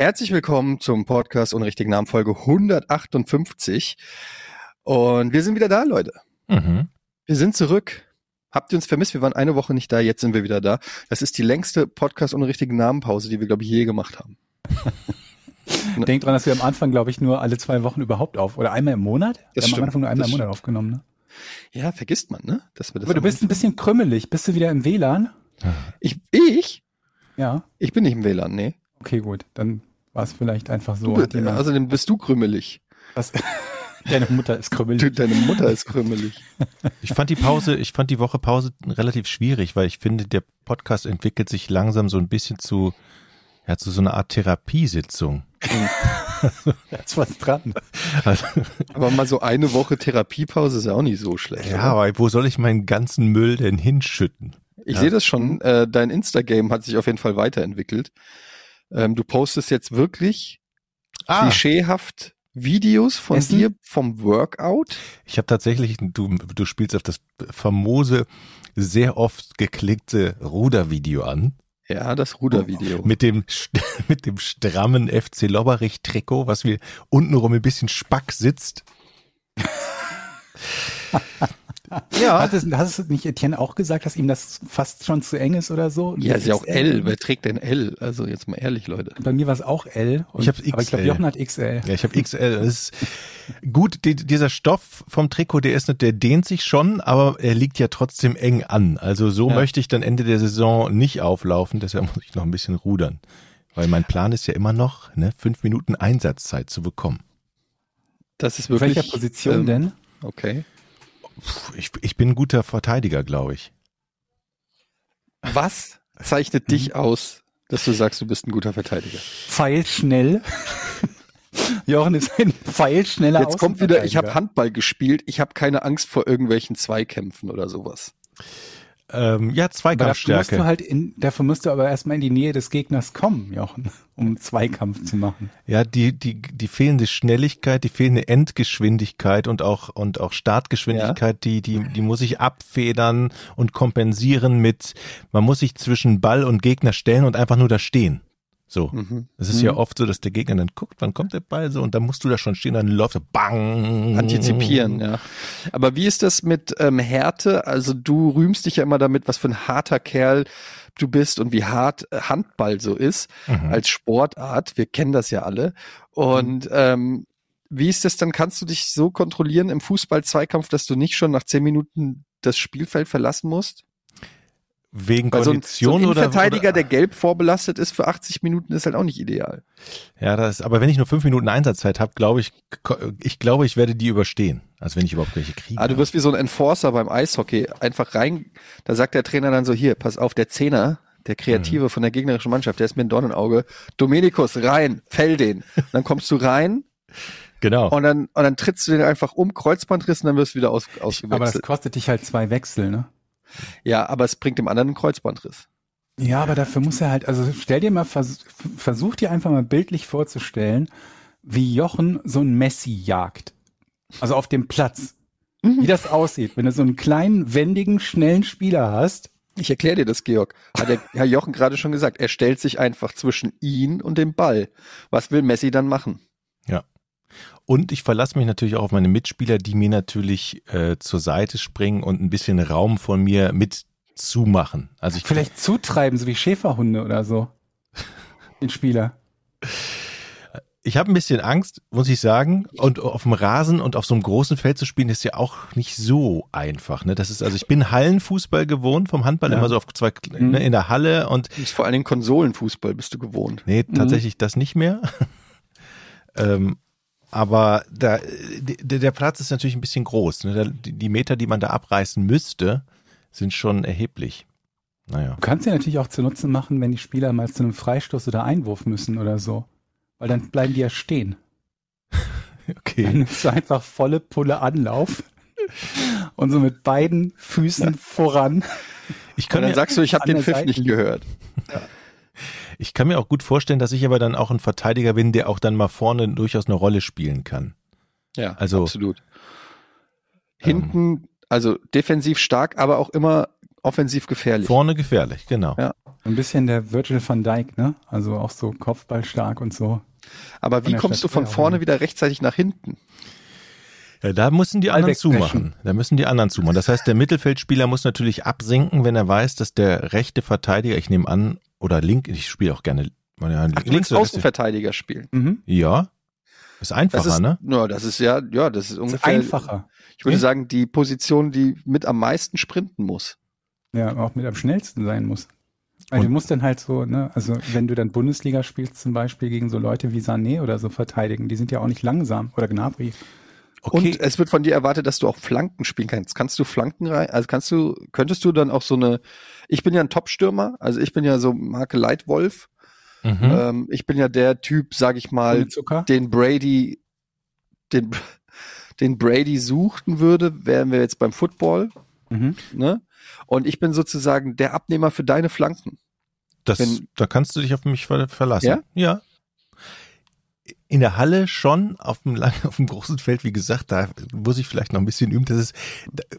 Herzlich willkommen zum Podcast ohne richtigen Namen, Folge 158. Und wir sind wieder da, Leute. Mhm. Wir sind zurück. Habt ihr uns vermisst? Wir waren eine Woche nicht da, jetzt sind wir wieder da. Das ist die längste Podcast ohne richtigen Namen Pause, die wir, glaube ich, je gemacht haben. Denk dran, dass wir am Anfang, glaube ich, nur alle zwei Wochen überhaupt auf. Oder einmal im Monat? Das wir haben stimmt, am Anfang nur einmal das im Monat stimmt. aufgenommen, ne? Ja, vergisst man, ne? Dass wir das Aber du bist ein bisschen krümmelig. Bist du wieder im WLAN? Ich, ich? Ja. Ich bin nicht im WLAN, nee. Okay, gut. Dann war es vielleicht einfach so. Du, Hat bi- jemand- außerdem bist du krümmelig. was, deine Mutter ist krümmelig. Du, deine Mutter ist krümmelig. Ich fand die Pause, ich fand die Woche Pause relativ schwierig, weil ich finde, der Podcast entwickelt sich langsam so ein bisschen zu, ja, zu so einer Art Therapiesitzung. Da ist was dran. Also, Aber mal so eine Woche Therapiepause ist ja auch nicht so schlecht. ja, oder? aber wo soll ich meinen ganzen Müll denn hinschütten? Ich Ja. sehe das schon. Äh, dein Insta-Game hat sich auf jeden Fall weiterentwickelt. Ähm, du postest jetzt wirklich Ah, klischeehaft Videos von Essen? dir vom Workout. ich habe tatsächlich, du, du spielst auf das famose, sehr oft geklickte Rudervideo an. Ja, das Rudervideo. Mit dem, mit dem strammen FC Lobberich Trikot, was mir untenrum ein bisschen spack sitzt. Ja. Hat es, hast du nicht Etienne auch gesagt, dass ihm das fast schon zu eng ist oder so? Ja, ist ja auch XL? L. Wer trägt denn L? Also jetzt mal ehrlich, Leute. Bei mir war es auch L. Und, Ich hab's Aber ich glaube, XL. Jochen hat XL. Ja, ich habe XL. Das ist gut, die, dieser Stoff vom Trikot, der ist nicht, der dehnt sich schon, aber er liegt ja trotzdem eng an. Also so Ja. möchte ich dann Ende der Saison nicht auflaufen, deshalb muss ich noch ein bisschen rudern. Weil mein Plan ist ja immer noch, ne, fünf Minuten Einsatzzeit zu bekommen. Das ist In wirklich. welcher Position ähm, denn? Okay. Ich, ich bin ein guter Verteidiger, glaube ich. Was zeichnet dich aus, dass du sagst, du bist ein guter Verteidiger? Pfeilschnell. Jochen ist ein pfeilschneller Jetzt kommt wieder, ich habe. Handball gespielt, ich habe keine Angst vor irgendwelchen Zweikämpfen oder sowas. Ähm, ja, Aber dafür musst Zweikampfstärke. du halt in, dafür musst du aber erstmal in die Nähe des Gegners kommen, Jochen, um Zweikampf zu machen. Ja, die, die, die fehlende Schnelligkeit, die fehlende Endgeschwindigkeit und auch, und auch Startgeschwindigkeit, die, die, die muss ich abfedern und kompensieren mit, man muss sich zwischen Ball und Gegner stellen und einfach nur da stehen. So. Mhm. Es ist ja oft so, dass der Gegner dann guckt, wann kommt der Ball so und dann musst du da schon stehen, dann läuft er bang. Antizipieren, ja. Aber wie ist das mit ähm, Härte? Also du rühmst dich ja immer damit, was für ein harter Kerl du bist und wie hart äh, Handball so ist Mhm. als Sportart. Wir kennen das ja alle. Und ähm, wie ist das dann? Kannst du dich so kontrollieren im Fußball-Zweikampf, dass du nicht schon nach zehn Minuten das Spielfeld verlassen musst? Wegen Weil so ein, so Kondition ein oder, Innenverteidiger, oder? der gelb vorbelastet ist für 80 Minuten, ist halt auch nicht ideal. Ja, das, aber wenn ich nur fünf Minuten Einsatzzeit habe, glaube ich, ich glaube, ich werde die überstehen. Also wenn ich überhaupt welche kriege. Ah, du wirst wie so ein Enforcer beim Eishockey einfach rein. Da sagt der Trainer dann so, hier, pass auf, der Zehner, der Kreative von der gegnerischen Mannschaft, der ist mir ein Dorn im Auge. Dominikus, rein, fäll den. Dann kommst du rein genau. und dann, und dann trittst du den einfach um, Kreuzbandriss und dann wirst du wieder aus, Aber das ausgewechselt. kostet dich halt zwei Wechsel, ne? Ja, aber es bringt dem anderen einen Kreuzbandriss. Ja, aber dafür muss er halt, also stell dir mal, vers versuch dir einfach mal bildlich vorzustellen, wie Jochen so ein Messi jagt. Also auf dem Platz. Wie das aussieht, wenn du so einen kleinen, wendigen, schnellen Spieler hast. Ich erkläre dir das, Georg. Hat der Herr Jochen gerade schon gesagt. Er stellt sich einfach zwischen ihn und dem Ball. Was will Messi dann machen? Und ich verlasse mich natürlich auch auf meine Mitspieler, die mir natürlich äh, zur Seite springen und ein bisschen Raum von mir mit zumachen. Also ich Vielleicht zutreiben, so wie Schäferhunde oder so. Den Spieler. ich habe ein bisschen Angst, muss ich sagen. Und auf dem Rasen und auf so einem großen Feld zu spielen, ist ja auch nicht so einfach. Ne? Das ist also ich bin Hallenfußball gewohnt vom Handball Ja. immer so auf zwei Mhm. ne, in der Halle und Du bist vor allen Dingen Konsolenfußball, bist du gewohnt. Nee, Mhm. tatsächlich das nicht mehr. ähm, aber da, der, der Platz ist natürlich ein bisschen groß. Ne? Die die Meter, die man da abreißen müsste, sind schon erheblich. Naja. Du kannst ja natürlich auch zu Nutzen machen, wenn die Spieler mal zu einem Freistoß oder Einwurf müssen oder so. Weil dann bleiben die ja stehen. Dann Okay. nimmst du einfach volle Pulle Anlauf und so mit beiden Füßen voran. Ich Und kann, dann sagst du, ich habe den Pfiff Seite nicht gehört. Ich kann mir auch gut vorstellen, dass ich aber dann auch ein Verteidiger bin, der auch dann mal vorne durchaus eine Rolle spielen kann. Ja, Also- absolut. Hinten, also defensiv stark, aber auch immer offensiv gefährlich. Vorne gefährlich, genau. Ja. Ein bisschen der Virgil van Dijk, ne? Also auch so Kopfballstark und so. Aber wie kommst du von vorne wieder rechtzeitig nach hinten? Ja, da müssen die anderen zumachen. Da müssen die anderen zumachen. Das heißt, der Mittelfeldspieler muss natürlich absinken, wenn er weiß, dass der rechte Verteidiger, ich nehme an, oder link, ich spiele auch gerne ja, Ach, links. Außenverteidiger spielen. Mhm. Ja. Ist einfacher, Das ist, ne? ja, das ist ja, ja, das ist Ist ungefähr. einfacher. Ich würde Ja. sagen, die Position, die mit am meisten sprinten muss. Ja, auch mit am schnellsten sein muss. Weil Und- du musst dann halt so, ne, also wenn du dann Bundesliga spielst, zum Beispiel gegen so Leute wie Sané oder so verteidigen, die sind ja auch nicht langsam oder Gnabry. Okay. Und es wird von dir erwartet, dass du auch Flanken spielen kannst. Kannst du Flanken rein? Also kannst du, könntest du dann auch so eine, ich bin ja ein Top-Stürmer, also ich bin ja so Marke Leitwolf. mhm. Ähm, ich bin ja der Typ, sag ich mal, den Brady, den, den Brady suchten würde, wären wir jetzt beim Football, Mhm. ne? Und ich bin sozusagen der Abnehmer für deine Flanken. Das, wenn- da kannst du dich auf mich ver verlassen. Ja? Ja. In der Halle schon, auf dem, lang, auf dem großen Feld, wie gesagt, da muss ich vielleicht noch ein bisschen üben. Das ist,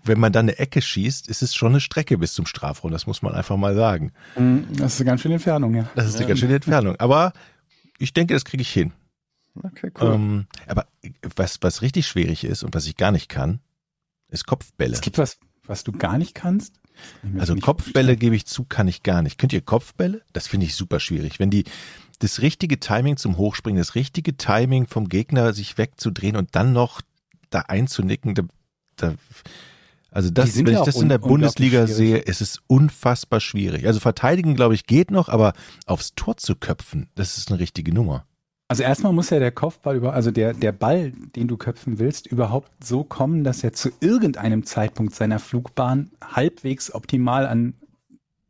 wenn man da eine Ecke schießt, ist es schon eine Strecke bis zum Strafraum. Das muss man einfach mal sagen. Mhm, Das ist eine ganz schöne Entfernung, ja. Das ist eine ganz schöne Entfernung. Aber ich denke, das kriege ich hin. Okay, cool. Ähm, aber was, was richtig schwierig ist und was ich gar nicht kann, ist Kopfbälle. Es gibt was, was du gar nicht kannst. Also Kopfbälle gebe ich zu, kann ich gar nicht. Könnt ihr Kopfbälle? Das finde ich super schwierig. Wenn die das richtige Timing zum Hochspringen, das richtige Timing vom Gegner sich wegzudrehen und dann noch da einzunicken, da, da also das, wenn ich das in der Bundesliga sehe, ist es unfassbar schwierig. Also verteidigen, glaube ich, geht noch, aber aufs Tor zu köpfen, das ist eine richtige Nummer. Also erstmal muss ja der Kopfball über, also der, der Ball, den du köpfen willst, überhaupt so kommen, dass er zu irgendeinem Zeitpunkt seiner Flugbahn halbwegs optimal an,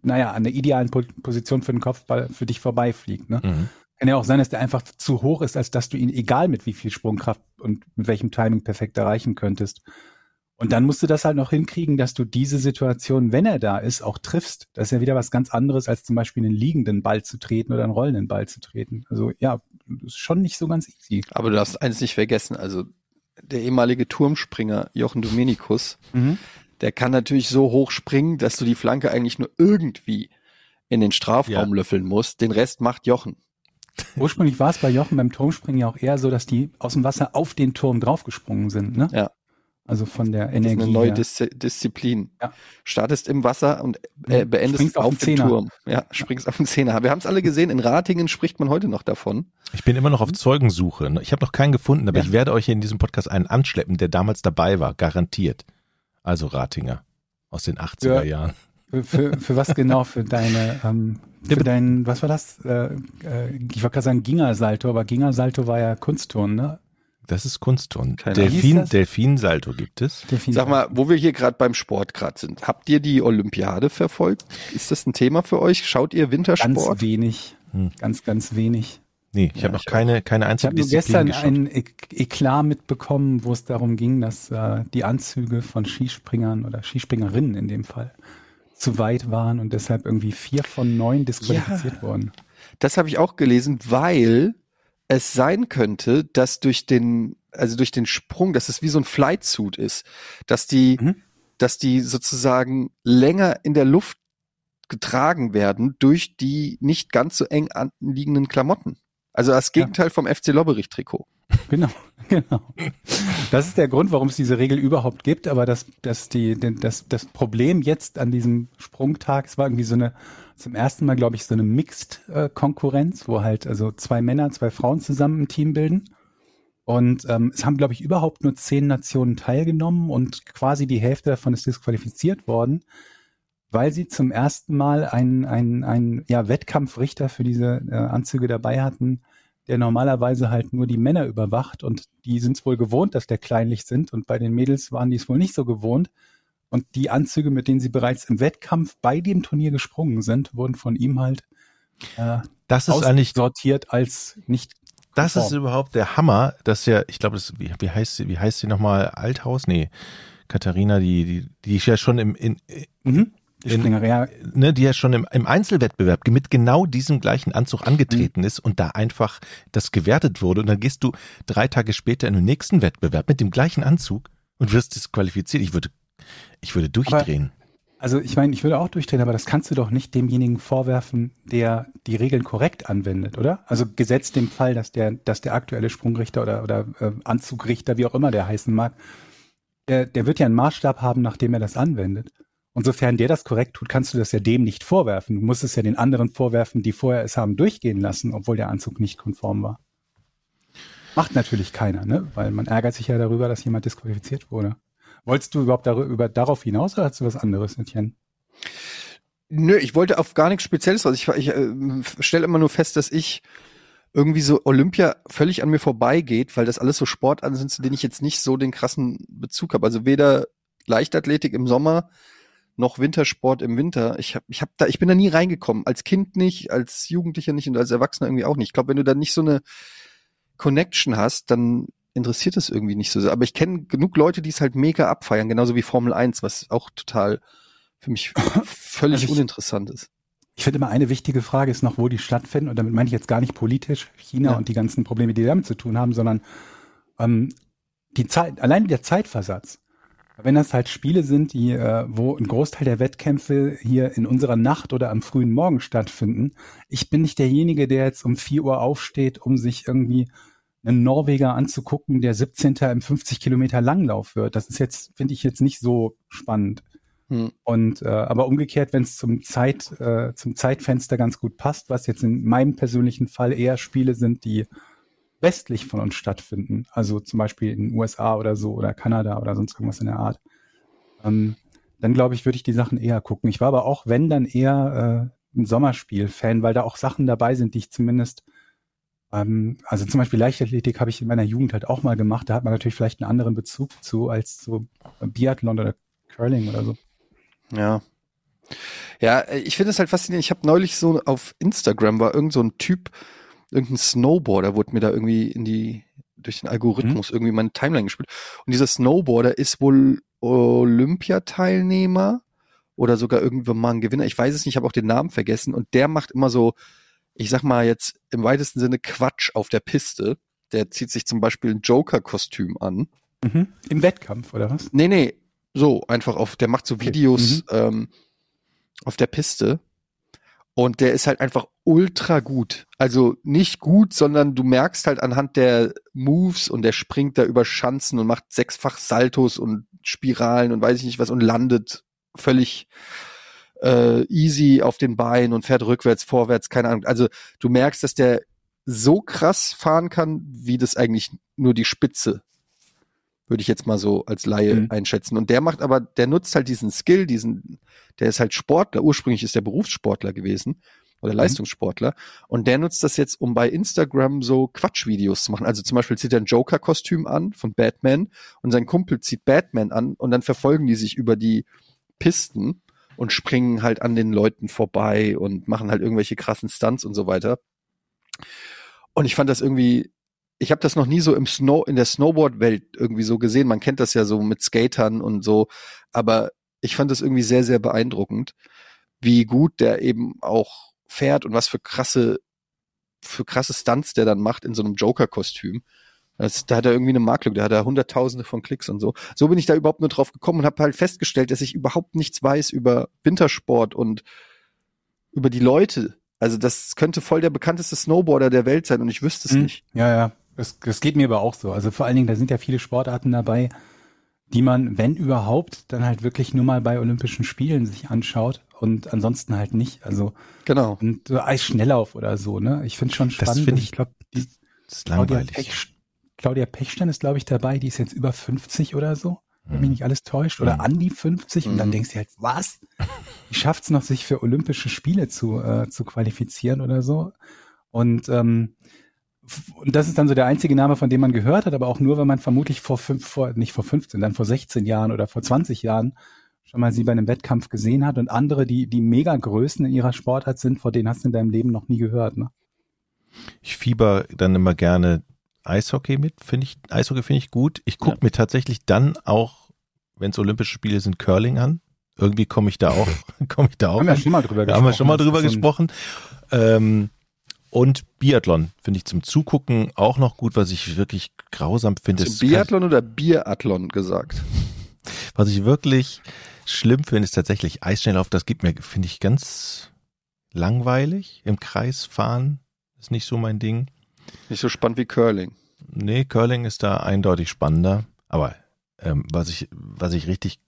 naja, an der idealen Po- Position für den Kopfball für dich vorbeifliegt. Ne? Mhm. Kann ja auch sein, dass der einfach zu hoch ist, als dass du ihn, egal mit wie viel Sprungkraft und mit welchem Timing perfekt erreichen könntest. Und dann musst du das halt noch hinkriegen, dass du diese Situation, wenn er da ist, auch triffst. Das ist ja wieder was ganz anderes, als zum Beispiel einen liegenden Ball zu treten oder einen rollenden Ball zu treten. Also ja, das ist schon nicht so ganz easy. Aber du darfst eines nicht vergessen, also der ehemalige Turmspringer Jochen Dominikus, der kann natürlich so hoch springen, dass du die Flanke eigentlich nur irgendwie in den Strafraum Ja. löffeln musst. Den Rest macht Jochen. Ursprünglich war es bei Jochen beim Turmspringen ja auch eher so, dass die aus dem Wasser auf den Turm draufgesprungen sind. Ne? Ja. Also von der Das ist Energie. eine neue her. Dis Disziplin. Ja. Startest im Wasser und äh, beendest Springst auf auf, den. Turm. Ja, springst auf den Zehner. Wir haben es alle gesehen, in Ratingen spricht man heute noch davon. Ich bin immer noch auf Zeugensuche. Ich habe noch keinen gefunden, aber Ja. ich werde euch in diesem Podcast einen anschleppen, der damals dabei war, garantiert. Also Ratinger aus den 80er Ja. Jahren. Für, für, für was genau? Für deine, ähm, für dein, was war das? Äh, äh, ich wollte gerade sagen Gingersalto, aber Gingersalto war ja Kunstturnen, ne? Das ist Kunstturnen. Delfin? Delfinsalto gibt es. Delfin- Sag mal, wo wir hier gerade beim Sport gerade sind, habt ihr die Olympiade verfolgt? Ist das ein Thema für euch? Schaut ihr ganz Wintersport? wenig. Hm. Ganz, ganz wenig. Nee, ich Ja, habe noch ich keine, keine Ich einzige habe nur Disziplin gestern geschaut. ein Ek- Eklat mitbekommen, wo es darum ging, dass äh, die Anzüge von Skispringern oder Skispringerinnen in dem Fall zu weit waren und deshalb irgendwie vier von neun disqualifiziert wurden. Das habe ich auch gelesen, weil es sein könnte, dass durch den, also durch den Sprung, dass es wie so ein Flightsuit ist, dass die, Mhm. dass die sozusagen länger in der Luft getragen werden durch die nicht ganz so eng anliegenden Klamotten. Also das Gegenteil vom FC Lobberich-Trikot. Genau, genau. Das ist der Grund, warum es diese Regel überhaupt gibt, aber das, das, die, das, das Problem jetzt an diesem Sprungtag, es war irgendwie so eine, zum ersten Mal, glaube ich, so eine Mixed-Konkurrenz, wo halt also zwei Männer, zwei Frauen zusammen ein Team bilden. Und ähm, es haben, glaube ich, überhaupt nur zehn Nationen teilgenommen und quasi die Hälfte davon ist disqualifiziert worden, weil sie zum ersten Mal einen, einen, einen ja, Wettkampfrichter für diese äh, Anzüge dabei hatten, der normalerweise halt nur die Männer überwacht und die sind es wohl gewohnt, dass der kleinlich sind und bei den Mädels waren die es wohl nicht so gewohnt. Und die Anzüge, mit denen sie bereits im Wettkampf bei dem Turnier gesprungen sind, wurden von ihm halt äh, Das ist eigentlich, sortiert als nicht das ist überhaupt der Hammer, dass ja, ich glaube, das, wie, wie heißt sie, wie heißt sie nochmal? Althaus? Nee. Katharina, die, die, die ist ja schon im, in, Mhm. Die In- Springerin, ja, ne, die ja schon im, im Einzelwettbewerb mit genau diesem gleichen Anzug angetreten ist und da einfach das gewertet wurde und dann gehst du drei Tage später in den nächsten Wettbewerb mit dem gleichen Anzug und wirst disqualifiziert. Ich würde, ich würde durchdrehen. Also ich meine, ich würde auch durchdrehen, aber das kannst du doch nicht demjenigen vorwerfen, der die Regeln korrekt anwendet, oder? Also gesetzt dem Fall, dass der, dass der aktuelle Sprungrichter oder, oder äh, Anzugrichter, wie auch immer der heißen mag, der, der wird ja einen Maßstab haben, nachdem er das anwendet. Und sofern der das korrekt tut, kannst du das ja dem nicht vorwerfen. Du musst es ja den anderen vorwerfen, die vorher es haben durchgehen lassen, obwohl der Anzug nicht konform war. Macht natürlich keiner, ne? Weil man ärgert sich ja darüber, dass jemand disqualifiziert wurde. Wolltest du überhaupt darüber, darauf hinaus oder hast du was anderes, Etienne? Nö, ich wollte auf gar nichts Spezielles raus. Ich, ich äh, stelle immer nur fest, dass ich irgendwie so Olympia völlig an mir vorbeigeht, weil das alles so Sportarten sind, zu denen ich jetzt nicht so den krassen Bezug habe. Also weder Leichtathletik im Sommer noch Wintersport im Winter. Ich hab, ich hab da, ich bin da nie reingekommen. Als Kind nicht, als Jugendlicher nicht und als Erwachsener irgendwie auch nicht. Ich glaube, wenn du da nicht so eine Connection hast, dann interessiert es irgendwie nicht so sehr. Aber ich kenne genug Leute, die es halt mega abfeiern, genauso wie Formel 1, was auch total für mich völlig Also ich- uninteressant ist. Ich finde immer eine wichtige Frage ist noch, wo die stattfinden. Und damit meine ich jetzt gar nicht politisch China Ja. und die ganzen Probleme, die damit zu tun haben, sondern ähm, die Zeit, allein der Zeitversatz. Wenn das halt Spiele sind, die, äh, wo ein Großteil der Wettkämpfe hier in unserer Nacht oder am frühen Morgen stattfinden, ich bin nicht derjenige, der jetzt um 4 Uhr aufsteht, um sich irgendwie einen Norweger anzugucken, der 17. im 50 Kilometer Langlauf wird. Das ist jetzt, finde ich jetzt nicht so spannend. Hm. Und äh, aber umgekehrt, wenn es zum Zeit äh, zum Zeitfenster ganz gut passt, was jetzt in meinem persönlichen Fall eher Spiele sind, die westlich von uns stattfinden, also zum Beispiel in den USA oder so oder Kanada oder sonst irgendwas in der Art, ähm, dann glaube ich, würde ich die Sachen eher gucken. Ich war aber auch, wenn dann eher äh, ein Sommerspiel-Fan, weil da auch Sachen dabei sind, die ich zumindest ähm, also zum Beispiel Leichtathletik habe ich in meiner Jugend halt auch mal gemacht. Da hat man natürlich vielleicht einen anderen Bezug zu als so Biathlon oder Curling oder so. Ja. Ja, ich finde es halt faszinierend. Ich habe neulich so auf Instagram war irgend so ein Typ, irgendein Snowboarder wurde mir da irgendwie in die durch den Algorithmus irgendwie meine Timeline gespielt. Und dieser Snowboarder ist wohl Olympiateilnehmer oder sogar irgendwann mal ein Gewinner. Ich weiß es nicht, ich habe auch den Namen vergessen. Und der macht immer so, ich sag mal jetzt im weitesten Sinne Quatsch auf der Piste. Der zieht sich zum Beispiel ein Joker-Kostüm an. Mhm. Im Wettkampf, oder was? Nee, nee, so einfach auf, der macht so Okay. Videos ähm, auf der Piste und der ist halt einfach ultra gut. Also nicht gut, sondern du merkst halt anhand der Moves und der springt da über Schanzen und macht sechsfach Saltos und Spiralen und weiß ich nicht was und landet völlig äh, easy auf den Beinen und fährt rückwärts, vorwärts, keine Ahnung. Also du merkst, dass der so krass fahren kann, wie das eigentlich nur die Spitze würde ich jetzt mal so als Laie Mhm. einschätzen. Und der macht aber, der nutzt halt diesen Skill, diesen, der ist halt Sportler, ursprünglich ist der Berufssportler gewesen oder Leistungssportler und der nutzt das jetzt, um bei Instagram so Quatschvideos zu machen. Also zum Beispiel zieht er ein Joker-Kostüm an von Batman und sein Kumpel zieht Batman an und dann verfolgen die sich über die Pisten und springen halt an den Leuten vorbei und machen halt irgendwelche krassen Stunts und so weiter. Und ich fand das irgendwie, ich habe das noch nie so im Snow, in der Snowboard-Welt irgendwie so gesehen. Man kennt das ja so mit Skatern und so, aber ich fand das irgendwie sehr, sehr beeindruckend, wie gut der eben auch fährt und was für krasse, für krasse Stunts der dann macht in so einem Joker-Kostüm. Das, da hat er irgendwie eine Marktlücke, da hat er hunderttausende von Klicks und so. So bin ich da überhaupt nur drauf gekommen und habe halt festgestellt, dass ich überhaupt nichts weiß über Wintersport und über die Leute. Also das könnte voll der bekannteste Snowboarder der Welt sein und ich wüsste es Mhm. nicht. Ja, ja. Das, das geht mir aber auch so. Also vor allen Dingen, da sind ja viele Sportarten dabei, die man, wenn überhaupt, dann halt wirklich nur mal bei Olympischen Spielen sich anschaut und ansonsten halt nicht. Also Genau. und so Eisschnelllauf oder so, ne? Ich finde schon spannend. finde und ich- glaube, die Das ist Claudia, langweilig. Pech, Claudia Pechstein ist, glaube ich, dabei, die ist jetzt über 50 oder so, wenn mich Mhm. nicht alles täuscht, oder Mhm. an die 50 und dann Mhm. denkst du halt, was? Die schafft es noch, sich für Olympische Spiele zu, äh, zu qualifizieren oder so. Und, ähm, und das ist dann so der einzige Name, von dem man gehört hat, aber auch nur, wenn man vermutlich vor fünf, vor, nicht vor 15, dann vor 16 Jahren oder vor 20 Jahren schon mal sie bei einem Wettkampf gesehen hat und andere, die, die mega Größen in ihrer Sportart sind, vor denen hast du in deinem Leben noch nie gehört, ne? Ich fieber dann immer gerne Eishockey mit, finde ich, Eishockey finde ich gut. Ich gucke Ja. mir tatsächlich dann auch, wenn es Olympische Spiele sind, Curling an. Irgendwie komme ich da auch, komme ich da auch Haben wir schon mal drüber gesprochen. haben wir schon mal drüber gesprochen. Ähm, und Biathlon finde ich zum Zugucken auch noch gut, was ich wirklich grausam finde. Ist- Biathlon oder Biathlon gesagt? Was ich wirklich schlimm finde, ist tatsächlich Eisschnelllauf. Das gibt mir, finde ich, ganz langweilig. Im Kreis fahren ist nicht so mein Ding. Nicht so spannend wie Curling. Nee, Curling ist da eindeutig spannender. Aber ähm, was ich, was ich richtig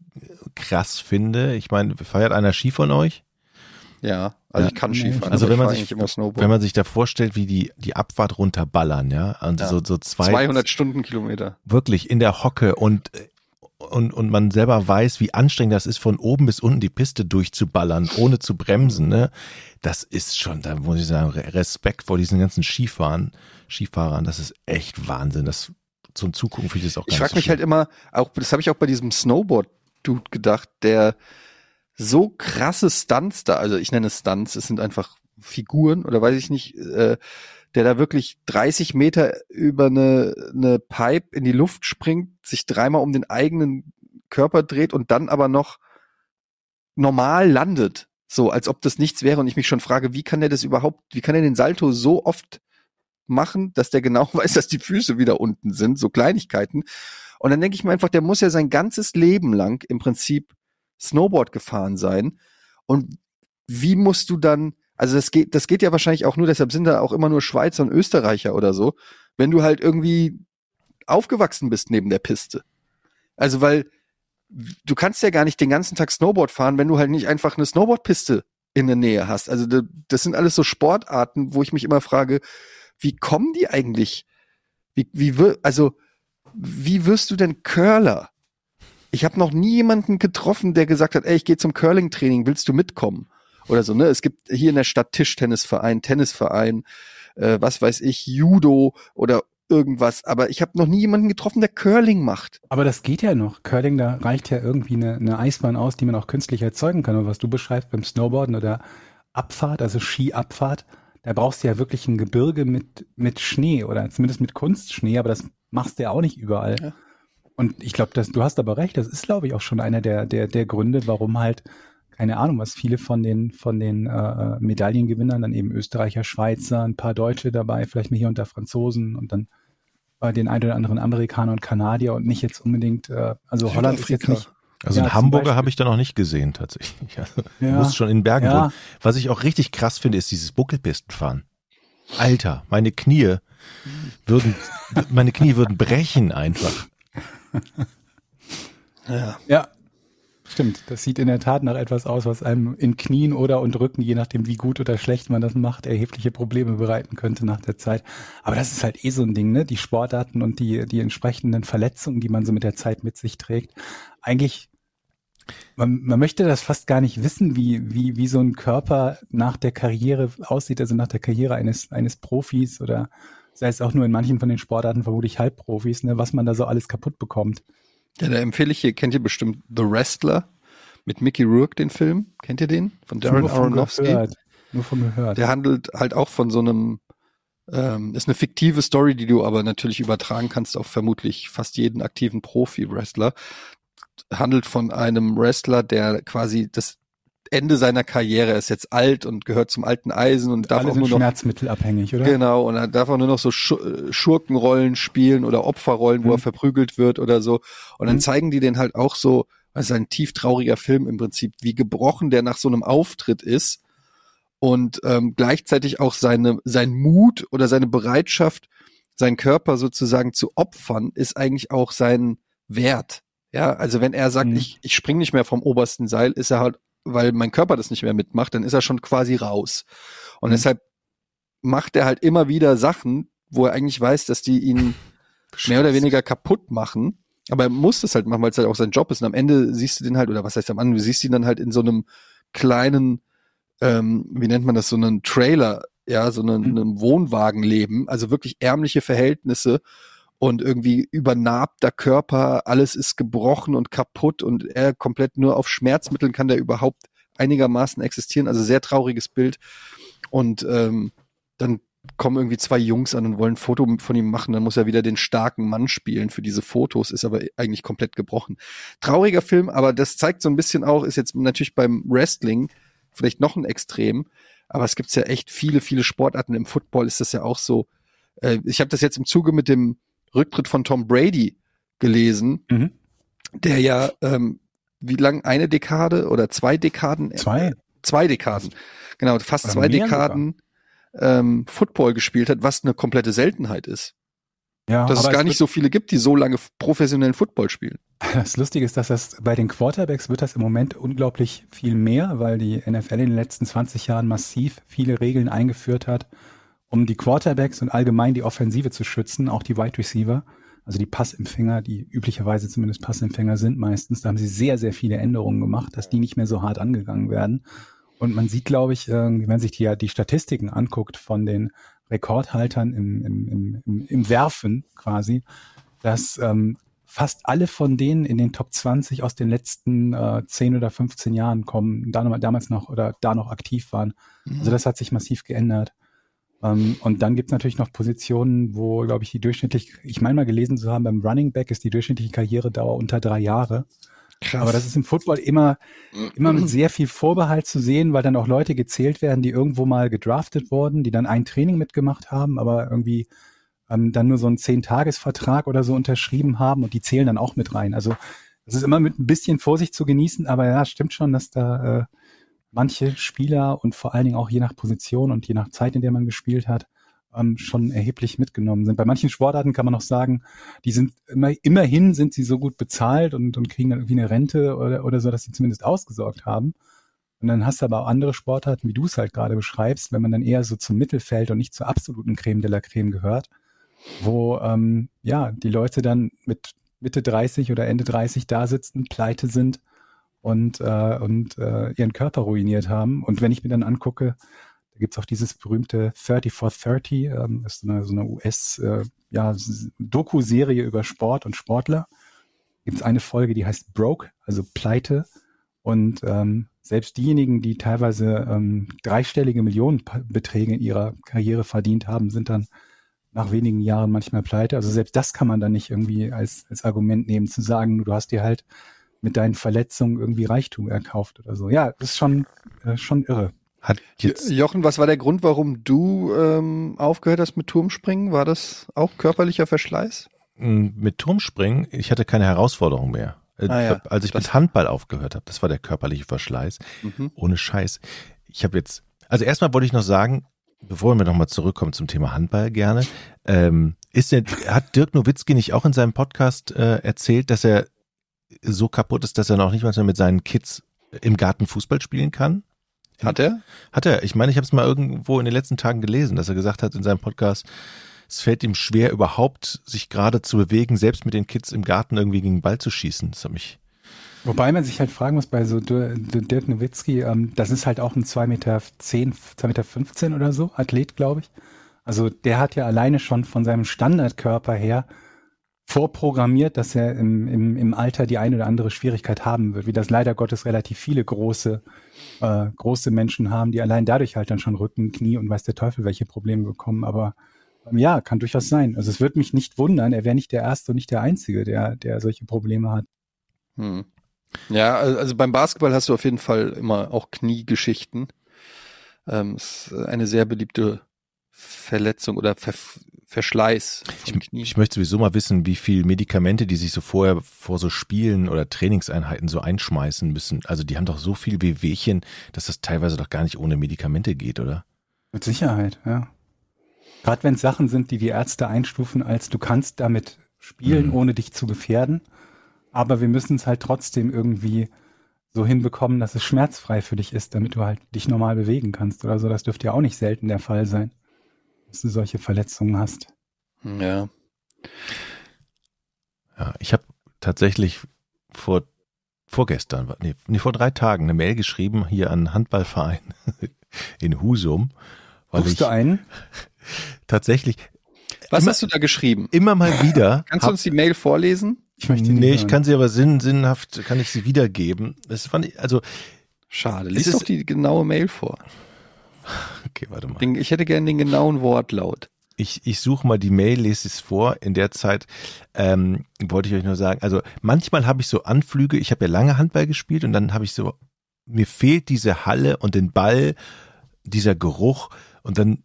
krass finde, ich meine, feiert einer Ski von euch? Ja, also Ja. ich kann Nee, Skifahren. Also wenn ich man sich- Snowboard. Wenn man sich da vorstellt, wie die, die Abfahrt runterballern, ja, und Ja. so, so zwei, 200 Stundenkilometer. wirklich in der Hocke und, und, und man selber weiß, wie anstrengend das ist, von oben bis unten die Piste durchzuballern, ohne zu bremsen, ne? Das ist schon, da muss ich sagen, Re- Respekt vor diesen ganzen Skifahren, Skifahrern, das ist echt Wahnsinn. Das zum Zugucken finde ich das auch Ich gar frage nicht mich so halt immer, auch das habe ich auch bei diesem Snowboard-Dude gedacht, der so krasse Stunts da, also ich nenne es Stunts, es sind einfach Figuren oder weiß ich nicht, äh, der da wirklich 30 Meter über eine, eine Pipe in die Luft springt, sich dreimal um den eigenen Körper dreht und dann aber noch normal landet. So, als ob das nichts wäre und ich mich schon frage, wie kann der das überhaupt, wie kann er den Salto so oft machen, dass der genau weiß, dass die Füße wieder unten sind, so Kleinigkeiten. Und dann denke ich mir einfach, der muss ja sein ganzes Leben lang im Prinzip Snowboard gefahren sein. Und wie musst du dann, also das geht, das geht ja wahrscheinlich auch nur, deshalb sind da auch immer nur Schweizer und Österreicher oder so, wenn du halt irgendwie aufgewachsen bist neben der Piste. Also weil du kannst ja gar nicht den ganzen Tag Snowboard fahren, wenn du halt nicht einfach eine Snowboardpiste in der Nähe hast. Also da- das sind alles so Sportarten, wo ich mich immer frage, wie kommen die eigentlich? Wie, wie also wie wirst du denn Curler? Ich habe noch nie jemanden getroffen, der gesagt hat, ey, ich gehe zum Curling-Training, willst du mitkommen? Oder so, ne? Es gibt hier in der Stadt Tischtennisverein, Tennisverein, äh, was weiß ich, Judo oder irgendwas. Aber ich habe noch nie jemanden getroffen, der Curling macht. Aber das geht ja noch. Curling, da reicht ja irgendwie eine, eine Eisbahn aus, die man auch künstlich erzeugen kann. Und was du beschreibst beim Snowboarden oder Abfahrt, also Skiabfahrt, da brauchst du ja wirklich ein Gebirge mit, mit Schnee oder zumindest mit Kunstschnee, aber das machst du ja auch nicht überall. Ja. Und ich glaube, dass du hast aber recht, das ist, glaube ich, auch schon einer der, der, der Gründe, warum halt, keine Ahnung, was viele von den, von den äh, Medaillengewinnern, dann eben Österreicher, Schweizer, ein paar Deutsche dabei, vielleicht mal hier unter Franzosen und dann bei den ein oder anderen Amerikaner und Kanadier und nicht jetzt unbedingt, äh, also Holland ist jetzt nicht. Also Ja, einen Hamburger habe ich da noch nicht gesehen, tatsächlich. Also, Ja. musst schon in Bergen Ja. wohnen. Was ich auch richtig krass finde, ist dieses Buckelpistenfahren. Alter, meine Knie würden, meine Knie würden brechen einfach. Ja. Ja, stimmt. Das sieht in der Tat nach etwas aus, was einem in Knien oder und Rücken, je nachdem wie gut oder schlecht man das macht, erhebliche Probleme bereiten könnte nach der Zeit. Aber das ist halt eh so ein Ding, ne? Die Sportarten und die, die entsprechenden Verletzungen, die man so mit der Zeit mit sich trägt. Eigentlich, man, man möchte das fast gar nicht wissen, wie, wie, wie so ein Körper nach der Karriere aussieht, also nach der Karriere eines, eines Profis oder sei es auch nur in manchen von den Sportarten vermutlich Halbprofis, ne, was man da so alles kaputt bekommt. Ja, da empfehle ich hier, kennt ihr bestimmt The Wrestler mit Mickey Rourke, den Film? Kennt ihr den? Von Darren Aronofsky? gehört. Nur von gehört. Der handelt halt auch von so einem, ähm, ist eine fiktive Story, die du aber natürlich übertragen kannst auf vermutlich fast jeden aktiven Profi-Wrestler. Handelt von einem Wrestler, der quasi das Ende seiner Karriere er ist jetzt alt und gehört zum alten Eisen und darf Alle auch nur noch schmerzmittelabhängig, oder? Genau, und er darf auch nur noch so Schu- Schurkenrollen spielen oder Opferrollen, wo Mhm. er verprügelt wird oder so. Und dann Mhm. zeigen die den halt auch so, also ein tief trauriger Film im Prinzip, wie gebrochen der nach so einem Auftritt ist und ähm, gleichzeitig auch seine, sein Mut oder seine Bereitschaft, seinen Körper sozusagen zu opfern, ist eigentlich auch sein Wert. Ja, also wenn er sagt, Mhm. ich, ich spring nicht mehr vom obersten Seil, ist er halt, weil mein Körper das nicht mehr mitmacht, dann ist er schon quasi raus. Und Mhm. deshalb macht er halt immer wieder Sachen, wo er eigentlich weiß, dass die ihn mehr oder weniger kaputt machen. Aber er muss das halt machen, weil es halt auch sein Job ist. Und am Ende siehst du den halt, oder was heißt am Ende, du siehst ihn dann halt in so einem kleinen, ähm, wie nennt man das, so einen Trailer, ja, so einen, Mhm. einem Wohnwagen leben, also wirklich ärmliche Verhältnisse und irgendwie übernarbter Körper, alles ist gebrochen und kaputt und er komplett nur auf Schmerzmitteln kann der überhaupt einigermaßen existieren. Also sehr trauriges Bild. Und ähm, dann kommen irgendwie zwei Jungs an und wollen ein Foto von ihm machen, dann muss er wieder den starken Mann spielen für diese Fotos, ist aber eigentlich komplett gebrochen. Trauriger Film, aber das zeigt so ein bisschen auch, ist jetzt natürlich beim Wrestling vielleicht noch ein Extrem, aber es gibt ja echt viele, viele Sportarten. Im Football ist das ja auch so. Äh, ich habe das jetzt im Zuge mit dem Rücktritt von Tom Brady gelesen, Mhm. der ja ähm, wie lang eine Dekade oder zwei Dekaden Zwei. zwei Dekaden, genau, fast Oder zwei Dekaden ähm, Football gespielt hat, was eine komplette Seltenheit ist. Ja, Dass es gar nicht so viele gibt, die so lange professionellen Football spielen. Das Lustige ist, dass das bei den Quarterbacks wird das im Moment unglaublich viel mehr, weil die NFL in den letzten 20 Jahren massiv viele Regeln eingeführt hat, um die Quarterbacks und allgemein die Offensive zu schützen, auch die Wide Receiver, also die Passempfänger, die üblicherweise zumindest Passempfänger sind meistens. Da haben sie sehr, sehr viele Änderungen gemacht, dass die nicht mehr so hart angegangen werden. Und man sieht, glaube ich, wenn man sich die, die Statistiken anguckt von den Rekordhaltern im, im, im, im, im Werfen quasi, dass ähm, fast alle von denen in den Top 20 aus den letzten äh, 10 oder 15 Jahren kommen, da noch, damals noch oder da noch aktiv waren. Also das hat sich massiv geändert. Ähm, und dann gibt es natürlich noch Positionen, wo, glaube ich, die durchschnittlich, ich meine mal gelesen zu haben, beim Running Back ist die durchschnittliche Karrieredauer unter drei Jahre. Krass. Aber das ist im Football immer, immer mit sehr viel Vorbehalt zu sehen, weil dann auch Leute gezählt werden, die irgendwo mal gedraftet wurden, die dann ein Training mitgemacht haben, aber irgendwie ähm, dann nur so einen Zehn-Tages-Vertrag oder so unterschrieben haben und die zählen dann auch mit rein. Also das ist immer mit ein bisschen Vorsicht zu genießen, aber ja, stimmt schon, dass da äh, manche Spieler und vor allen Dingen auch je nach Position und je nach Zeit, in der man gespielt hat, ähm, schon erheblich mitgenommen sind. Bei manchen Sportarten kann man noch sagen, die sind immer, immerhin sind sie so gut bezahlt und, und kriegen dann irgendwie eine Rente oder, oder so, dass sie zumindest ausgesorgt haben. Und dann hast du aber auch andere Sportarten, wie du es halt gerade beschreibst, wenn man dann eher so zum Mittelfeld und nicht zur absoluten Creme de la Creme gehört, wo ähm, ja die Leute dann mit Mitte 30 oder Ende 30 da sitzen, pleite sind und, äh, und äh, ihren Körper ruiniert haben. Und wenn ich mir dann angucke, da gibt's auch dieses berühmte 30 for 30, ähm, ist so eine, so eine US, äh, ja, über Sport und Sportler. Gibt's eine Folge, die heißt Broke, also Pleite. Und ähm, selbst diejenigen, die teilweise ähm, dreistellige Millionenbeträge in ihrer Karriere verdient haben, sind dann nach wenigen Jahren manchmal pleite. Also selbst das kann man dann nicht irgendwie als, als Argument nehmen, zu sagen, du hast dir halt mit deinen Verletzungen irgendwie Reichtum erkauft oder so. Ja, das ist schon, äh, schon irre. Hat jetzt, Jochen, was war der Grund, warum du ähm, aufgehört hast mit Turmspringen? War das auch körperlicher Verschleiß? mh, mit Turmspringen, ich hatte keine Herausforderung mehr. Äh, Ah ja, als ich das- mit Handball aufgehört habe, das war der körperliche Verschleiß. Mhm. Ohne Scheiß. Ich habe jetzt, also erstmal wollte ich noch sagen, bevor wir nochmal zurückkommen zum Thema Handball gerne, ähm, ist der, hat Dirk Nowitzki nicht auch in seinem Podcast äh, erzählt, dass er so kaputt ist, dass er noch nicht mal mit seinen Kids im Garten Fußball spielen kann? Hat er? Hat er. Ich meine, ich habe es mal irgendwo in den letzten Tagen gelesen, dass er gesagt hat in seinem Podcast, es fällt ihm schwer, überhaupt sich gerade zu bewegen, selbst mit den Kids im Garten irgendwie gegen den Ball zu schießen. Das hat mich. Wobei man sich halt fragen muss, bei so Dir- Dirk Nowitzki, ähm, das ist halt auch ein 2,10 Meter, 2,15 Meter 15 oder so, Athlet, glaube ich. Also der hat ja alleine schon von seinem Standardkörper her vorprogrammiert, dass er im, im, im Alter die eine oder andere Schwierigkeit haben wird, wie das leider Gottes relativ viele große, äh, große Menschen haben, die allein dadurch halt dann schon Rücken, Knie und weiß der Teufel welche Probleme bekommen. Aber ähm, ja, kann durchaus sein. Also es wird mich nicht wundern, er wäre nicht der Erste und nicht der Einzige, der, der solche Probleme hat. Hm. Ja, al- also beim Basketball hast du auf jeden Fall immer auch Kniegeschichten. Ähm, ist eine sehr beliebte Verletzung oder Ver Verschleiß Ich, ich möchte sowieso mal wissen, wie viel Medikamente die sich so vorher vor so Spielen oder Trainingseinheiten so einschmeißen müssen. Also die haben doch so viel Wehwehchen, dass das teilweise doch gar nicht ohne Medikamente geht, oder? Mit Sicherheit, ja. Gerade wenn es Sachen sind, die die Ärzte einstufen, als du kannst damit spielen, Mhm. ohne dich zu gefährden. Aber wir müssen es halt trotzdem irgendwie so hinbekommen, dass es schmerzfrei für dich ist, damit du halt dich normal bewegen kannst oder so. Das dürfte ja auch nicht selten der Fall sein, dass du solche Verletzungen hast. ja. Ja, ich habe tatsächlich vor vorgestern, nee, nee, vor drei Tagen eine Mail geschrieben hier an Handballverein in Husum, weil Rufst ich du einen? tatsächlich Was Immer- hast du da geschrieben? immer mal wieder Kannst du uns die Mail vorlesen? Ich möchte die nee, ich hören. kann sie aber sinn, sinnhaft, kann ich sie wiedergeben. Das fand ich, also Schade. Es Lies doch die genaue Mail vor. Okay, warte mal. Ich hätte gerne den genauen Wortlaut. Ich, ich suche mal die Mail, lese es vor. In der Zeit ähm, wollte ich euch nur sagen, also manchmal habe ich so Anflüge, ich habe ja lange Handball gespielt und dann habe ich so, mir fehlt diese Halle und den Ball, dieser Geruch und dann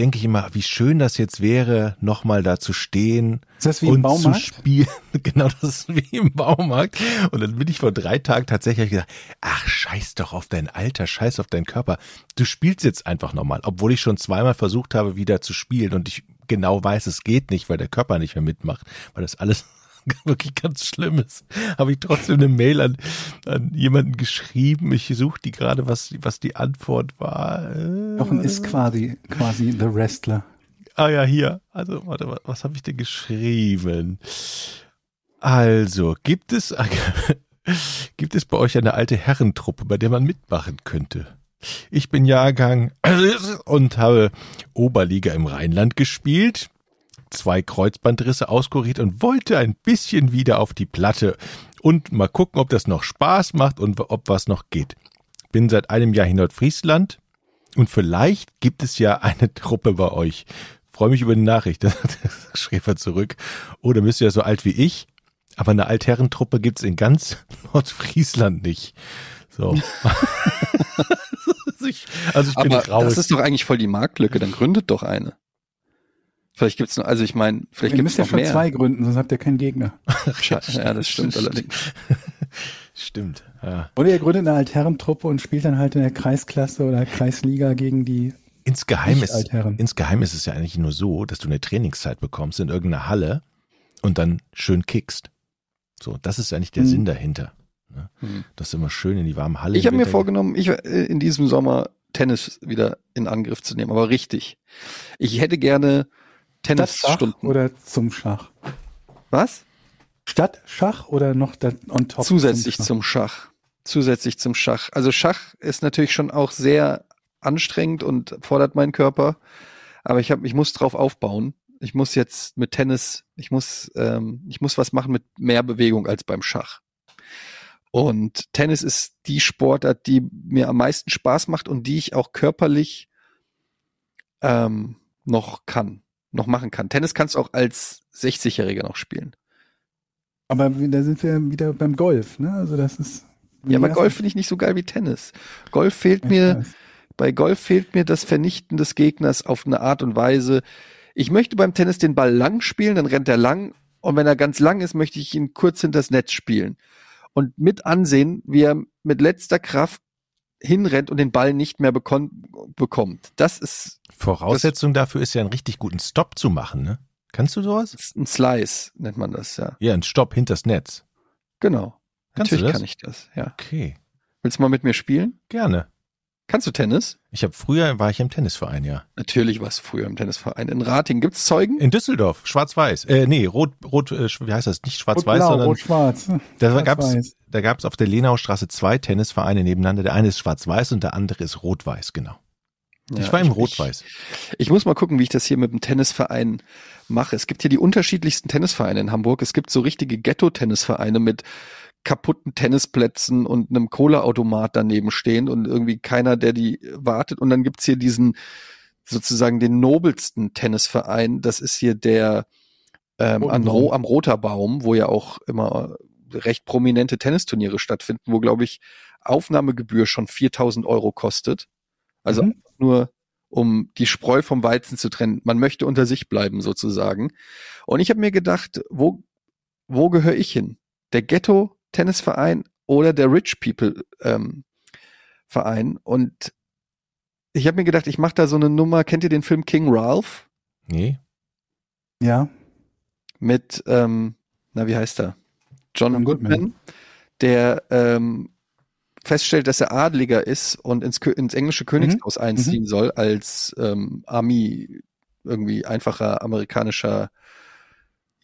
denke ich immer, wie schön das jetzt wäre, nochmal da zu stehen Ist das wie im und Baumarkt? zu spielen. Genau, das ist wie im Baumarkt. Und dann bin ich vor drei Tagen tatsächlich gesagt, ach, scheiß doch auf dein Alter, scheiß auf deinen Körper. Du spielst jetzt einfach nochmal, obwohl ich schon zweimal versucht habe, wieder zu spielen und ich genau weiß, es geht nicht, weil der Körper nicht mehr mitmacht, weil das alles wirklich ganz schlimm ist. Habe ich trotzdem eine Mail an, an jemanden geschrieben. Ich suche die gerade, was, was die Antwort war. Jochen ist quasi, quasi The Wrestler. Ah ja, hier. Also, warte, was, was habe ich denn geschrieben? Also, gibt es, gibt es bei euch eine alte Herrentruppe, bei der man mitmachen könnte? Ich bin Jahrgang und habe Oberliga im Rheinland gespielt, zwei Kreuzbandrisse auskuriert und wollte ein bisschen wieder auf die Platte und mal gucken, ob das noch Spaß macht und ob was noch geht. Bin seit einem Jahr in Nordfriesland und vielleicht gibt es ja eine Truppe bei euch. Freue mich über die Nachricht. schrieb er zurück. Oder bist du ja so alt wie ich? Aber eine Altherrentruppe gibt's in ganz Nordfriesland nicht. So. also ich, also ich bin Aber raus. das ist doch eigentlich voll die Marktlücke, dann gründet doch eine. Vielleicht gibt's noch, also ich meine, vielleicht Ihr gibt müsst es ja noch schon mehr. zwei gründen, sonst habt ihr keinen Gegner. Ja, das stimmt allerdings. Stimmt. Ja. Oder ihr gründet eine Altherrentruppe und spielt dann halt in der Kreisklasse oder Kreisliga gegen die Insgeheim ist, insgeheim ist es ja eigentlich nur so, dass du eine Trainingszeit bekommst in irgendeiner Halle und dann schön kickst. So, das ist eigentlich der Hm. Sinn dahinter. Ne? Hm. Das immer schön in die warme Halle. Ich habe mir vorgenommen, ich äh, in diesem Sommer Tennis wieder in Angriff zu nehmen, aber richtig. Ich hätte gerne Tennisstunden. oder zum Schach. Was? Statt Schach oder noch on top? Zusätzlich zum Schach? zum Schach. Zusätzlich zum Schach. Also Schach ist natürlich schon auch sehr anstrengend und fordert meinen Körper. Aber ich habe, ich muss drauf aufbauen. Ich muss jetzt mit Tennis, ich muss, ähm, ich muss was machen mit mehr Bewegung als beim Schach. Und Tennis ist die Sportart, die mir am meisten Spaß macht und die ich auch körperlich ähm, noch kann, noch machen kann. Tennis kannst du auch als 60-Jähriger noch spielen. Aber da sind wir wieder beim Golf, ne? Also das ist. Ja, aber Golf finde ich nicht so geil wie Tennis. Golf fehlt Ich mir, weiß. bei Golf fehlt mir das Vernichten des Gegners auf eine Art und Weise. Ich möchte beim Tennis den Ball lang spielen, dann rennt er lang. Und wenn er ganz lang ist, möchte ich ihn kurz hinters Netz spielen. Und mit ansehen, wie er mit letzter Kraft hinrennt und den Ball nicht mehr bekon bekommt. Das ist, Voraussetzung dafür ist ja einen richtig guten Stop zu machen, ne? Kannst du sowas? ein Slice, nennt man das, ja. Ja, ein Stopp hinters Netz. Genau. Kannst du Natürlich das? kann ich das, ja. Okay, Willst du mal mit mir spielen? gerne. Kannst du Tennis? Ich habe früher war ich im Tennisverein, ja. Natürlich warst du früher im Tennisverein. In Rating gibt's Zeugen? In Düsseldorf, schwarz-weiß. Äh, nee, rot, rot, äh, wie heißt das? Nicht schwarz-weiß, Rot-blau, sondern rot-schwarz. da Schwarz-weiß. gab's, da gab's auf der Lenaustraße zwei Tennisvereine nebeneinander. Der eine ist schwarz-weiß und der andere ist rot-weiß, genau. ich Ja, war im ich- rot-weiß. Ich muss mal gucken, wie ich das hier mit dem Tennisverein mache. Es gibt hier die unterschiedlichsten Tennisvereine in Hamburg. Es gibt so richtige Ghetto-Tennisvereine mit kaputten Tennisplätzen und einem Cola-Automat daneben stehen und irgendwie keiner, der die wartet. Und dann gibt's hier diesen sozusagen den nobelsten Tennisverein. Das ist hier der ähm. Ro am Roterbaum, wo ja auch immer recht prominente Tennisturniere stattfinden, wo, glaube ich, Aufnahmegebühr schon 4000 Euro kostet. Also Mhm. nur um die Spreu vom Weizen zu trennen. Man möchte unter sich bleiben sozusagen. Und ich habe mir gedacht, wo, wo gehöre ich hin? Der Ghetto-Tennisverein oder der Rich People ähm, Verein? Und ich habe mir gedacht, ich mache da so eine Nummer. Kennt ihr den Film King Ralph Nee? Ja, mit, ähm, na wie heißt er? John, John Goodman. Goodman, der ähm, feststellt, dass er Adliger ist und ins, ins englische Königshaus einziehen soll als ähm, Army, irgendwie einfacher amerikanischer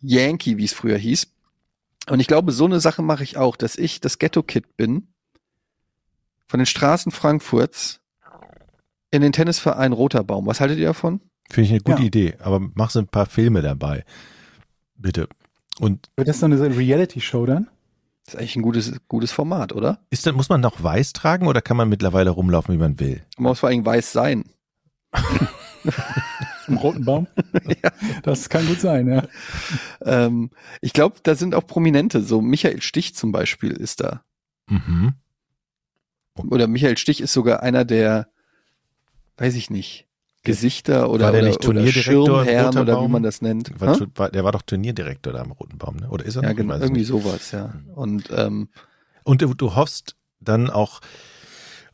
Yankee, wie es früher hieß. Und ich glaube, so eine Sache mache ich auch, dass ich das Ghetto-Kid bin, von den Straßen Frankfurts in den Tennisverein Roter Baum. Was haltet ihr davon? Finde ich eine gute Ja. Idee, aber mach so ein paar Filme dabei. Bitte. Und wird das so eine Reality-Show dann? Das ist eigentlich ein gutes, gutes Format, oder? Ist dann, muss man noch weiß tragen oder kann man mittlerweile rumlaufen, wie man will? Man muss vor allem weiß sein. Im roten Baum? Das kann gut sein, ja. Ähm, ich glaube, da sind auch Prominente, so Michael Stich zum Beispiel ist da. Mhm. Oder Michael Stich ist sogar einer der, weiß ich nicht, Gesichter oder, War der oder, nicht oder im Roter oder wie man das nennt. War, war, der war doch Turnierdirektor da am Roten Baum, ne? Oder ist er Ja, noch? genau, irgendwie nicht. sowas, ja. Und ähm, Und du, du hoffst dann auch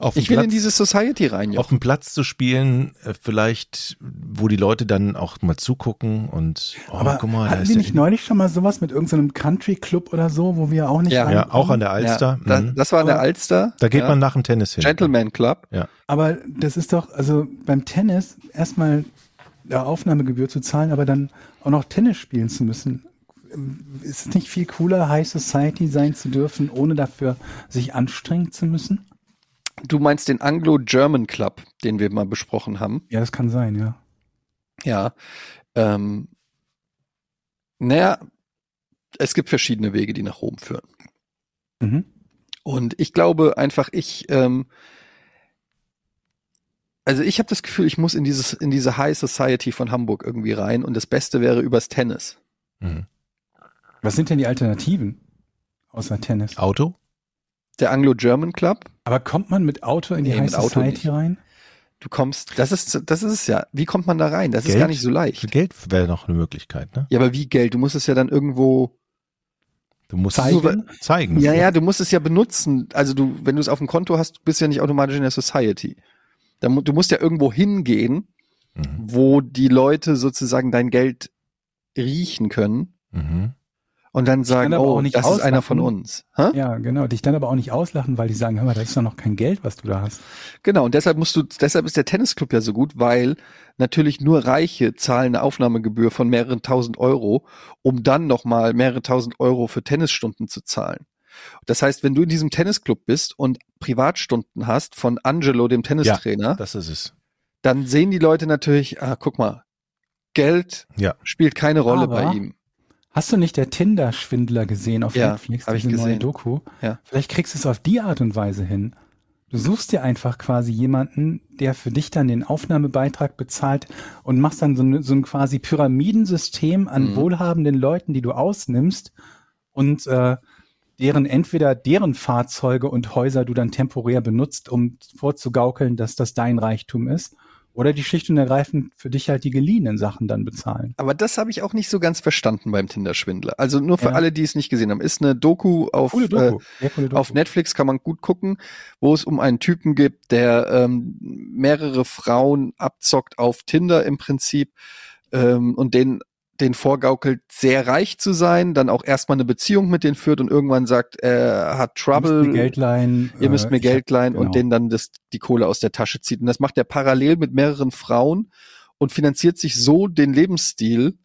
auf ich will in Platz, diese Society rein, auf dem Platz zu spielen, äh, vielleicht, wo die Leute dann auch mal zugucken und oh, Aber guck mal, da hatten ist wir der nicht neulich schon mal sowas mit irgendeinem Country-Club oder so, wo wir auch nicht Ja. Ja, auch an der Alster. Ja, da, mhm. das war in der Alster. da geht ja. man nach dem Tennis hin. Gentleman Club. Aber das ist doch, also beim Tennis erstmal eine Aufnahmegebühr zu zahlen, aber dann auch noch Tennis spielen zu müssen. Ist es nicht viel cooler, High Society sein zu dürfen, ohne dafür sich anstrengen zu müssen? Du meinst den Anglo-German Club, den wir mal besprochen haben. Ja, das kann sein, ja. Ja. Ähm, naja, es gibt verschiedene Wege, die nach Rom führen. Mhm. Und ich glaube einfach, ich, ähm, also ich habe das Gefühl, ich muss in dieses, in diese High Society von Hamburg irgendwie rein und das Beste wäre übers Tennis. Mhm. Was sind denn die Alternativen außer Tennis? Auto? Der Anglo-German Club, Aber kommt man mit Auto in die Nee, High Society rein? du kommst, das ist, das ist es ja. Wie kommt man da rein? Das ist Geld? gar nicht so leicht. Geld wäre noch eine Möglichkeit, ne? Ja, aber wie Geld? Du musst es ja dann irgendwo, Du musst Zeigen? es zeigen. ja, ja, du musst es ja benutzen. Also du, wenn du es auf dem Konto hast, bist du ja nicht automatisch in der Society. Du musst ja irgendwo hingehen, Mhm. wo die Leute sozusagen dein Geld riechen können Mhm. Und dann sagen, oh, das ist einer von auslachen. uns. Hä? Ja, genau. Dich dann aber auch nicht auslachen, weil die sagen, hör mal, das ist doch noch kein Geld, was du da hast. Genau, und deshalb musst du, deshalb ist der Tennisclub ja so gut, weil natürlich nur Reiche zahlen eine Aufnahmegebühr von mehreren tausend Euro, um dann nochmal mehrere tausend Euro für Tennisstunden zu zahlen. Das heißt, wenn du in diesem Tennisclub bist und Privatstunden hast von Angelo, dem Tennistrainer, Das ist es. dann sehen die Leute natürlich, ah, guck mal, Geld Ja. spielt keine Rolle Aber- bei ihm. Hast du nicht der Tinder-Schwindler gesehen auf Ja, Netflix, hab ich diese neue gesehen. Doku? Ja. Vielleicht kriegst du es auf die Art und Weise hin. Du suchst dir einfach quasi jemanden, der für dich dann den Aufnahmebeitrag bezahlt und machst dann so ein, so ein quasi Pyramidensystem an Mhm. wohlhabenden Leuten, die du ausnimmst und äh, deren entweder deren Fahrzeuge und Häuser du dann temporär benutzt, um vorzugaukeln, dass das dein Reichtum ist, oder die schlicht und ergreifend für dich halt die geliehenen Sachen dann bezahlen. Aber das habe ich auch nicht so ganz verstanden beim Tinder-Schwindler. Also nur für Ja. alle, die es nicht gesehen haben, ist eine Doku auf, Coole Äh, Doku. Doku. auf Netflix kann man gut gucken, wo es um einen Typen gibt, der ähm, mehrere Frauen abzockt auf Tinder im Prinzip ähm, und den den vorgaukelt, sehr reich zu sein, dann auch erstmal eine Beziehung mit denen führt und irgendwann sagt, er hat Ihr müsst Trouble, mir Geld leihen. ihr müsst äh, mir Geld leihen genau. und denen dann das, die Kohle aus der Tasche zieht. Und das macht er parallel mit mehreren Frauen und finanziert sich so den Lebensstil,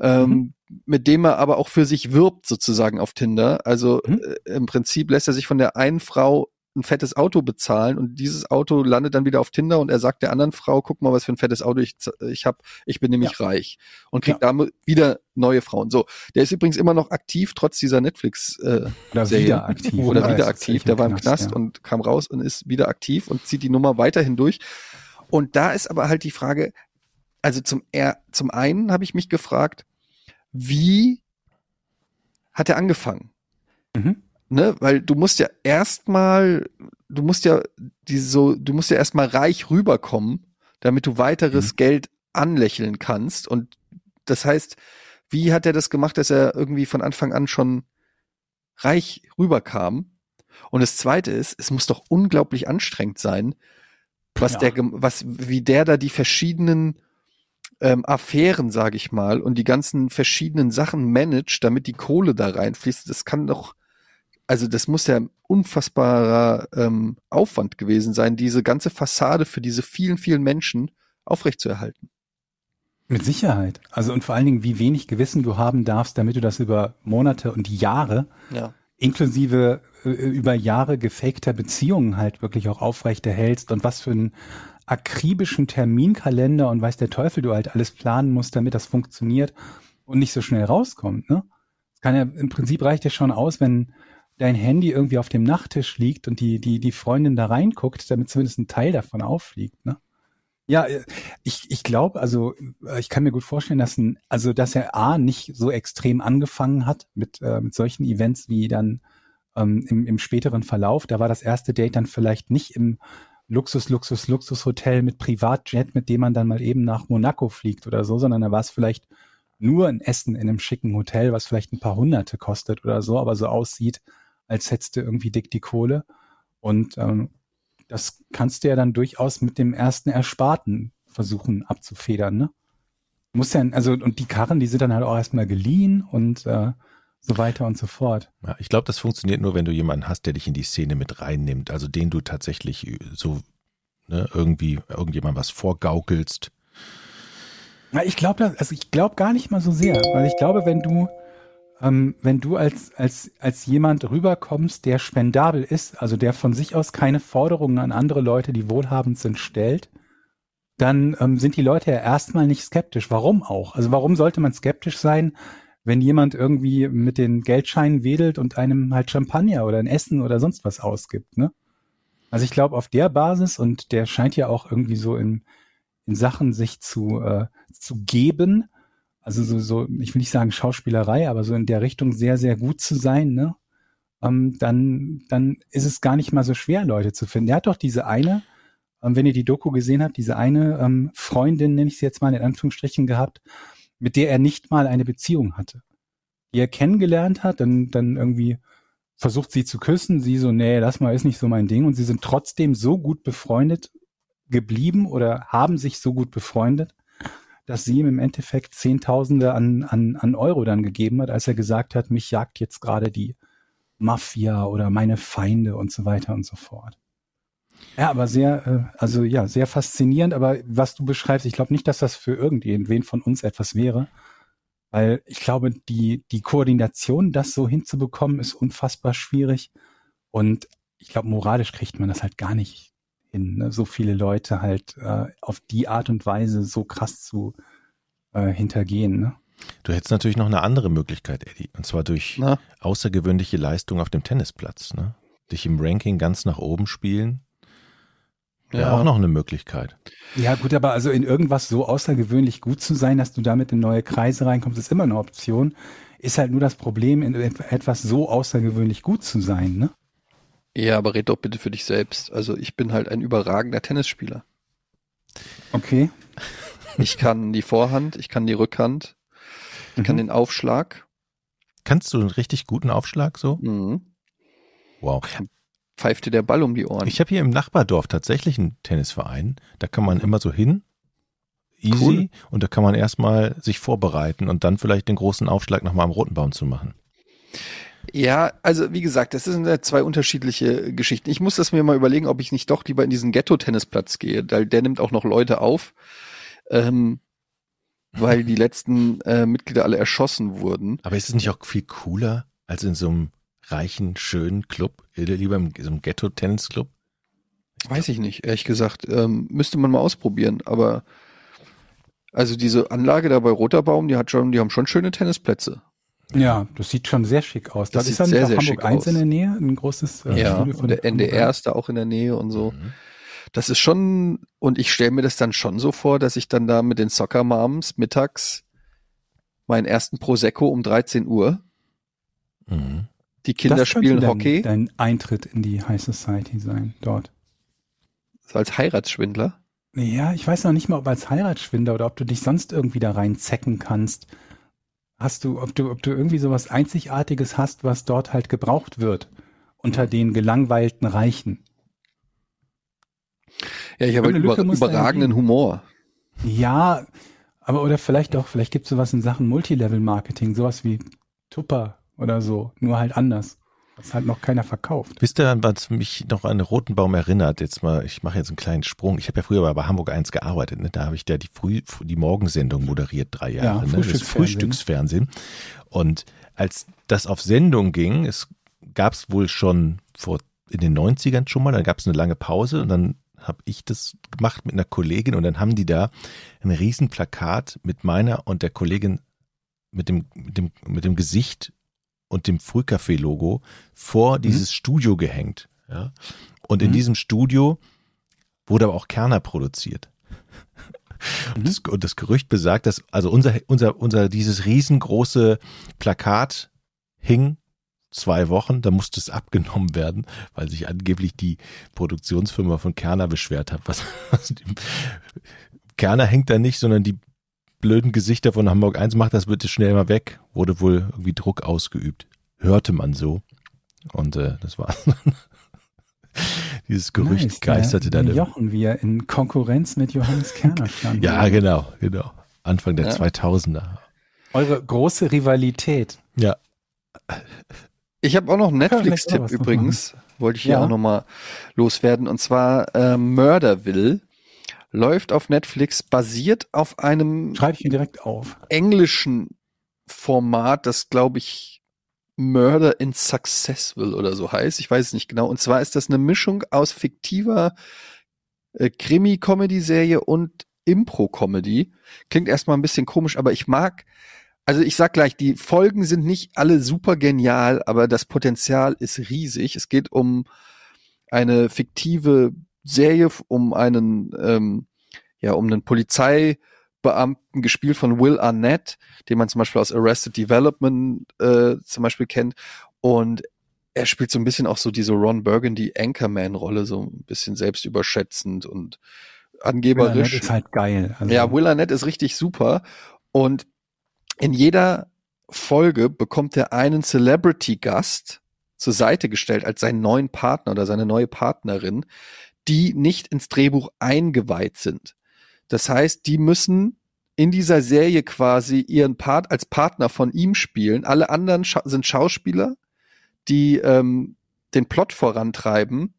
ähm, Mhm. mit dem er aber auch für sich wirbt sozusagen auf Tinder. Also Mhm. äh, im Prinzip lässt er sich von der einen Frau ein fettes Auto bezahlen und dieses Auto landet dann wieder auf Tinder und er sagt der anderen Frau, guck mal, was für ein fettes Auto ich, z- ich habe, ich bin nämlich reich und kriegt damit wieder neue Frauen. So, der ist übrigens immer noch aktiv, trotz dieser Netflix äh, Oder Serie. wieder aktiv. oder Ja, wieder aktiv. Der war im Knast ja. und kam raus und ist wieder aktiv und zieht die Nummer weiterhin durch. Und da ist aber halt die Frage, also zum, er, zum einen habe ich mich gefragt, wie hat er angefangen? Mhm. Ne? Weil du musst ja erstmal, du musst ja die so, du musst ja erstmal reich rüberkommen, damit du weiteres Mhm. Geld anlächeln kannst. Und das heißt, wie hat er das gemacht, dass er irgendwie von Anfang an schon reich rüberkam? Und das zweite ist, es muss doch unglaublich anstrengend sein, was Ja. der, was, wie der da die verschiedenen ähm, Affären, sage ich mal, und die ganzen verschiedenen Sachen managt, damit die Kohle da reinfließt. Das kann doch, also das muss ja ein unfassbarer ähm, Aufwand gewesen sein, diese ganze Fassade für diese vielen, vielen Menschen aufrechtzuerhalten. Mit Sicherheit. Also und vor allen Dingen, wie wenig Gewissen du haben darfst, damit du das über Monate und Jahre, Ja. inklusive äh, über Jahre gefakter Beziehungen halt wirklich auch aufrechterhältst und was für einen akribischen Terminkalender und weiß der Teufel du halt alles planen musst, damit das funktioniert und nicht so schnell rauskommt. Ne? Kann ja im Prinzip reicht ja schon aus, wenn dein Handy irgendwie auf dem Nachttisch liegt und die, die, die Freundin da reinguckt, damit zumindest ein Teil davon auffliegt, ne? Ja, äh, ich, ich glaube, also äh, ich kann mir gut vorstellen, dass ein, also dass er A nicht so extrem angefangen hat mit, äh, mit solchen Events wie dann ähm, im, im späteren Verlauf. Da war das erste Date dann vielleicht nicht im Luxus, Luxus, Luxushotel mit Privatjet, mit dem man dann mal eben nach Monaco fliegt oder so, sondern da war es vielleicht nur ein Essen in einem schicken Hotel, was vielleicht ein paar Hunderte kostet oder so, aber so aussieht, als hättest du irgendwie dick die Kohle. Und ähm, das kannst du ja dann durchaus mit dem ersten Ersparten versuchen abzufedern, ne? Muss ja, also, und die Karren, die sind dann halt auch erstmal geliehen und äh, so weiter und so fort. Ja, ich glaube, das funktioniert nur, wenn du jemanden hast, der dich in die Szene mit reinnimmt, also den du tatsächlich so ne, irgendwie irgendjemand was vorgaukelst. Ja, ich glaube, also ich glaube gar nicht mal so sehr, weil ich glaube, wenn du ähm, wenn du als, als, als jemand rüberkommst, der spendabel ist, also der von sich aus keine Forderungen an andere Leute, die wohlhabend sind, stellt, dann ähm, sind die Leute ja erstmal nicht skeptisch. Warum auch? Also warum sollte man skeptisch sein, wenn jemand irgendwie mit den Geldscheinen wedelt und einem halt Champagner oder ein Essen oder sonst was ausgibt, ne? Also ich glaube, auf der Basis, und der scheint ja auch irgendwie so in, in Sachen sich zu, äh, zu geben, also so, so, ich will nicht sagen Schauspielerei, aber so in der Richtung sehr, sehr gut zu sein, ne? Ähm, dann, dann ist es gar nicht mal so schwer, Leute zu finden. Er hat doch diese eine, ähm, wenn ihr die Doku gesehen habt, diese eine ähm, Freundin, nenne ich sie jetzt mal in Anführungsstrichen gehabt, mit der er nicht mal eine Beziehung hatte. Die er kennengelernt hat, dann, dann irgendwie versucht sie zu küssen, sie so, nee, das mal ist nicht so mein Ding und sie sind trotzdem so gut befreundet geblieben oder haben sich so gut befreundet, dass sie ihm im Endeffekt Zehntausende an, an, an Euro dann gegeben hat, als er gesagt hat, mich jagt jetzt gerade die Mafia oder meine Feinde und so weiter und so fort. Ja, aber sehr, äh, also ja, sehr faszinierend. Aber was du beschreibst, ich glaube nicht, dass das für irgendwen von uns etwas wäre, weil ich glaube, die, die Koordination, das so hinzubekommen, ist unfassbar schwierig. Und ich glaube, moralisch kriegt man das halt gar nicht hin, ne? so viele Leute halt äh, auf die Art und Weise so krass zu äh, hintergehen. Ne? Du hättest natürlich noch eine andere Möglichkeit, Eddie, und zwar durch Na? außergewöhnliche Leistung auf dem Tennisplatz. Ne? Dich im Ranking ganz nach oben spielen. Ja, auch noch eine Möglichkeit. Ja, gut, aber also in irgendwas so außergewöhnlich gut zu sein, dass du damit in neue Kreise reinkommst, ist immer eine Option. Ist halt nur das Problem, in etwas so außergewöhnlich gut zu sein, ne? Ja, aber red doch bitte für dich selbst. Also ich bin halt ein überragender Tennisspieler. Okay. Ich kann die Vorhand, ich kann die Rückhand, ich mhm. kann den Aufschlag. Kannst du einen richtig guten Aufschlag so? Mhm. Wow. Pfeift dir der Ball um die Ohren. Ich habe hier im Nachbardorf tatsächlich einen Tennisverein. Da kann man immer so hin. Easy. Cool. Und da kann man erstmal sich vorbereiten und dann vielleicht den großen Aufschlag nochmal am roten Baum zu machen. Ja, also wie gesagt, das sind zwei unterschiedliche Geschichten. Ich muss das mir mal überlegen, ob ich nicht doch lieber in diesen Ghetto-Tennisplatz gehe, weil der nimmt auch noch Leute auf, ähm, weil die letzten äh, Mitglieder alle erschossen wurden. Aber ist es nicht auch viel cooler als in so einem reichen, schönen Club? Lieber in so einem Ghetto-Tennisclub? Weiß ich nicht, ehrlich gesagt. Ähm, müsste man mal ausprobieren, aber also diese Anlage da bei Roterbaum, die hat schon, die haben schon schöne Tennisplätze. Ja, das sieht schon sehr schick aus. Das, das ist dann sehr, sehr Hamburg schick 1 aus. in der Nähe, ein großes äh, ja, Studio von der NDR ist da auch in der Nähe und so. Mhm. Das ist schon, und ich stelle mir das dann schon so vor, dass ich dann da mit den Soccer Moms mittags meinen ersten Prosecco um 13 Uhr. Mhm. Die Kinder das spielen dein, Hockey. Dein Eintritt in die High Society sein, dort. So als Heiratsschwindler? Ja, ich weiß noch nicht mal, ob als Heiratsschwindler oder ob du dich sonst irgendwie da reinzecken kannst hast du, ob du, ob du irgendwie sowas Einzigartiges hast, was dort halt gebraucht wird unter den gelangweilten Reichen. Ja, ich habe halt über, überragenden Humor. Ja, aber oder vielleicht auch, vielleicht gibt es sowas in Sachen Multilevel-Marketing, sowas wie Tupper oder so, nur halt anders. Was halt noch keiner verkauft. Wisst ihr, was mich noch an Rotenbaum erinnert? Jetzt mal, ich mache jetzt einen kleinen Sprung. Ich habe ja früher bei Hamburg 1 gearbeitet. Ne? Da habe ich ja die Früh, die Morgensendung moderiert, drei Jahre. Ja, ne? Das Frühstücksfernsehen. Und als das auf Sendung ging, es gab es wohl schon vor in den 90ern schon mal, dann gab es eine lange Pause und dann habe ich das gemacht mit einer Kollegin und dann haben die da ein Riesenplakat mit meiner und der Kollegin mit dem, mit dem, mit dem Gesicht und dem Frühcafé-Logo vor dieses Studio gehängt. Ja? Und in diesem Studio wurde aber auch Kerner produziert. Und das, und das Gerücht besagt, dass also unser unser unser dieses riesengroße Plakat hing zwei Wochen, da musste es abgenommen werden, weil sich angeblich die Produktionsfirma von Kerner beschwert hat. Was, was die, Kerner hängt da nicht, sondern die blöden Gesichter von Hamburg 1 macht das bitte schnell mal weg. Wurde wohl irgendwie Druck ausgeübt. Hörte man so. Und äh, das war dieses Gerücht Nice, geisterte der, dann. Jochen, wie er in Konkurrenz mit Johannes Kerner stand. Ja, genau, genau. Anfang der Ja. 2000er. Eure große Rivalität. Ja. Ich habe auch noch einen Netflix-Tipp noch übrigens. Wollte ich hier Ja. auch noch mal loswerden. Und zwar äh, Murderville läuft auf Netflix, basiert auf einem Schreibe ich mir direkt auf. englischen Format, das glaube ich Murder in Successville oder so heißt. Ich weiß es nicht genau. Und zwar ist das eine Mischung aus fiktiver äh, Krimi-Comedy-Serie und Impro-Comedy. Klingt erstmal ein bisschen komisch, aber ich mag, also ich sag gleich, die Folgen sind nicht alle super genial, aber das Potenzial ist riesig. Es geht um eine fiktive Serie, um einen, ähm, ja, um einen Polizeibeamten, gespielt von Will Arnett, den man zum Beispiel aus Arrested Development äh, zum Beispiel kennt. Und er spielt so ein bisschen auch so diese Ron Burgundy Anchorman-Rolle, so ein bisschen selbstüberschätzend und angeberisch. Das ist halt geil. Also, Ja, Will Arnett ist richtig super. Und in jeder Folge bekommt er einen Celebrity-Gast zur Seite gestellt als seinen neuen Partner oder seine neue Partnerin, die nicht ins Drehbuch eingeweiht sind. Das heißt, die müssen in dieser Serie quasi ihren Part als Partner von ihm spielen. Alle anderen scha sind Schauspieler, die ähm, den Plot vorantreiben.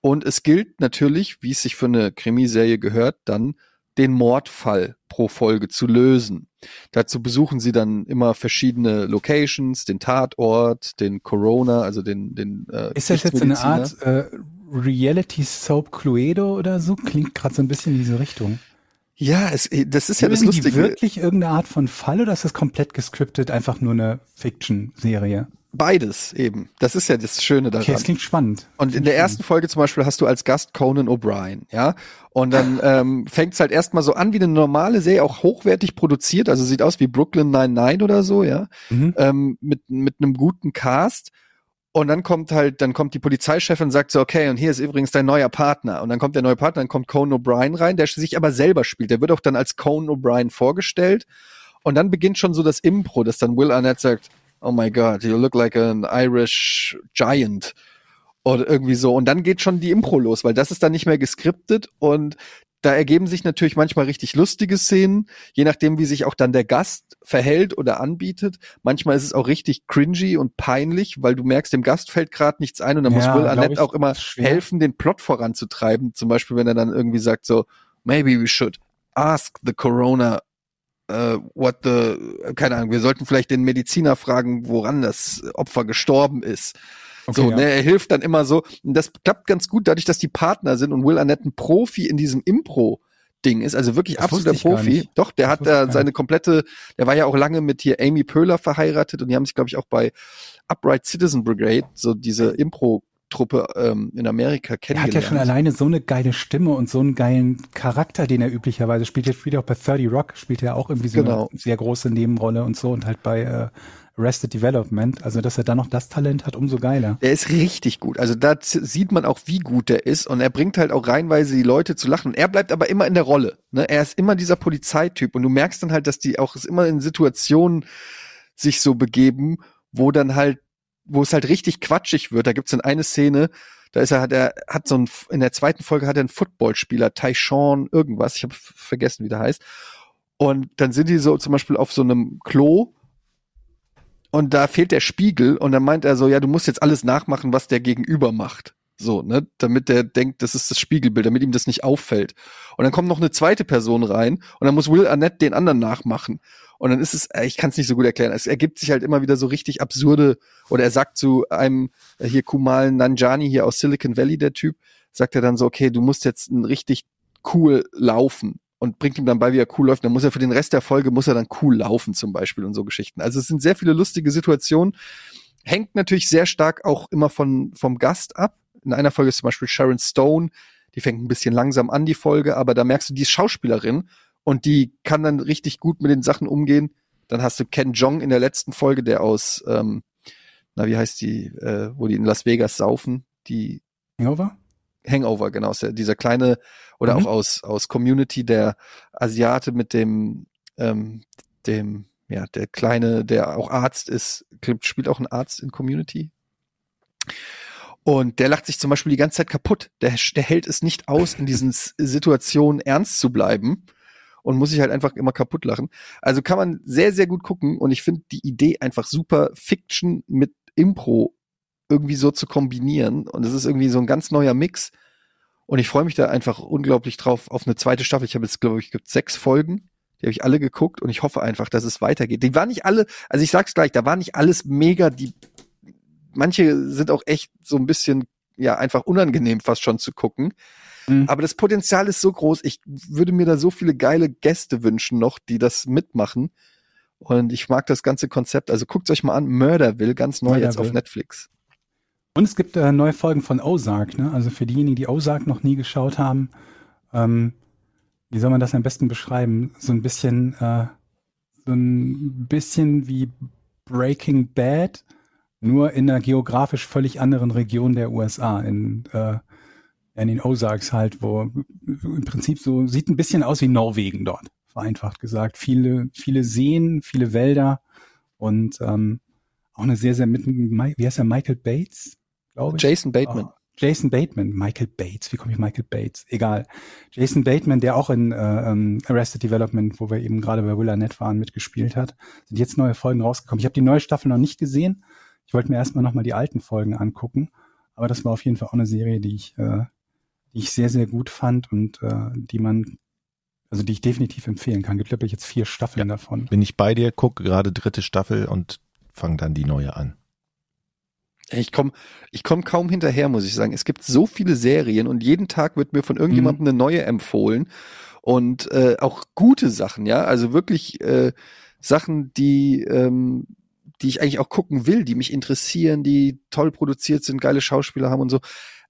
Und es gilt natürlich, wie es sich für eine Krimiserie gehört, dann den Mordfall pro Folge zu lösen. Dazu besuchen sie dann immer verschiedene Locations, den Tatort, den Corona, also den, den äh, ist das jetzt eine. Art äh, Reality Soap Cluedo oder so? Klingt gerade so ein bisschen in diese Richtung. Ja, es, das ist ja das Lustige. wirklich irgendeine Art von Fall oder ist das komplett gescriptet, einfach nur eine Fiction-Serie? Beides eben. Das ist ja das Schöne daran. Okay, das klingt spannend. Und in der ersten Folge zum Beispiel hast du als Gast Conan O'Brien, ja. Und dann ähm, fängt es halt erstmal so an wie eine normale Serie, auch hochwertig produziert, also sieht aus wie Brooklyn 99 oder so, ja. Mhm. Ähm, mit, mit einem guten Cast. Und dann kommt halt, dann kommt die Polizeichefin und sagt so, okay, und hier ist übrigens dein neuer Partner. Und dann kommt der neue Partner, dann kommt Conan O'Brien rein, der sich aber selber spielt. Der wird auch dann als Conan O'Brien vorgestellt. Und dann beginnt schon so das Impro, dass dann Will Arnett sagt, oh my God, you look like an Irish giant. Oder irgendwie so. Und dann geht schon die Impro los, weil das ist dann nicht mehr geskriptet und da ergeben sich natürlich manchmal richtig lustige Szenen, je nachdem, wie sich auch dann der Gast verhält oder anbietet. Manchmal ist es auch richtig cringy und peinlich, weil du merkst, dem Gast fällt gerade nichts ein und dann muss Ja, Will glaub Arnett ich, auch immer helfen, den Plot voranzutreiben. Zum Beispiel, wenn er dann irgendwie sagt so, maybe we should ask the Corona äh, what the, keine Ahnung, wir sollten vielleicht den Mediziner fragen, woran das Opfer gestorben ist. Okay, so, ja. ne, er hilft dann immer so. Und das klappt ganz gut, dadurch, dass die Partner sind und Will Arnett ein Profi in diesem Impro-Ding ist, also wirklich Das absoluter Profi. Doch, der Das hat da seine komplette, der war ja auch lange mit hier Amy Pöhler verheiratet und die haben sich, glaube ich, auch bei Upright Citizen Brigade, so diese Impro-Truppe ähm, in Amerika Er hat kennengelernt. ja schon alleine so eine geile Stimme und so einen geilen Charakter, den er üblicherweise spielt. Jetzt spielt er auch bei 30 Rock, spielt er auch irgendwie so Genau. eine sehr große Nebenrolle und so und halt bei äh, Arrested Development. Also, dass er da noch das Talent hat, umso geiler. Der ist richtig gut. Also da sieht man auch, wie gut der ist. Und er bringt halt auch reinweise die Leute zu lachen. Er bleibt aber immer in der Rolle. Ne? Er ist immer dieser Polizeityp. Und du merkst dann halt, dass die auch immer in Situationen sich so begeben, wo dann halt, wo es halt richtig quatschig wird. Da gibt's dann eine Szene, da ist er, hat er, hat so ein, in der zweiten Folge hat er einen Footballspieler, Tyshawn irgendwas, ich habe vergessen, wie der heißt. Und dann sind die so zum Beispiel auf so einem Klo und da fehlt der Spiegel und dann meint er so, ja, du musst jetzt alles nachmachen, was der Gegenüber macht. So, ne, damit der denkt, das ist das Spiegelbild, damit ihm das nicht auffällt. Und dann kommt noch eine zweite Person rein und dann muss Will Arnett den anderen nachmachen. Und dann ist es, äh, ich kann es nicht so gut erklären, es ergibt sich halt immer wieder so richtig absurde, oder er sagt zu einem, äh, hier Kumal Nanjani hier aus Silicon Valley, der Typ, sagt er dann so, okay, du musst jetzt ein richtig cool laufen und bringt ihm dann bei, wie er cool läuft. Dann muss er für den Rest der Folge, muss er dann cool laufen zum Beispiel und so Geschichten. Also es sind sehr viele lustige Situationen. hängt natürlich sehr stark auch immer von, vom Gast ab. In einer Folge ist zum Beispiel Sharon Stone, die fängt ein bisschen langsam an, die Folge, aber da merkst du, die ist Schauspielerin und die kann dann richtig gut mit den Sachen umgehen. Dann hast du Ken Jong in der letzten Folge, der aus, ähm, na, wie heißt die, äh, wo die in Las Vegas saufen, die Hangover? Hangover, genau, dieser kleine, oder Mhm. auch aus, aus Community, der Asiate mit dem, ähm, dem, ja, der kleine, der auch Arzt ist, spielt auch ein Arzt in Community. Und der lacht sich zum Beispiel die ganze Zeit kaputt. Der, der hält es nicht aus, in diesen Situationen ernst zu bleiben und muss sich halt einfach immer kaputt lachen. Also kann man sehr, sehr gut gucken und ich finde die Idee einfach super, Fiction mit Impro irgendwie so zu kombinieren und es ist irgendwie so ein ganz neuer Mix und ich freue mich da einfach unglaublich drauf auf eine zweite Staffel. Ich habe jetzt, glaube ich, gibt sechs Folgen, die habe ich alle geguckt und ich hoffe einfach, dass es weitergeht. Die waren nicht alle, also ich sag's gleich, da war nicht alles mega, die manche sind auch echt so ein bisschen ja einfach unangenehm fast schon zu gucken. Mhm. Aber das Potenzial ist so groß. Ich würde mir da so viele geile Gäste wünschen noch, die das mitmachen. Und ich mag das ganze Konzept. Also guckt euch mal an. Murderville, ganz neu jetzt auf Murderville. Netflix. Und es gibt äh, neue Folgen von Ozark, ne? Also für diejenigen, die Ozark noch nie geschaut haben, ähm, wie soll man das am besten beschreiben? So ein bisschen, äh, so ein bisschen wie Breaking Bad, nur in einer geografisch völlig anderen Region der USA, in, äh, in den Ozarks halt, wo im Prinzip so sieht ein bisschen aus wie Norwegen dort, vereinfacht gesagt. Viele, viele Seen, viele Wälder und ähm, auch eine sehr, sehr mit, wie heißt er, Michael Bates, glaube ich. Jason Bateman. Ah, Jason Bateman, Michael Bates, wie komme ich Michael Bates? Egal. Jason Bateman, der auch in äh, ähm, Arrested Development, wo wir eben gerade bei Will Arnett waren, mitgespielt hat, sind jetzt neue Folgen rausgekommen. Ich habe die neue Staffel noch nicht gesehen. Ich wollte mir erstmal nochmal die alten Folgen angucken. Aber das war auf jeden Fall auch eine Serie, die ich, äh, die ich sehr, sehr gut fand und äh, die man, also die ich definitiv empfehlen kann. Gibt, glaube ich, jetzt vier Staffeln davon. Bin ich bei dir, gucke gerade dritte Staffel und fange dann die neue an. Ich komme ich komm kaum hinterher, muss ich sagen. Es gibt so viele Serien und jeden Tag wird mir von irgendjemandem eine neue empfohlen. Und äh, auch gute Sachen, ja. Also wirklich äh, Sachen, die, ähm, die ich eigentlich auch gucken will, die mich interessieren, die toll produziert sind, geile Schauspieler haben und so.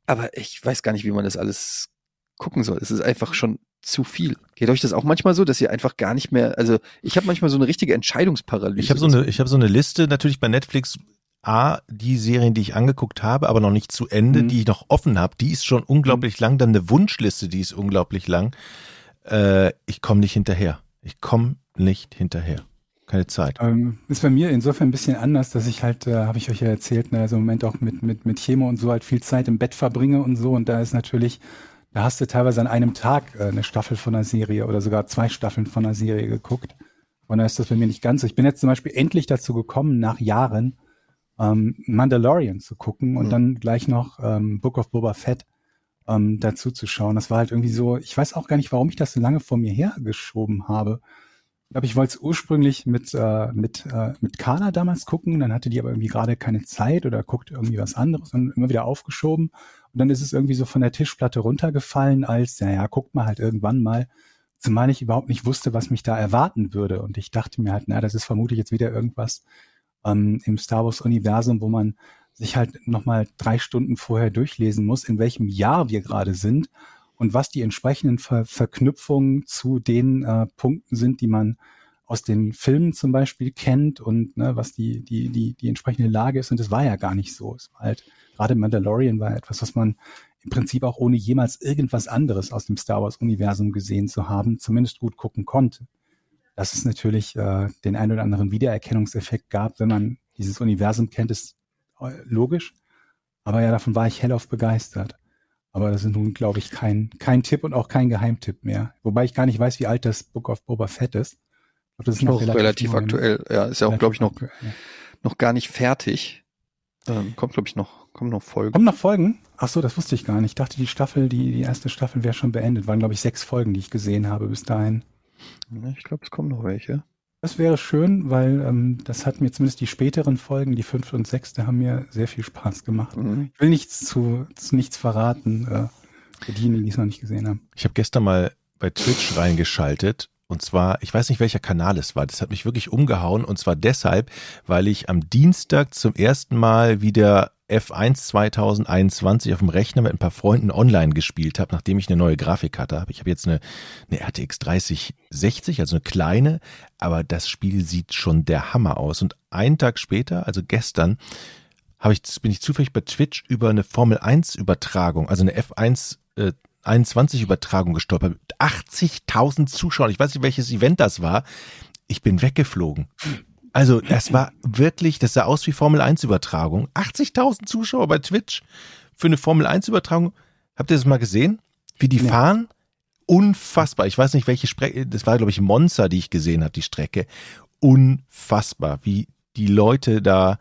Aber ich weiß gar nicht, wie man das alles gucken soll. Es ist einfach schon zu viel. Geht euch das auch manchmal so, dass ihr einfach gar nicht mehr, also ich habe manchmal so eine richtige Entscheidungsparalyse. Ich habe so eine, ich habe so eine Liste natürlich bei Netflix. A, die Serien, die ich angeguckt habe, aber noch nicht zu Ende, Mhm. die ich noch offen habe, die ist schon unglaublich lang. Dann eine Wunschliste, die ist unglaublich lang. Äh, ich komme nicht hinterher. Ich komme nicht hinterher. Keine Zeit. Ähm, ist bei mir insofern ein bisschen anders, dass ich halt, äh, habe ich euch ja erzählt, ne, also im Moment auch mit, mit, mit Chemo und so halt viel Zeit im Bett verbringe und so. Und da ist natürlich, da hast du teilweise an einem Tag äh, eine Staffel von einer Serie oder sogar zwei Staffeln von einer Serie geguckt. Und da ist das bei mir nicht ganz so. Ich bin jetzt zum Beispiel endlich dazu gekommen, nach Jahren ähm, Mandalorian zu gucken und Mhm. dann gleich noch ähm, Book of Boba Fett ähm, dazu zu schauen. Das war halt irgendwie so, ich weiß auch gar nicht, warum ich das so lange vor mir hergeschoben habe. Ich glaube, ich wollte es ursprünglich mit, äh, mit, äh, mit Carla damals gucken, dann hatte die aber irgendwie gerade keine Zeit oder guckt irgendwie was anderes und immer wieder aufgeschoben. Und dann ist es irgendwie so von der Tischplatte runtergefallen, als, ja, ja, guckt mal halt irgendwann mal. Zumal ich überhaupt nicht wusste, was mich da erwarten würde. Und ich dachte mir halt, na, das ist vermutlich jetzt wieder irgendwas ähm, im Star Wars-Universum, wo man sich halt nochmal drei Stunden vorher durchlesen muss, in welchem Jahr wir gerade sind und was die entsprechenden Ver Verknüpfungen zu den äh, Punkten sind, die man aus den Filmen zum Beispiel kennt und ne, was die, die, die, die entsprechende Lage ist. Und das war ja gar nicht so. Es war halt, gerade Mandalorian war etwas, was man im Prinzip auch ohne jemals irgendwas anderes aus dem Star Wars-Universum gesehen zu haben, zumindest gut gucken konnte. Dass es natürlich äh, den ein oder anderen Wiedererkennungseffekt gab, wenn man dieses Universum kennt, ist äh, logisch. Aber ja, davon war ich hellauf begeistert. Aber das ist nun, glaube ich, kein, kein Tipp und auch kein Geheimtipp mehr. Wobei ich gar nicht weiß, wie alt das Book of Boba Fett ist. Ich glaub, das ist noch relativ, ne? aktuell. Ja, ist ja auch, glaube ich, noch, Relativ aktuell, ja. noch gar nicht fertig. Ähm, kommt, glaube ich, noch, kommen noch Folgen. Kommen noch Folgen? Ach so, das wusste ich gar nicht. Ich dachte, die Staffel, die, die erste Staffel wäre schon beendet. Waren, glaube ich, sechs Folgen, die ich gesehen habe bis dahin. Ich glaube, es kommen noch welche. Das wäre schön, weil ähm, das hat mir zumindest die späteren Folgen, die fünfte und sechste, haben mir sehr viel Spaß gemacht. Mhm. Ich will nichts zu, zu nichts verraten, äh, für diejenigen, die es noch nicht gesehen haben. Ich habe gestern mal bei Twitch reingeschaltet Und zwar, ich weiß nicht, welcher Kanal es war. Das hat mich wirklich umgehauen. Und zwar deshalb, weil ich am Dienstag zum ersten Mal wieder F1 2021 auf dem Rechner mit ein paar Freunden online gespielt habe, nachdem ich eine neue Grafik hatte. Ich habe jetzt eine, eine RTX 3060, also eine kleine, aber das Spiel sieht schon der Hammer aus. Und einen Tag später, also gestern, habe ich, bin ich zufällig bei Twitch über eine Formel 1 Übertragung, also eine F1 äh, 21 Übertragung gestolpert. 80.000 Zuschauer. Ich weiß nicht, welches Event das war. Ich bin weggeflogen. Also, das war wirklich, das sah aus wie Formel 1 Übertragung. 80.000 Zuschauer bei Twitch für eine Formel 1 Übertragung. Habt ihr das mal gesehen? Wie die ja. fahren? Unfassbar. Ich weiß nicht, welche Strecke, das war, glaube ich, Monza, die ich gesehen habe, die Strecke. Unfassbar, wie die Leute da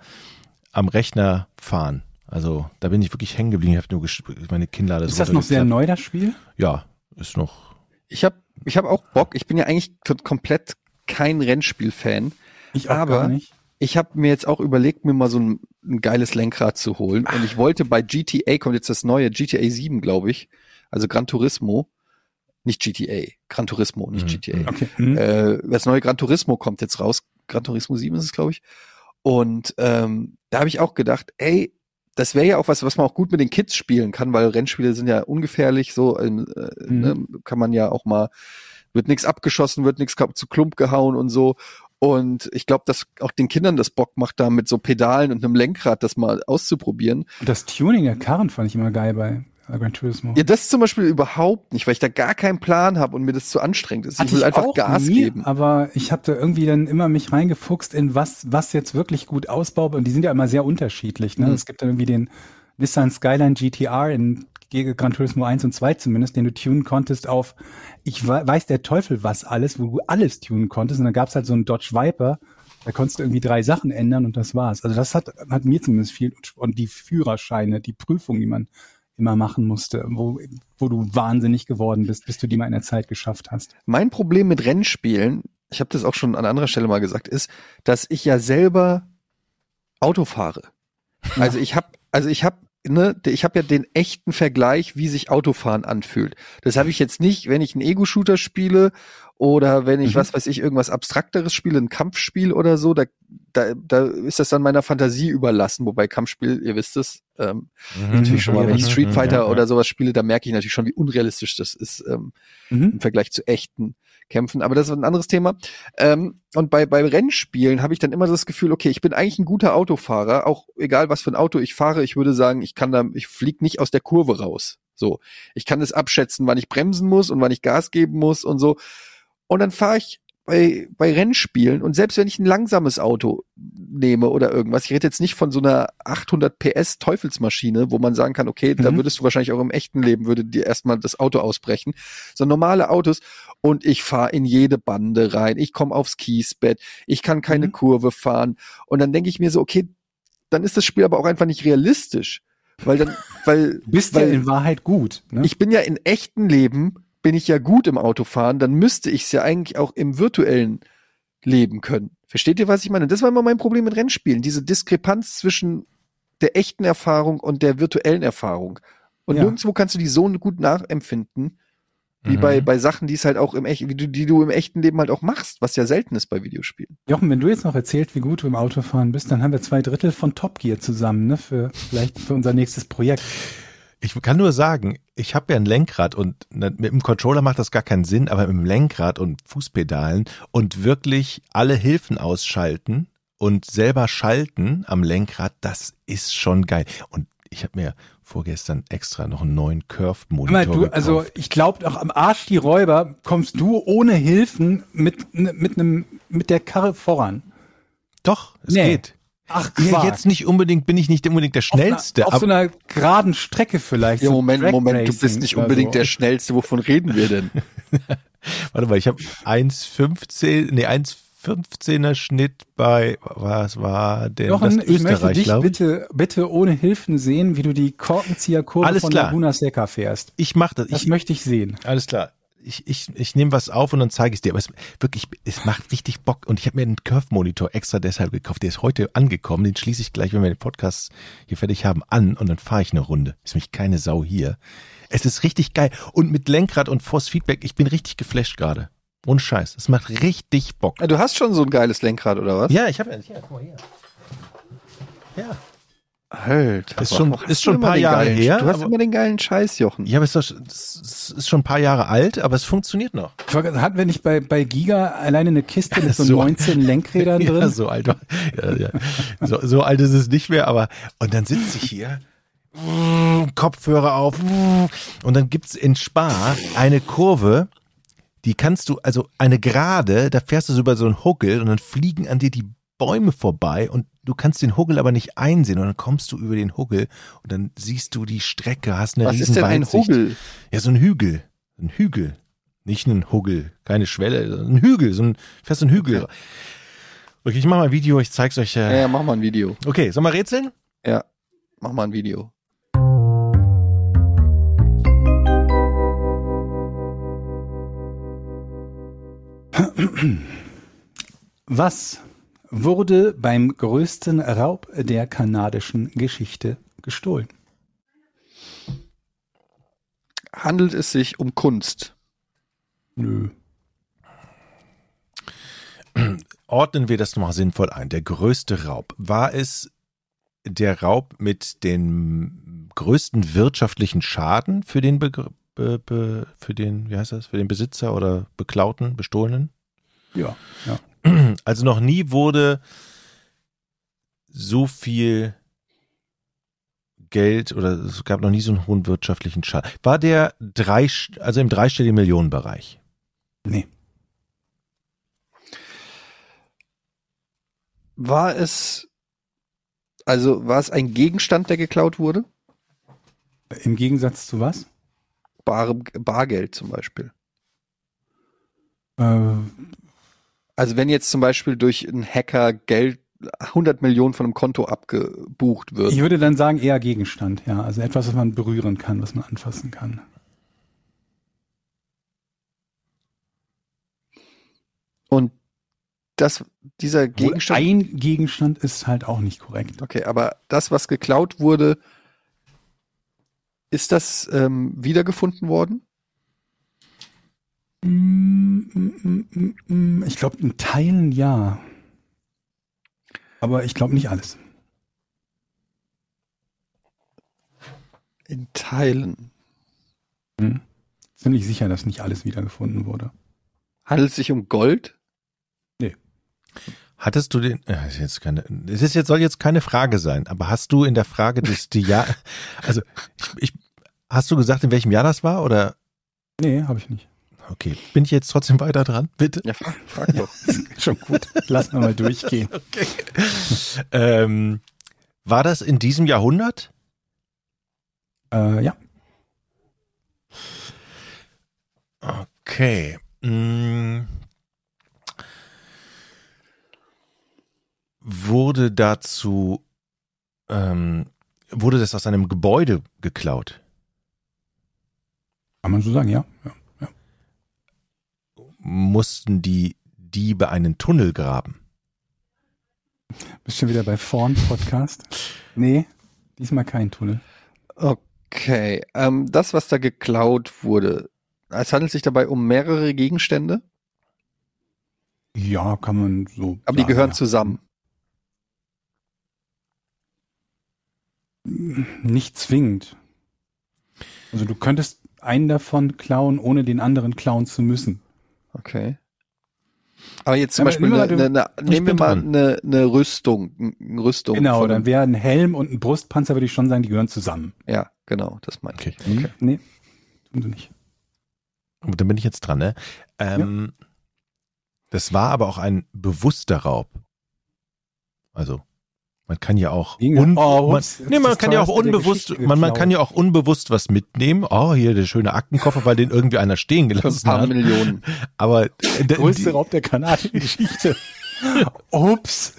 am Rechner fahren. Also da bin ich wirklich hängen geblieben. Ich habe nur meine Kinder Ist das noch sehr neu, das Spiel? Ja, ist noch. Ich habe ich hab auch Bock. Ich bin ja eigentlich komplett kein Rennspiel-Fan. Ich aber. Ich habe mir jetzt auch überlegt, mir mal so ein, ein geiles Lenkrad zu holen. Ach. Und ich wollte bei GTA, kommt jetzt das neue, GTA 7, glaube ich. Also Gran Turismo. Nicht GTA, Gran Turismo, nicht mhm. GTA. Okay. Mhm. Äh, das neue Gran Turismo kommt jetzt raus. Gran Turismo 7 ist es, glaube ich. Und ähm, da habe ich auch gedacht, ey, das wäre ja auch was, was man auch gut mit den Kids spielen kann, weil Rennspiele sind ja ungefährlich, so äh, mhm. ne, kann man ja auch mal, wird nichts abgeschossen, wird nichts zu Klump gehauen und so. Und ich glaube, dass auch den Kindern das Bock macht, da mit so Pedalen und einem Lenkrad das mal auszuprobieren. Das Tuning der Karren fand ich immer geil bei Gran Turismo. Ja, das zum Beispiel überhaupt nicht, weil ich da gar keinen Plan habe und mir das zu anstrengend ist. Hatte ich will ich einfach Gas nie, geben. Aber ich habe da irgendwie dann immer mich reingefuchst in was, was jetzt wirklich gut ausbaut. Und die sind ja immer sehr unterschiedlich. Ne? Mhm. Es gibt dann irgendwie den Nissan Skyline GTR in Gran Turismo 1 und 2 zumindest, den du tunen konntest auf, ich weiß der Teufel was alles, wo du alles tunen konntest. Und dann gab's halt so einen Dodge Viper, da konntest du irgendwie drei Sachen ändern und das war's. Also das hat, hat mir zumindest viel und die Führerscheine, die Prüfung, die man immer machen musste, wo, wo du wahnsinnig geworden bist, bis du die mal in der Zeit geschafft hast. Mein Problem mit Rennspielen, ich habe das auch schon an anderer Stelle mal gesagt, ist, dass ich ja selber Auto fahre. Also ich habe, also ich habe Ne, ich habe ja den echten Vergleich, wie sich Autofahren anfühlt. Das habe ich jetzt nicht, wenn ich einen Ego-Shooter spiele oder wenn ich, mhm. was weiß ich, irgendwas Abstrakteres spiele, ein Kampfspiel oder so, da, da, da ist das dann meiner Fantasie überlassen, wobei Kampfspiel, ihr wisst es, ähm, mhm. natürlich schon mal, wenn ich mhm. Street Fighter mhm. oder sowas spiele, da merke ich natürlich schon, wie unrealistisch das ist ähm, mhm. im Vergleich zu echten Kämpfen. Aber das ist ein anderes Thema. Ähm, und bei, bei Rennspielen habe ich dann immer das Gefühl, okay, ich bin eigentlich ein guter Autofahrer, auch egal was für ein Auto ich fahre, ich würde sagen, ich kann da, ich fliege nicht aus der Kurve raus. So, ich kann es abschätzen, wann ich bremsen muss und wann ich Gas geben muss und so. Und dann fahre ich bei, bei Rennspielen und selbst wenn ich ein langsames Auto nehme oder irgendwas, ich rede jetzt nicht von so einer 800 PS Teufelsmaschine, wo man sagen kann, okay, mhm. da würdest du wahrscheinlich auch im echten Leben würde dir erstmal das Auto ausbrechen, so normale Autos und ich fahre in jede Bande rein, ich komme aufs Kiesbett, ich kann keine mhm. Kurve fahren und dann denke ich mir so, okay, dann ist das Spiel aber auch einfach nicht realistisch, weil dann, weil du bist weil, ja in Wahrheit gut. Ne? Ich bin ja in echten Leben bin ich ja gut im Autofahren, dann müsste ich es ja eigentlich auch im virtuellen leben können. Versteht ihr, was ich meine? Das war immer mein Problem mit Rennspielen, diese Diskrepanz zwischen der echten Erfahrung und der virtuellen Erfahrung. Und ja. nirgendwo kannst du die so gut nachempfinden, wie mhm. bei, bei Sachen, die es halt auch im echt, wie du, die du im echten Leben halt auch machst, was ja selten ist bei Videospielen. Jochen, wenn du jetzt noch erzählt, wie gut du im Autofahren bist, dann haben wir zwei Drittel von Top Gear zusammen, ne, für, vielleicht für unser nächstes Projekt. Ich kann nur sagen, ich habe ja ein Lenkrad und ne, mit dem Controller macht das gar keinen Sinn, aber mit dem Lenkrad und Fußpedalen und wirklich alle Hilfen ausschalten und selber schalten am Lenkrad, das ist schon geil. Und ich habe mir vorgestern extra noch einen neuen Curved-Monitor du, gekauft. Also ich glaube, auch am Arsch die Räuber kommst du ohne Hilfen mit, mit, einem, mit der Karre voran. Doch, es nee. geht. Ach, ja, jetzt nicht unbedingt, bin ich nicht unbedingt der Schnellste. Auf, einer, auf so einer geraden Strecke vielleicht. Ja, Moment, so Moment, du bist nicht unbedingt so. der Schnellste. Wovon reden wir denn? Warte mal, ich habe 1,15, nee, 1,15er Schnitt bei, was war denn Jochen, das? Österreich, ich möchte dich bitte, bitte ohne Hilfen sehen, wie du die Korkenzieherkurve von. Laguna Seca fährst. Ich mach das. Das ich, möchte ich sehen. Alles klar ich, ich, ich nehme was auf und dann zeige ich es dir. Aber es wirklich, es macht richtig Bock. Und ich habe mir einen Curve-Monitor extra deshalb gekauft. Der ist heute angekommen. Den schließe ich gleich, wenn wir den Podcast hier fertig haben, an und dann fahre ich eine Runde. Ist mich keine Sau hier. Es ist richtig geil. Und mit Lenkrad und Force Feedback, ich bin richtig geflasht gerade. Ohne Scheiß. Es macht richtig Bock. Ah, Du hast schon so ein geiles Lenkrad, oder was? Ja, ich habe ja, guck mal hier. Ja. Alter. Ist schon- ist schon ein paar Jahre geilen- her, Du hast aber- immer den geilen Scheiß, Jochen. Ja, aber es ist, doch, es ist schon ein paar Jahre alt, aber es funktioniert noch. Hatten wir nicht bei, bei Giga alleine eine Kiste mit so, So. 19 Lenkrädern drin? Ja, so alt, war- ja, ja. So, so alt ist es nicht mehr, aber und dann sitze ich hier, Kopfhörer auf und dann gibt's in Spa eine Kurve, die kannst du, also eine Gerade, da fährst du so über so einen Huckel und dann fliegen an dir die Bäume vorbei und du kannst den Huckel aber nicht einsehen und dann kommst du über den Huckel und dann siehst du die Strecke, hast eine Was riesen ist denn ein. Huggel? Ja, so ein Hügel. Ein Hügel. Nicht ein Huggel, keine Schwelle, ein Hügel, so ein fest ein Hügel. Okay. Okay, ich mache mal ein Video, ich zeig's euch. Ja, Äh. ja, mach mal ein Video. Okay, sollen wir rätseln? Ja, mach mal ein Video. Was wurde beim größten Raub der kanadischen Geschichte gestohlen? Handelt es sich um Kunst? Nö. Ordnen wir das nochmal sinnvoll ein. Der größte Raub. War es der Raub mit dem größten wirtschaftlichen Schaden für den, Begr- be, be, für den, wie heißt das, für den Besitzer oder Beklauten, Bestohlenen? Ja, ja. Also noch nie wurde so viel Geld oder es gab noch nie so einen hohen wirtschaftlichen Schaden. War der drei, also im dreistelligen Millionenbereich? Nee. War es, also war es ein Gegenstand, der geklaut wurde? Im Gegensatz zu was? Barem, Bargeld zum Beispiel. Äh, Also wenn jetzt zum Beispiel durch einen Hacker Geld 100 Millionen von einem Konto abgebucht wird. ich würde dann sagen eher Gegenstand, ja. Also etwas, was man berühren kann, was man anfassen kann. Und das, dieser Wohl Gegenstand. Ein Gegenstand ist halt auch nicht korrekt. Okay, aber das, was geklaut wurde, ist das ähm, wiedergefunden worden? Mm, mm, mm, mm, mm. Ich glaube, in Teilen ja. Aber ich glaube nicht alles. In Teilen. Hm. Ziemlich sicher, dass nicht alles wiedergefunden wurde. Handelt es sich um Gold? Hattest du den, äh, ist jetzt keine, es ist jetzt, soll jetzt keine Frage sein, aber hast du in der Frage des, die Jahr, also, ich, ich, hast du gesagt, in welchem Jahr das war oder, Nee, habe ich nicht. Okay, bin ich jetzt trotzdem weiter dran, bitte? Ja, frag, doch. Schon gut. Lass mal durchgehen. Ähm, war das in diesem Jahrhundert? Äh, ja. Okay. Mm. Wurde dazu, ähm, wurde das aus einem Gebäude geklaut? Kann man so sagen, ja. ja. Mussten die Diebe einen Tunnel graben? Bist schon wieder bei Vorn Podcast? Nee, diesmal kein Tunnel. Okay, ähm, das, was da geklaut wurde, es handelt sich dabei um mehrere Gegenstände, Ja, kann man so. aber die sagen, gehören ja. zusammen. Nicht zwingend. Also du könntest einen davon klauen, ohne den anderen klauen zu müssen. Okay. Aber jetzt zum Aber Beispiel, nehmen wir eine, mal eine, eine, nehmen wir mal eine, eine Rüstung, eine Rüstung. Genau, dann wäre ein Helm und ein Brustpanzer, würde ich schon sagen, die gehören zusammen. Ja, genau, das meine ich. Okay. Okay. Nee, tun sie nicht. Und dann bin ich jetzt dran, ne? Ähm, Das war aber auch ein bewusster Raub. Also, man kann ja auch, un Oh, man, nee, man kann ja auch der unbewusst, man, man kann ja auch unbewusst was mitnehmen. Oh, hier der schöne Aktenkoffer, weil den irgendwie einer stehen Für ein gelassen paar hat. Millionen. Aber äh, d- Größte Raub der kanadischen Geschichte. Ups,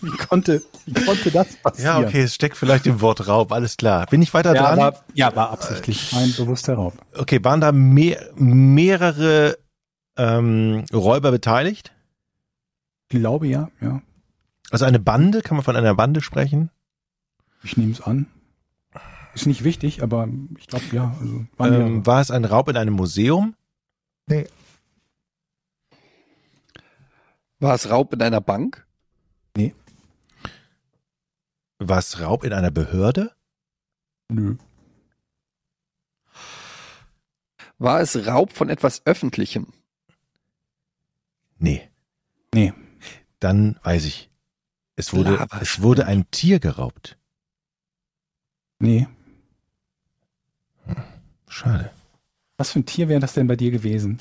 wie konnte, wie konnte das ja, passieren? okay, es steckt vielleicht im Wort Raub, alles klar. Bin ich weiter Ja, dran? war, ja, war absichtlich ein bewusster Raub. Okay, waren da mehr, mehrere ähm, Räuber beteiligt? Ich glaube ja, ja. Also eine Bande, kann man von einer Bande sprechen? Ich nehme es an. Ist nicht wichtig, aber ich glaube ja. Also, Ähm, war es ein Raub in einem Museum? War es Raub in einer Bank? War es Raub in einer Behörde? Nö. War es Raub von etwas Öffentlichem? Nee. Nee. Dann weiß ich. Es wurde, Lava- es wurde ein Tier geraubt. Nee. Schade. Was für ein Tier wäre das denn bei dir gewesen?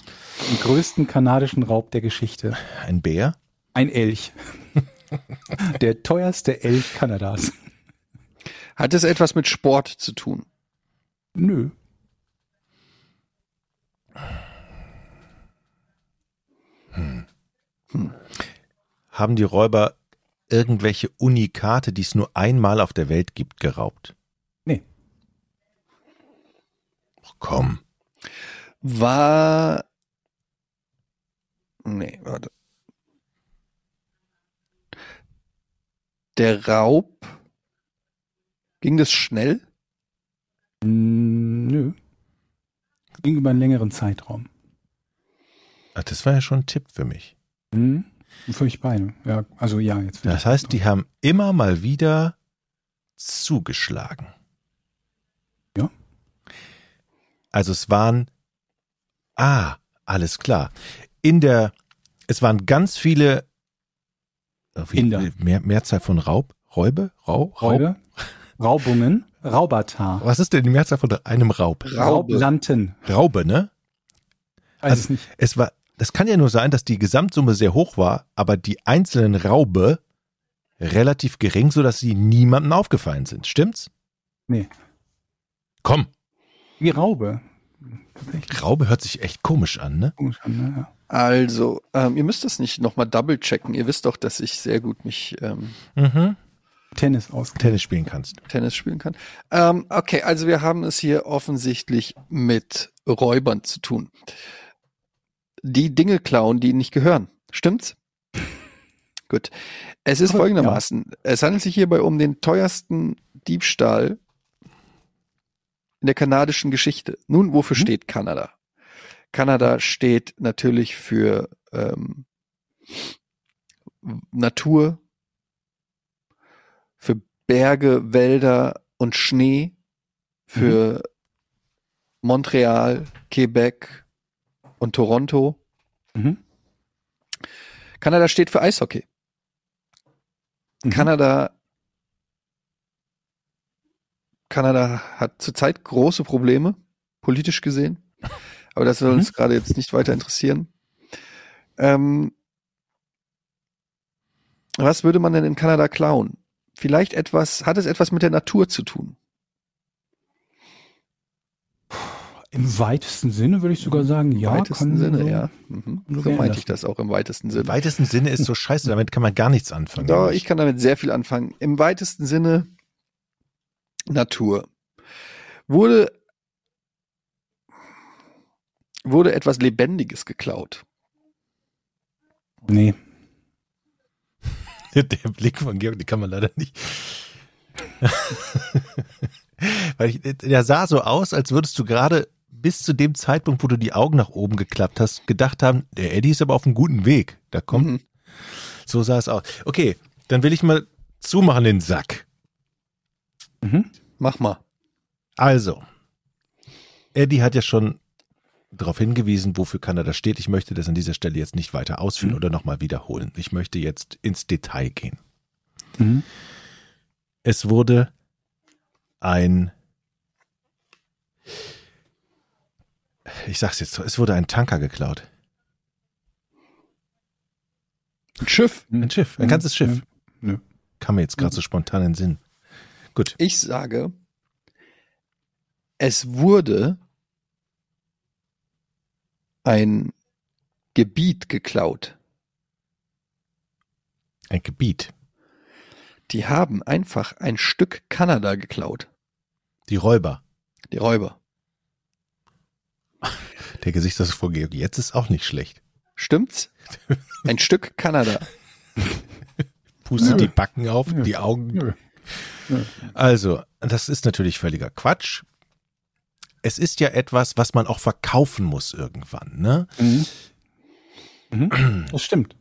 Den größten kanadischen Raub der Geschichte. Ein Bär? Ein Elch. Der teuerste Elch Kanadas. Hat es etwas mit Sport zu tun? Nö. Haben die Räuber irgendwelche Unikate, die es nur einmal auf der Welt gibt, geraubt? Nee. Ach, komm. War. Nee, warte. Der Raub. Ging das schnell? Mm, Nö. Ging über einen längeren Zeitraum. Ach, das war ja schon ein Tipp für mich. Hm? Beide. Ja, also ja, jetzt. Das heißt, die haben immer mal wieder zugeschlagen. Ja. Also es waren, ah, alles klar. In der, es waren ganz viele, äh, wie, Inder. mehr, Mehrzahl von Raub, Räube, Rau, Raub. Räube, Raubungen, Raubatar, Was ist denn die Mehrzahl von einem Raub? Raube. Raublanten. Raube, ne? Weiß Also- es nicht. Es war, das kann ja nur sein, dass die Gesamtsumme sehr hoch war, aber die einzelnen Raube relativ gering, sodass sie niemandem aufgefallen sind. Stimmt's? Nee. Komm, Wie Raube. Raube hört sich echt komisch an, ne? komisch an, ne? Ja. Also, ähm, ihr müsst das nicht nochmal double checken. Ihr wisst doch, dass ich sehr gut mich ähm, Mhm. Tennis aus. Tennis spielen kannst. Tennis spielen kann. Ähm, okay, also wir haben es hier offensichtlich mit Räubern zu tun. Die Dinge klauen, die ihnen nicht gehören. Stimmt's? Gut. Es ist Aber, folgendermaßen. Es handelt sich hierbei um den teuersten Diebstahl in der kanadischen Geschichte. Nun, wofür Mhm. steht Kanada? Kanada steht natürlich für ähm, Natur, für Berge, Wälder und Schnee, für Montreal, Quebec und Toronto. Mhm. Kanada steht für Eishockey. Mhm. Kanada Kanada hat zurzeit große Probleme, politisch gesehen. Aber das soll Mhm. uns gerade jetzt nicht weiter interessieren. Ähm, was würde man denn in Kanada klauen? Vielleicht etwas, hat es etwas mit der Natur zu tun? Im weitesten Sinne würde ich sogar sagen, Im ja. weitesten kann Sinne, so- ja. Mhm. so So meinte das. ich das auch im weitesten Im Sinne. weitesten Sinne ist so scheiße, damit kann man gar nichts anfangen. Doch, ich kann damit sehr viel anfangen. Im weitesten Sinne Natur. Wurde, wurde etwas Lebendiges geklaut. Nee. Der Blick von Georg, den kann man leider nicht. Weil ich, der sah so aus, als würdest du gerade bis zu dem Zeitpunkt, wo du die Augen nach oben geklappt hast, gedacht haben, der Eddie ist aber auf einem guten Weg. Da kommt, Mhm. so sah es aus. Okay, dann will ich mal zumachen den Sack. Mhm. Mach mal. Also, Eddie hat ja schon darauf hingewiesen, wofür Kanada steht. Ich möchte das an dieser Stelle jetzt nicht weiter ausführen Mhm. oder nochmal wiederholen. Ich möchte jetzt ins Detail gehen. Mhm. Es wurde ein, ich sag's jetzt, so, es wurde ein Tanker geklaut. Ein Schiff. Ein Schiff, ein ganzes Schiff. Nö. Kam mir jetzt gerade so spontan in den Sinn. Gut, Ich sage, es wurde ein Gebiet geklaut. ein Gebiet. Die haben einfach ein Stück Kanada geklaut. Die Räuber. Die Räuber. Der Gesichtsausdruck von Georg jetzt ist auch nicht schlecht. Stimmt's? Ein Stück Kanada. Pustet die Backen auf, Nö. die Augen. Nö. Also, das ist natürlich völliger Quatsch. Es ist ja etwas, was man auch verkaufen muss irgendwann, ne? Mhm. Mhm. Das stimmt.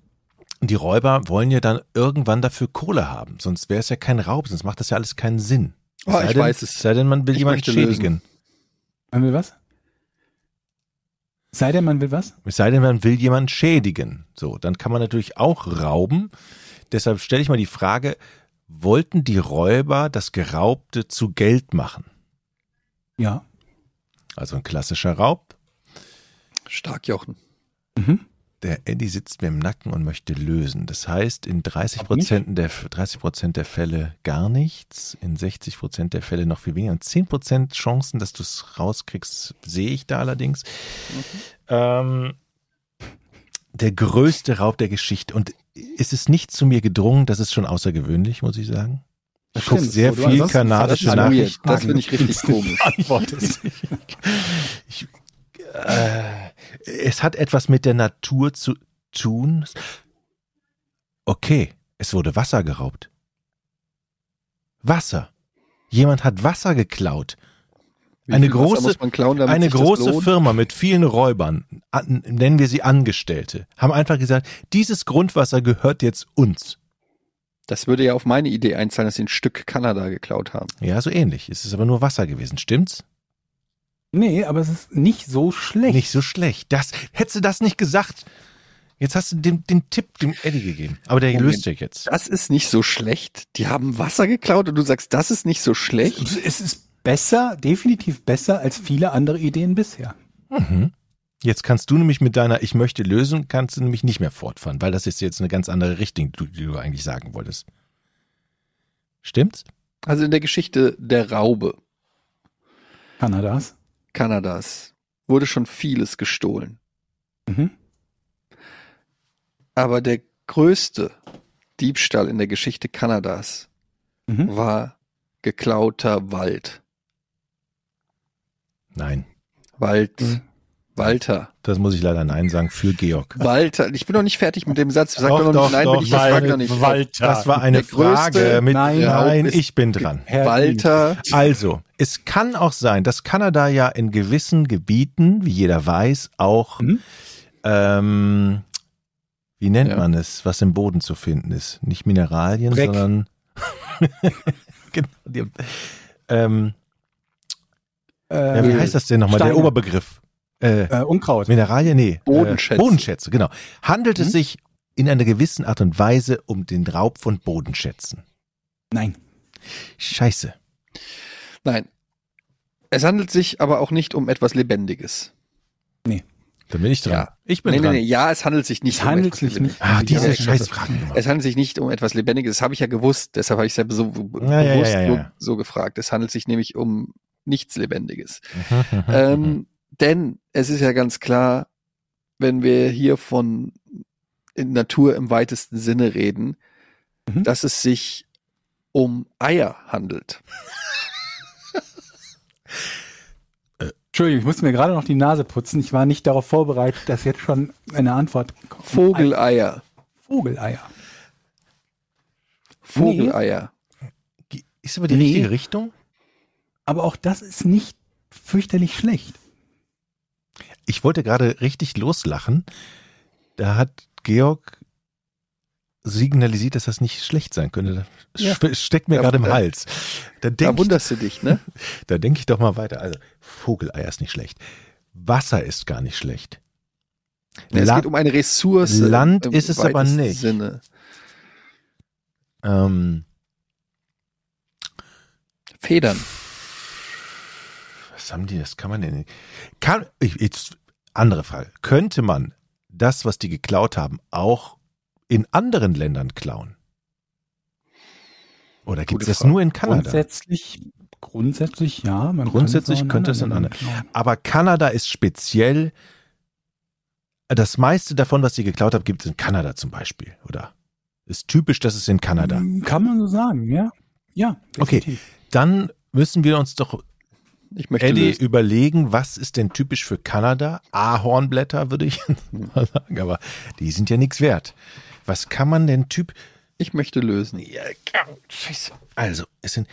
Die Räuber wollen ja dann irgendwann dafür Kohle haben, sonst wäre es ja kein Raub, sonst macht das ja alles keinen Sinn. Oh, sei ich denn, weiß es. Sei denn, man will Ich jemanden schädigen. Man will was? Sei denn, man will was? Es sei denn, man will jemanden schädigen. So, dann kann man natürlich auch rauben. Deshalb stelle ich mal die Frage, wollten die Räuber das Geraubte zu Geld machen? Ja. Also ein klassischer Raub. Stark, Jochen. Mhm. Der Eddie sitzt mir im Nacken und möchte lösen. Das heißt, in 30 Prozent der, 30 Prozent der Fälle gar nichts, in 60 Prozent der Fälle noch viel weniger. Und 10 Prozent Chancen, dass du es rauskriegst, sehe ich da allerdings. Ähm, der größte Raub der Geschichte. Und ist es nicht zu mir gedrungen, das ist schon außergewöhnlich, muss ich sagen. Ich gucke sehr viel kanadische. Nachrichten. Das finde ich richtig komisch. antwortest. ich, äh, es hat etwas mit der Natur zu tun. Okay, es wurde Wasser geraubt. Wasser. Jemand hat Wasser geklaut. Eine große- klauen, Eine große? Firma mit vielen Räubern, an, nennen wir sie Angestellte, haben einfach gesagt, dieses Grundwasser gehört jetzt uns. Das würde ja auf meine Idee einzahlen, dass sie ein Stück Kanada geklaut haben. Ja, so ähnlich. Es ist aber nur Wasser gewesen, stimmt's? Nee, aber es ist nicht so schlecht. Nicht so schlecht. Das, hättest du das nicht gesagt, jetzt hast du den, den Tipp dem Eddie gegeben. Aber der Moment. löst sich jetzt. Das ist nicht so schlecht. Die haben Wasser geklaut und du sagst, das ist nicht so schlecht. Es ist besser, definitiv besser als viele andere Ideen bisher. Mhm. Jetzt kannst du nämlich mit deiner Ich möchte lösen, kannst du nämlich nicht mehr fortfahren, weil das ist jetzt eine ganz andere Richtung, die du, die du eigentlich sagen wolltest. Stimmt's? Also in der Geschichte der Raube Kanadas. Kanadas wurde schon vieles gestohlen. Mhm. Aber der größte Diebstahl in der Geschichte Kanadas Mhm. war geklauter Wald. Nein. Wald. Mhm. Walter. Das muss ich leider Nein sagen für Georg. Walter. Ich bin noch nicht fertig mit dem Satz. Sag Doch, doch, noch doch, nicht nein, doch, wenn ich das frage noch nicht. Walter. Das war eine Frage mit Nein, Nein, ich bin dran. Herr Walter. Also, es kann auch sein, dass Kanada ja in gewissen Gebieten, wie jeder weiß, auch, Mhm. ähm, wie nennt Ja. man es, was im Boden zu finden ist? Nicht Mineralien, Dreck. sondern genau, die, ähm, Äh, ja, wie heißt das denn nochmal? Der. Oberbegriff. Äh, Äh, Unkraut. Mineralien? Nee. Bodenschätze. Äh, Bodenschätze, genau. Handelt es Mhm. sich in einer gewissen Art und Weise um den Raub von Bodenschätzen? Nein. Scheiße. Nein. Es handelt sich aber auch nicht um etwas Lebendiges. Dann bin ich dran. Ja. Ich bin nee, nee, dran. nee, ja, es handelt sich nicht Es handelt etwas sich Lebendiges. nicht. Ah, diese Ja, scheiß das- Fragen immer. Es handelt sich nicht um etwas Lebendiges, das habe ich ja gewusst, deshalb habe ich es ja so Ja, ja, bewusst ja, ja, ja. So, so gefragt. Es handelt sich nämlich um nichts Lebendiges. Mhm. ähm, denn es ist ja ganz klar, wenn wir hier von in Natur im weitesten Sinne reden, Mhm. dass es sich um Eier handelt. Entschuldigung, ich musste mir gerade noch die Nase putzen. Ich war nicht darauf vorbereitet, dass jetzt schon eine Antwort kommt. Vogeleier. Vogeleier. Vogeleier. Ist aber die Nee. richtige Richtung? Aber auch das ist nicht fürchterlich schlecht. Ich wollte gerade richtig loslachen. Da hat Georg signalisiert, dass das nicht schlecht sein könnte. Das Ja. steckt mir Ja, gerade im da- Hals. Da Da denke ich, wunderst du dich, ne? da denk ich doch mal weiter. Also, Vogeleier ist nicht schlecht. Wasser ist gar nicht schlecht. Es La- geht um eine Ressource. Land ist es aber nicht. Sinne. ähm, Federn. Was haben die, das kann man denn, kann, jetzt, andere Frage. Könnte man das, was die geklaut haben, auch in anderen Ländern klauen? Oder gibt es das Frage. nur in Kanada? Grundsätzlich, grundsätzlich ja. Man Grundsätzlich könnte es in anderen. Aber Kanada ist speziell, das meiste davon, was sie geklaut haben, gibt es in Kanada zum Beispiel, oder? Ist typisch, dass es in Kanada. Kann man so sagen, ja. Ja, Okay. definitiv. Dann müssen wir uns doch, Ich möchte Eddie, lösen. überlegen, was ist denn typisch für Kanada? Ahornblätter, würde ich mal sagen, aber die sind ja nichts wert. Was kann man denn typ, Ich möchte lösen. Ja, scheiße. Also, es sind,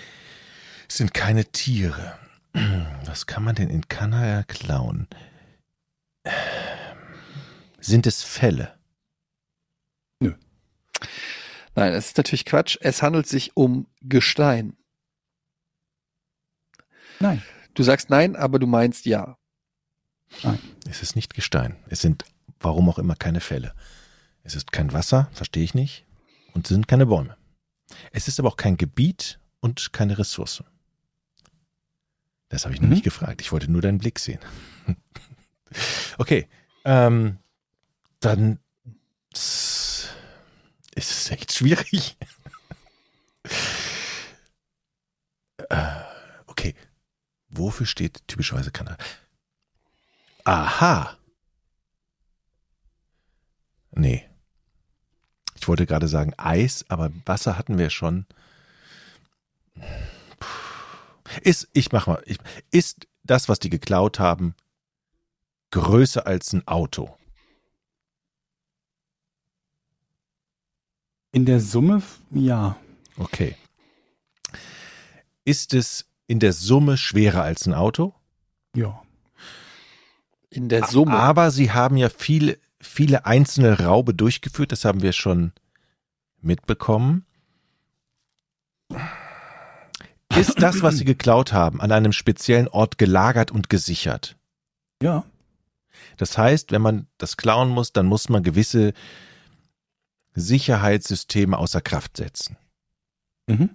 es sind keine Tiere. Was kann man denn in Kanada klauen? Sind es Fälle? Nö. Nein, es ist natürlich Quatsch. Es handelt sich um Gestein. Nein. Du sagst nein, aber du meinst ja. Es ist nicht Gestein. Es sind, warum auch immer, keine Fälle. Es ist kein Wasser, verstehe ich nicht. Und es sind keine Bäume. Es ist aber auch kein Gebiet und keine Ressource. Das habe ich noch Mhm. nicht gefragt. Ich wollte nur deinen Blick sehen. okay. Ähm, dann ist es echt schwierig. äh. Wofür steht typischerweise Kanada? Aha. Nee. Ich wollte gerade sagen Eis, aber Wasser hatten wir schon. Ist, ich mach mal, ich, ist das, was die geklaut haben, größer als ein Auto? In der Summe, ja. Okay. Ist es in der Summe schwerer als ein Auto? Ja. In der Summe. Aber sie haben ja viele, viele einzelne Raube durchgeführt, das haben wir schon mitbekommen. Ist das, was sie geklaut haben, an einem speziellen Ort gelagert und gesichert? Ja. Das heißt, wenn man das klauen muss, dann muss man gewisse Sicherheitssysteme außer Kraft setzen. Mhm.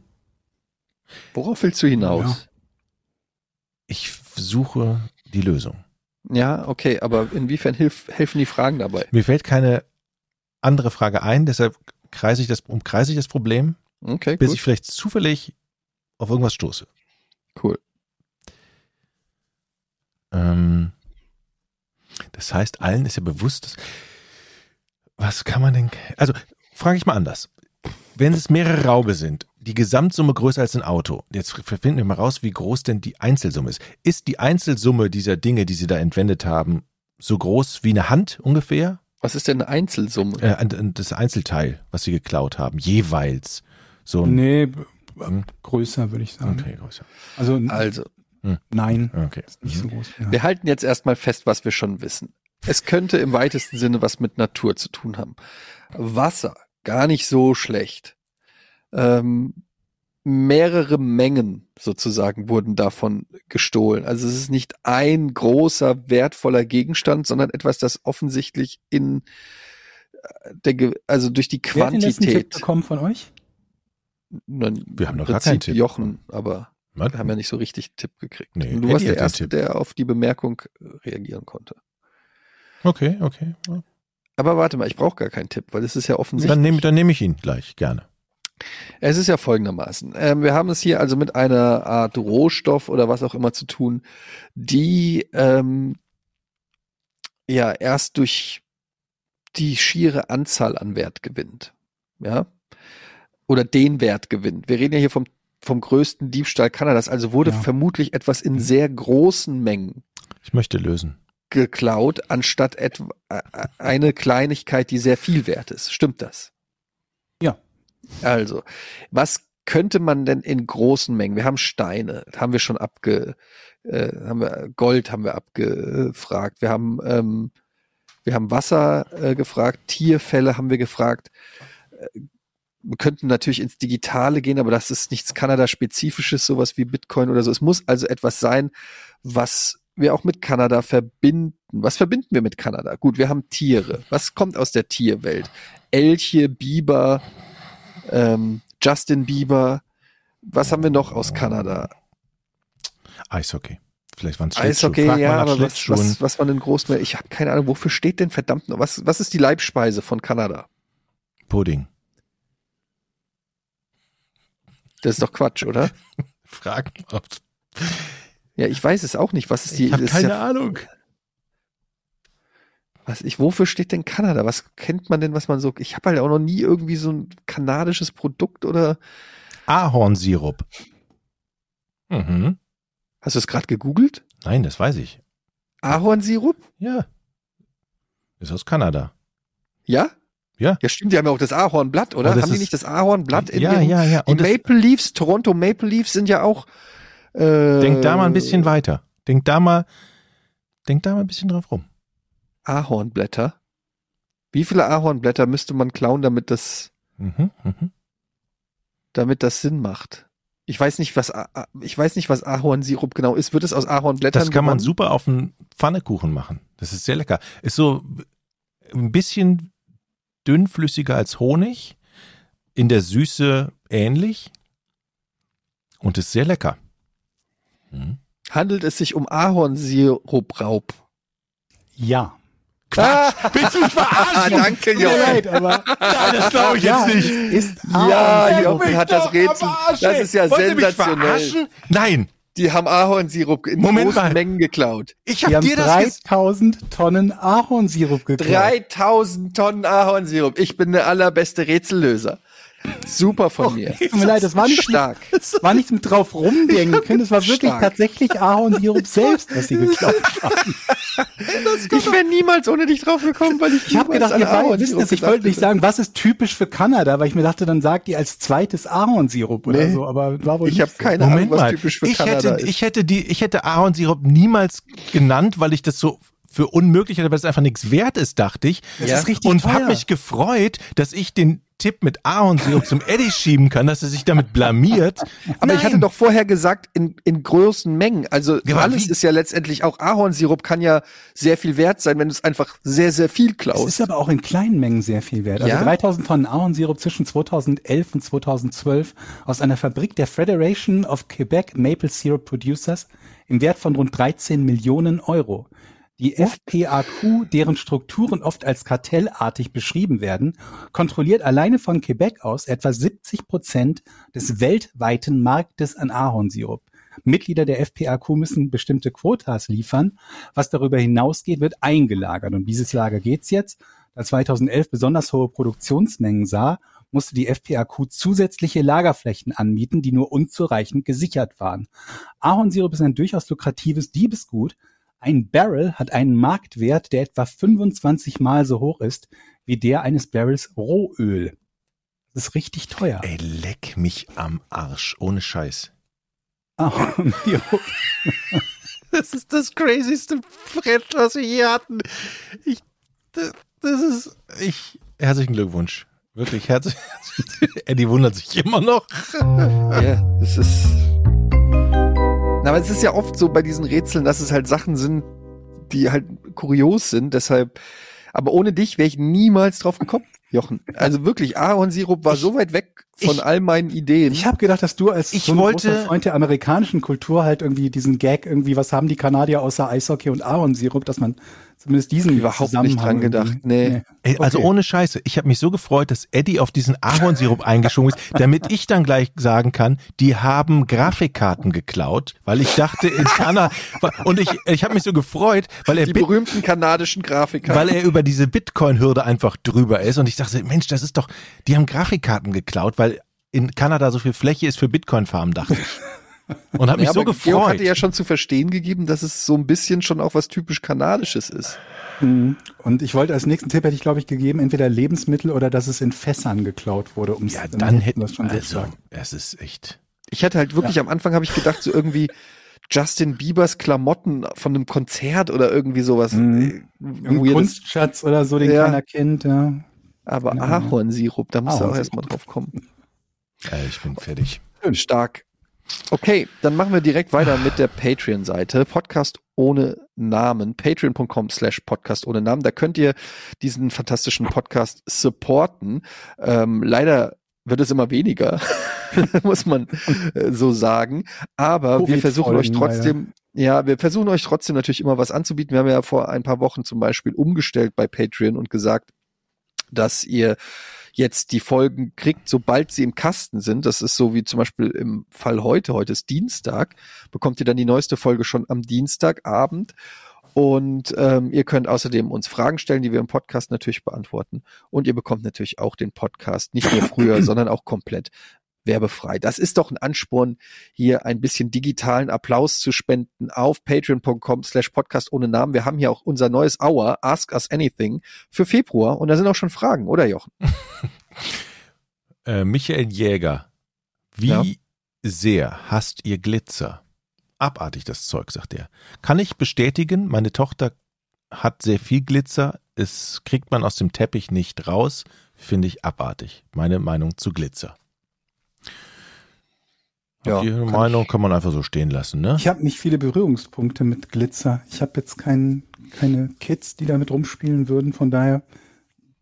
Worauf willst du hinaus? Ich suche die Lösung. Ja, okay, aber inwiefern hilf, helfen die Fragen dabei? Mir fällt keine andere Frage ein, deshalb kreise ich das, umkreise ich das Problem, Okay, bis gut. ich vielleicht zufällig auf irgendwas stoße. cool. Ähm, das heißt, allen ist ja bewusst, dass, was kann man denn, also frage ich mal anders. Wenn es mehrere Raube sind, die Gesamtsumme größer als ein Auto, jetzt finden wir mal raus, wie groß denn die Einzelsumme ist. Ist die Einzelsumme dieser Dinge, die sie da entwendet haben, so groß wie eine Hand ungefähr? Was ist denn eine Einzelsumme? Äh, das Einzelteil, was sie geklaut haben, jeweils. So ein, Nee, Hm? größer würde ich sagen. Okay, größer. Also Also, nein, Okay. nicht so Mhm. groß. Ja. wir halten jetzt erstmal fest, was wir schon wissen. Es könnte im weitesten Sinne was mit Natur zu tun haben. Wasser, gar nicht so schlecht. Ähm, mehrere Mengen sozusagen wurden davon gestohlen. Also es ist nicht ein großer, wertvoller Gegenstand, sondern etwas, das offensichtlich in äh, der, Ge- also durch die Wer hat den Tipp Quantität. bekommen von euch? Nein, Wir haben noch gar keinen Tipp Jochen, aber Was? wir haben ja nicht so richtig einen Tipp gekriegt. Nee, Und du warst der Erste, Tipp. der auf die Bemerkung äh, reagieren konnte. Okay, okay. Aber warte mal, ich brauche gar keinen Tipp, weil es ist ja offensichtlich. Dann nehme dann nehme ich ihn gleich, gerne. Es ist ja folgendermaßen. Ähm, wir haben es hier also mit einer Art Rohstoff oder was auch immer zu tun, die ähm, ja erst durch die schiere Anzahl an Wert gewinnt. Ja. Oder den Wert gewinnt. Wir reden ja hier vom, vom größten Diebstahl Kanadas, also wurde Ja. vermutlich etwas in sehr großen Mengen Ich möchte lösen. geklaut, anstatt etwa äh, eine Kleinigkeit, die sehr viel wert ist. Stimmt das? Ja. Also, was könnte man denn in großen Mengen? Wir haben Steine, haben wir schon abge, äh, haben wir Gold haben wir abgefragt. Wir haben ähm, wir haben Wasser äh, gefragt, Tierfälle haben wir gefragt. Äh, wir könnten natürlich ins Digitale gehen, aber das ist nichts Kanada-spezifisches, sowas wie Bitcoin oder so. Es muss also etwas sein, was wir auch mit Kanada verbinden. Was verbinden wir mit Kanada? Gut, wir haben Tiere. Was kommt aus der Tierwelt? Elche, Biber, ähm, Justin Bieber. Was haben wir noch aus Kanada? Eishockey. Vielleicht waren es Eishockey, Frag ja, aber was, was, was war denn groß mehr? Ich habe keine Ahnung, wofür steht denn verdammt noch? Was, was ist die Leibspeise von Kanada? Pudding. Das ist doch Quatsch, oder? Frag mal. Ja, ich weiß es auch nicht. Was ist die? Ich habe keine ja, Ahnung. Was ich, wofür steht denn Kanada? Was kennt man denn, was man so? Ich habe halt auch noch nie irgendwie so ein kanadisches Produkt oder Ahornsirup. Mhm. hast du es gerade gegoogelt? Nein, das weiß ich. Ahornsirup? Ja. Ist aus Kanada. Ja? Ja. Ja, stimmt, die haben ja auch das Ahornblatt, oder? Haben die nicht das Ahornblatt in ja, ihrem, ja, ja. Die Und das, Maple Leafs, Toronto Maple Leafs sind ja auch. Äh, denk da mal ein bisschen weiter. Denk da mal, denk da mal ein bisschen drauf rum. Ahornblätter. Wie viele Ahornblätter müsste man klauen, damit das Mhm, mhm. damit das Sinn macht. Ich weiß nicht, was ich weiß nicht, was Ahornsirup genau ist. Wird es aus Ahornblättern Das kann man gewonnen? super auf einen Pfannekuchen machen. Das ist sehr lecker. Ist so ein bisschen dünnflüssiger als Honig, in der Süße ähnlich und ist sehr lecker. Mhm. Handelt es sich um Ahornsirupraub? Ja. Quatsch! Willst du mich Ah, verarschen? danke, Tut mir Jochen. leid, aber Nein, das glaube ich ja, jetzt nicht. ist Ja, Ahornsirup. Jochen hat das Rätsel. Das ist ja mich sensationell. verarschen? Nein, Die haben Ahornsirup in Moment großen mal. Mengen geklaut. ich Die habe haben dir das gesagt. 3000 Tonnen Ahornsirup geklaut. 3000 Tonnen Ahornsirup. Ich bin der allerbeste Rätsellöser. Super von mir. Tut mir leid, das war nicht, Stark. war nicht mit drauf rumdenken. Das war wirklich Stark. tatsächlich Ahornsirup selbst, was sie geklaut haben. Ich wäre niemals ohne dich drauf gekommen, weil ich Ich habe gedacht, ihr war, wisst es, ich wollte nicht sagen, was ist typisch für Kanada, weil ich mir dachte, dann sagt ihr als zweites Ahornsirup oder Nee. so, aber war wohl Ich habe so. keine Ahnung, Moment was mal. typisch für Ich Kanada hätte, ist. ich hätte die, ich hätte Ahornsirup niemals genannt, weil ich das so für unmöglich hatte, weil es einfach nichts wert ist, dachte ich. Das Ja. ist richtig und habe mich gefreut, dass ich den Tipp mit Ahornsirup zum Eddie schieben kann, dass er sich damit blamiert. Aber ich hatte Nein. doch vorher gesagt, in, in großen Mengen. Also Ja, alles wie- ist ja letztendlich auch Ahornsirup kann ja sehr viel wert sein, wenn du es einfach sehr, sehr viel Es klaust. ist aber auch in kleinen Mengen sehr viel wert. Also Ja? 3000 Tonnen Ahornsirup zwischen 2011 und 2012 aus einer Fabrik der Federation of Quebec Maple Syrup Producers im Wert von rund 13 Millionen Euro. Die FPAQ, deren Strukturen oft als kartellartig beschrieben werden, kontrolliert alleine von Quebec aus etwa 70 Prozent des weltweiten Marktes an Ahornsirup. Mitglieder der FPAQ müssen bestimmte Quotas liefern. Was darüber hinausgeht, wird eingelagert. Und dieses Lager geht's jetzt. Da 2011 besonders hohe Produktionsmengen sah, musste die FPAQ zusätzliche Lagerflächen anmieten, die nur unzureichend gesichert waren. Ahornsirup ist ein durchaus lukratives Diebesgut. Ein Barrel hat einen Marktwert, der etwa 25 Mal so hoch ist wie der eines Barrels Rohöl. Das ist richtig teuer. Ey, leck mich am Arsch, ohne Scheiß. Ahornsirup. Das ist das crazyste Brett, was wir je hatten. Ich, das, das ist, ich, herzlichen Glückwunsch. Wirklich herzlich. Eddie wundert sich immer noch. Ja, es ist. Na, aber es ist ja oft so bei diesen Rätseln, dass es halt Sachen sind, die halt kurios sind. Deshalb, aber ohne dich wäre ich niemals drauf gekommen, Jochen. Also wirklich, Ahornsirup war Ich- so weit weg von ich- all meinen Ideen. Ich habe gedacht, dass du als Ich so ein wollte- großer Freund der amerikanischen Kultur halt irgendwie diesen Gag irgendwie, was haben die Kanadier außer Eishockey und Ahornsirup, dass man zumindest diesen Überhaupt nicht dran gedacht. irgendwie- Nee. Ey, also Okay. ohne Scheiße. Ich habe mich so gefreut, dass Eddie auf diesen Ahornsirup eingeschoben ist, damit ich dann gleich sagen kann, die haben Grafikkarten geklaut, weil ich dachte in Kanada und ich ich habe mich so gefreut, weil er Die Bit, berühmten kanadischen Grafiker. weil er über diese Bitcoin-Hürde einfach drüber ist und ich dachte, Mensch, das ist doch, die haben Grafikkarten geklaut, weil in Kanada so viel Fläche ist für Bitcoin-Farmen, dachte ich. Und habe mich ja, so aber Georg gefreut. hatte ja schon zu verstehen gegeben, dass es so ein bisschen schon auch was typisch Kanadisches ist. Mhm. Und ich wollte als nächsten Tipp hätte ich glaube ich gegeben, entweder Lebensmittel oder dass es in Fässern geklaut wurde. Um's, ja, dann hätten das schon so also, sagen. es ist echt. Ich hatte halt wirklich am Anfang habe ich gedacht, so irgendwie Justin Biebers Klamotten von einem Konzert oder irgendwie sowas. Mhm. äh, weirdes. Kunstschatz oder so, den Ja. keiner kennt, ja. Aber. Ahornsirup, da musst du auch erstmal drauf kommen. Äh, ich bin fertig. Stark. Okay, dann machen wir direkt weiter mit der Patreon-Seite. Podcast ohne Namen. Patreon.com slash Podcast ohne Namen. Da könnt ihr diesen fantastischen Podcast supporten. Ähm, leider wird es immer weniger, muss man äh, so sagen. Aber wir Covid versuchen euch trotzdem, ja, wir versuchen euch trotzdem natürlich immer was anzubieten. Wir haben ja vor ein paar Wochen zum Beispiel umgestellt bei Patreon und gesagt, dass ihr jetzt die Folgen kriegt, sobald sie im Kasten sind. Das ist so wie zum Beispiel im Fall heute. Heute ist Dienstag. Bekommt ihr dann die neueste Folge schon am Dienstagabend. Und ähm, ihr könnt außerdem uns Fragen stellen, die wir im Podcast natürlich beantworten. Und ihr bekommt natürlich auch den Podcast nicht nur früher, sondern auch komplett werbefrei. Das ist doch ein Ansporn, hier ein bisschen digitalen Applaus zu spenden auf patreon.com slash podcast ohne Namen. Wir haben hier auch unser neues Hour, Ask Us Anything, für Februar. Und da sind auch schon Fragen, oder Jochen? Äh, Michael Jäger, wie Ja. sehr hasst ihr Glitzer? Abartig das Zeug, sagt er. Kann ich bestätigen, meine Tochter hat sehr viel Glitzer. Es kriegt man aus dem Teppich nicht raus. finde ich abartig. Meine Meinung zu Glitzer. Ja, die Meinung kann man einfach so stehen lassen, ne? Ich habe nicht viele Berührungspunkte mit Glitzer. Ich habe jetzt kein, keine Kids, die damit rumspielen würden. Von daher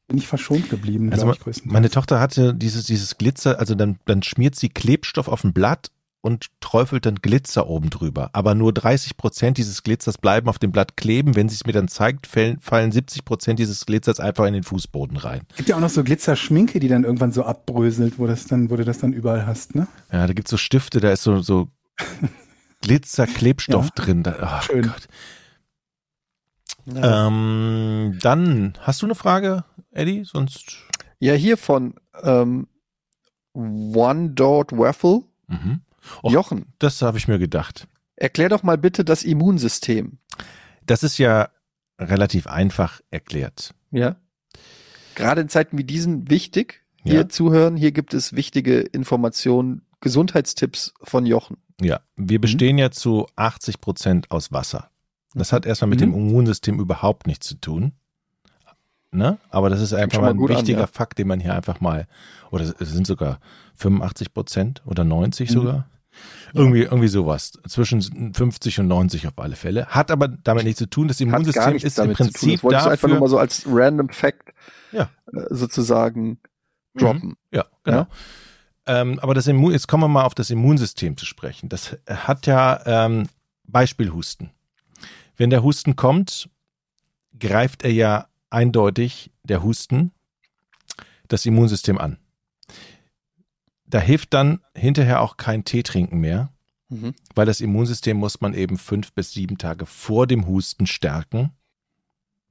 bin ich verschont geblieben, Also größtenteils. meine Tochter hatte dieses, dieses Glitzer, also dann, dann schmiert sie Klebstoff auf ein Blatt und träufelt dann Glitzer oben drüber. Aber nur 30 Prozent dieses Glitzers bleiben auf dem Blatt kleben. Wenn sie es mir dann zeigt, fallen, fallen 70 Prozent dieses Glitzers einfach in den Fußboden rein. gibt ja auch noch so Glitzerschminke, die dann irgendwann so abbröselt, wo das dann, wo du das dann überall hast, ne? Ja, da gibt's so Stifte, da ist so, so Glitzer-Klebstoff Ja. drin. Da, ach Schön. Gott. Ähm, dann, hast du eine Frage, Eddie? Sonst. Ja, hier von ähm, One Dot Waffle. Mhm. Och. Jochen, Das habe ich mir gedacht. erklär doch mal bitte das Immunsystem. Das ist ja relativ einfach erklärt. Ja. Gerade in Zeiten wie diesen wichtig. Hier Ja. zuhören, hier gibt es wichtige Informationen, Gesundheitstipps von Jochen. Ja, wir bestehen ja zu 80 Prozent aus Wasser. Das hat erstmal mit Mhm. dem Immunsystem überhaupt nichts zu tun. Ne? Aber das ist einfach mal ein gut an, wichtiger ja. Fakt, den man hier einfach mal, oder es sind sogar 85 Prozent oder 90 Mhm. sogar. Irgendwie, irgendwie sowas. Zwischen 50 und 90 auf alle Fälle. Hat aber damit nichts zu tun. Das Immunsystem ist im. Prinzip Das wolltest du einfach nur mal so als random Fact Ja. äh, sozusagen droppen. Ja, genau. Ähm, aber das Immun, jetzt kommen wir mal auf das Immunsystem zu sprechen. Das hat ja ähm, Beispiel Husten. Wenn der Husten kommt, greift er ja eindeutig der Husten das Immunsystem an. Da hilft dann hinterher auch kein Tee trinken mehr, Mhm. weil das Immunsystem muss man eben fünf bis sieben Tage vor dem Husten stärken.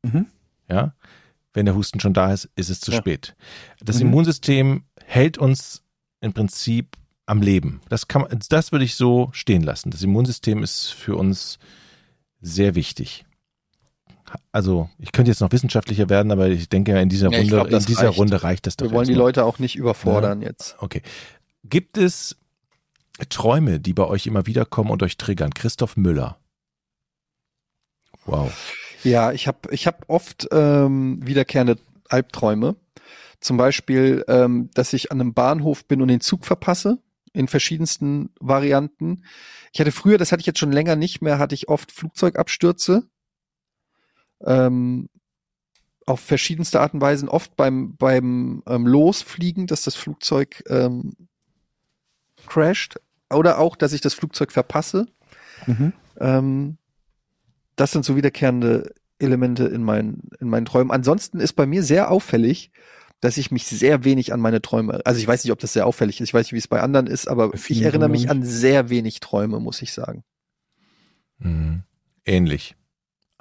Mhm. Ja, wenn der Husten schon da ist, ist es zu Ja. spät. Das Mhm. Immunsystem hält uns im Prinzip am Leben. Das kann das würde ich so stehen lassen. Das Immunsystem ist für uns sehr wichtig. Also, ich könnte jetzt noch wissenschaftlicher werden, aber ich denke, in dieser Ja, Runde, glaub, in dieser reicht. Runde reicht das doch. Wir wollen die erstmal. Leute auch nicht überfordern jetzt. Okay. Gibt es Träume, die bei euch immer wieder kommen und euch triggern? Christoph Müller. Wow. Ja, ich habe ich hab oft ähm, wiederkehrende Albträume. Zum Beispiel, ähm, dass ich an einem Bahnhof bin und den Zug verpasse, in verschiedensten Varianten. Ich hatte früher, das hatte ich jetzt schon länger nicht mehr, hatte ich oft Flugzeugabstürze. Ähm, auf verschiedenste Art und Weisen, oft beim, beim ähm, Losfliegen, dass das Flugzeug ähm, crasht. Oder auch, dass ich das Flugzeug verpasse. Mhm. Ähm, das sind so wiederkehrende Elemente in meinen, in meinen Träumen. Ansonsten ist bei mir sehr auffällig, dass ich mich sehr wenig an meine Träume, also ich weiß nicht, ob das sehr auffällig ist, ich weiß nicht, wie es bei anderen ist, aber ich erinnere mich ich. an sehr wenig Träume, muss ich sagen. Mhm. Ähnlich.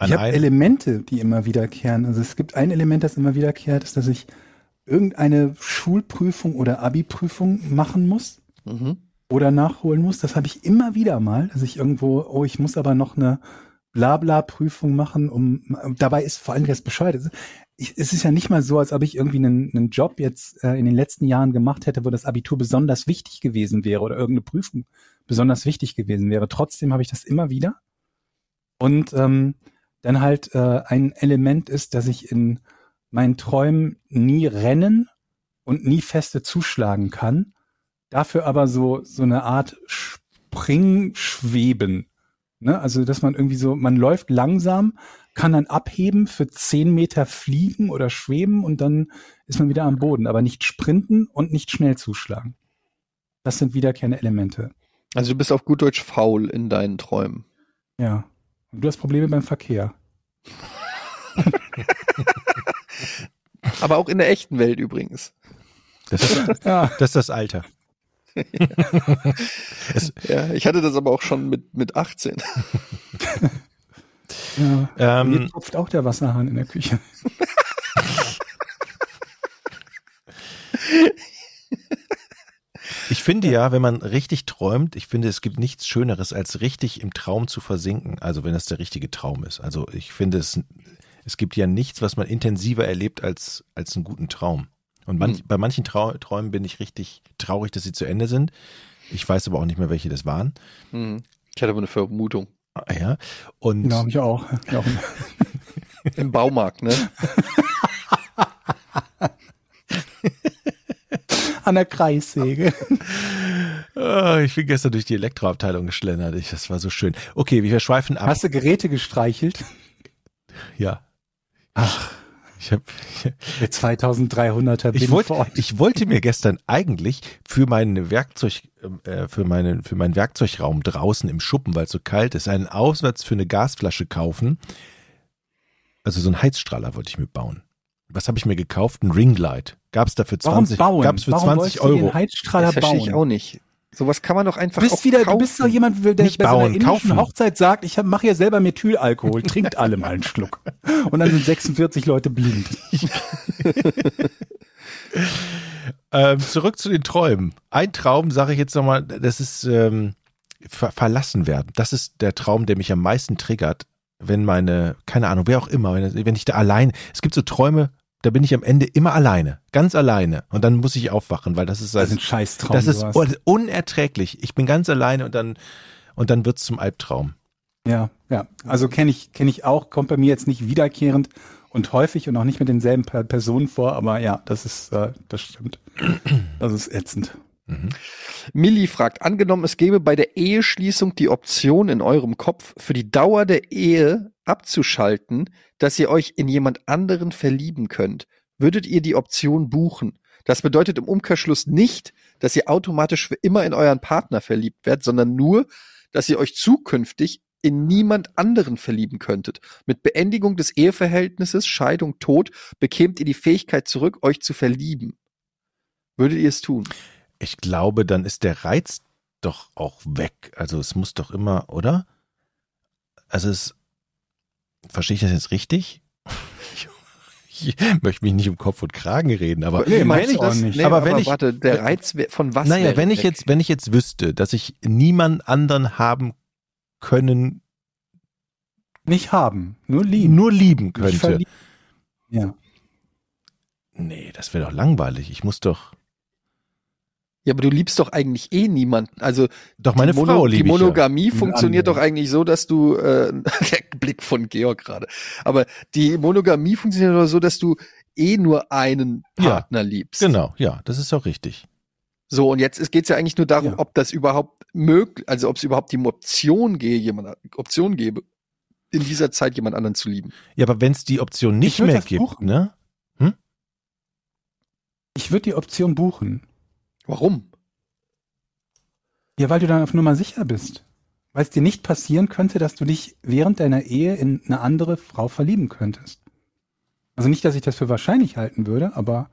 An Ich habe Elemente, die immer wiederkehren. Also es gibt ein Element, das immer wiederkehrt, ist, dass ich irgendeine Schulprüfung oder Abi-Prüfung machen muss Mhm. oder nachholen muss. Das habe ich immer wieder mal, dass ich irgendwo, oh, ich muss aber noch eine Blabla-Prüfung machen, um dabei ist vor allem das Bescheid. Ich, es ist ja nicht mal so, als ob ich irgendwie einen, einen Job jetzt äh, in den letzten Jahren gemacht hätte, wo das Abitur besonders wichtig gewesen wäre oder irgendeine Prüfung besonders wichtig gewesen wäre. Trotzdem habe ich das immer wieder. Und ähm, dann halt äh, ein Element ist, dass ich in meinen Träumen nie rennen und nie feste zuschlagen kann. Dafür aber so, so eine Art Springschweben. Ne? Also, dass man irgendwie so, man läuft langsam, kann dann abheben, für zehn Meter fliegen oder schweben und dann ist man wieder am Boden, aber nicht sprinten und nicht schnell zuschlagen. Das sind wiederkehrende Elemente. Also du bist auf gut Deutsch faul in deinen Träumen. Ja. Und du hast Probleme beim Verkehr. Aber auch in der echten Welt übrigens. Das ist, Ja. das, ist das Alter. Ja, ich hatte das aber auch schon mit, mit 18. ja. Mir Ähm, tropft auch der Wasserhahn in der Küche. Ich finde ja, wenn man richtig träumt, ich finde, es gibt nichts Schöneres, als richtig im Traum zu versinken. Also wenn es der richtige Traum ist. Also ich finde es, es gibt ja nichts, was man intensiver erlebt als, als einen guten Traum. Und manch, Hm. bei manchen Trau Träumen bin ich richtig traurig, dass sie zu Ende sind. Ich weiß aber auch nicht mehr, welche das waren. Mhm. Ich hatte aber eine Vermutung. Ah, Ja. Und Genau, ich auch. Ja, auch. Im Baumarkt, ne? An der Kreissäge. Ah, ich bin gestern durch die Elektroabteilung geschlendert. Ich, das war so schön. Okay, wir schweifen ab. Hast du Geräte gestreichelt? ja. Ach, Ich habe der 2300er ich wollte, ich wollte mir gestern eigentlich für meine Werkzeug, äh, für meinen, für meinen Werkzeugraum draußen im Schuppen, weil es so kalt ist, einen Aufsatz für eine Gasflasche kaufen. Also so einen Heizstrahler wollte ich mir bauen. Was habe ich mir gekauft? Ein Ringlight. Gab es dafür Warum 20, bauen? gab's für Warum 20 wolltest du Euro. den Heizstrahler Das verstehe bauen? ich auch nicht. Sowas kann man doch Du einfach bist auch wieder, kaufen. du bist so jemand, der Nicht bei so bauen, einer indischen kaufen. Hochzeit sagt, ich mache ja selber Methylalkohol, trinkt alle mal einen Schluck. Und dann sind 46 Leute blind. Ähm, zurück zu den Träumen. Ein Traum, sage ich jetzt nochmal, das ist ähm, ver verlassen werden. Das ist der Traum, der mich am meisten triggert, wenn meine, keine Ahnung, wer auch immer, wenn, wenn ich da allein, es gibt so Träume, da bin ich am Ende immer alleine, ganz alleine. Und dann muss ich aufwachen, weil das ist, Das ist ein Scheißtraum. das ist unerträglich. Ich bin ganz alleine und dann, und dann wird's zum Albtraum. Ja, ja. Also kenne ich, kenne ich auch, kommt bei mir jetzt nicht wiederkehrend und häufig und auch nicht mit denselben Per- Personen vor, aber ja, das ist, äh, das stimmt. Das ist ätzend. Millie fragt, angenommen, es gäbe bei der Eheschließung die Option in eurem Kopf für die Dauer der Ehe abzuschalten, dass ihr euch in jemand anderen verlieben könnt. Würdet ihr die Option buchen? Das bedeutet im Umkehrschluss nicht, dass ihr automatisch für immer in euren Partner verliebt werdet, sondern nur, dass ihr euch zukünftig in niemand anderen verlieben könntet. Mit Beendigung des Eheverhältnisses, Scheidung, Tod, bekämt ihr die Fähigkeit zurück, euch zu verlieben. Würdet ihr es tun? Ich glaube, dann ist der Reiz doch auch weg. Also es muss doch immer, oder? Also es, verstehe ich das jetzt richtig? Ich möchte mich nicht um Kopf und Kragen reden, aber Nee, du auch das? nicht. Nee, Aber aber, wenn ich- warte, der Reiz von was? naja, wenn ich weg? jetzt, wenn ich jetzt wüsste, dass ich niemand anderen haben können, Nicht haben, nur lieben. nur lieben könnte. Ja. Nee, das wäre doch langweilig. Ich muss doch, Ja, aber du liebst doch eigentlich eh niemanden. Also doch meine Mono- Frau die liebe ich ja. Monogamie funktioniert doch eigentlich so, dass du äh, der Blick von Georg gerade. Aber die Monogamie funktioniert doch so, dass du eh nur einen Ja, Partner liebst. Genau, ja, das ist auch richtig. So und jetzt geht es ja eigentlich nur darum, Ja. ob das überhaupt möglich, also ob es überhaupt die Option gehe, jemand Option gäbe, in dieser Zeit jemand anderen zu lieben. Ja, aber wenn es die Option nicht mehr das gibt, buchen. ne? Ich würde die Option buchen. Warum? Ja, weil du dann auf Nummer sicher bist. Weil es dir nicht passieren könnte, dass du dich während deiner Ehe in eine andere Frau verlieben könntest. Also nicht, dass ich das für wahrscheinlich halten würde, aber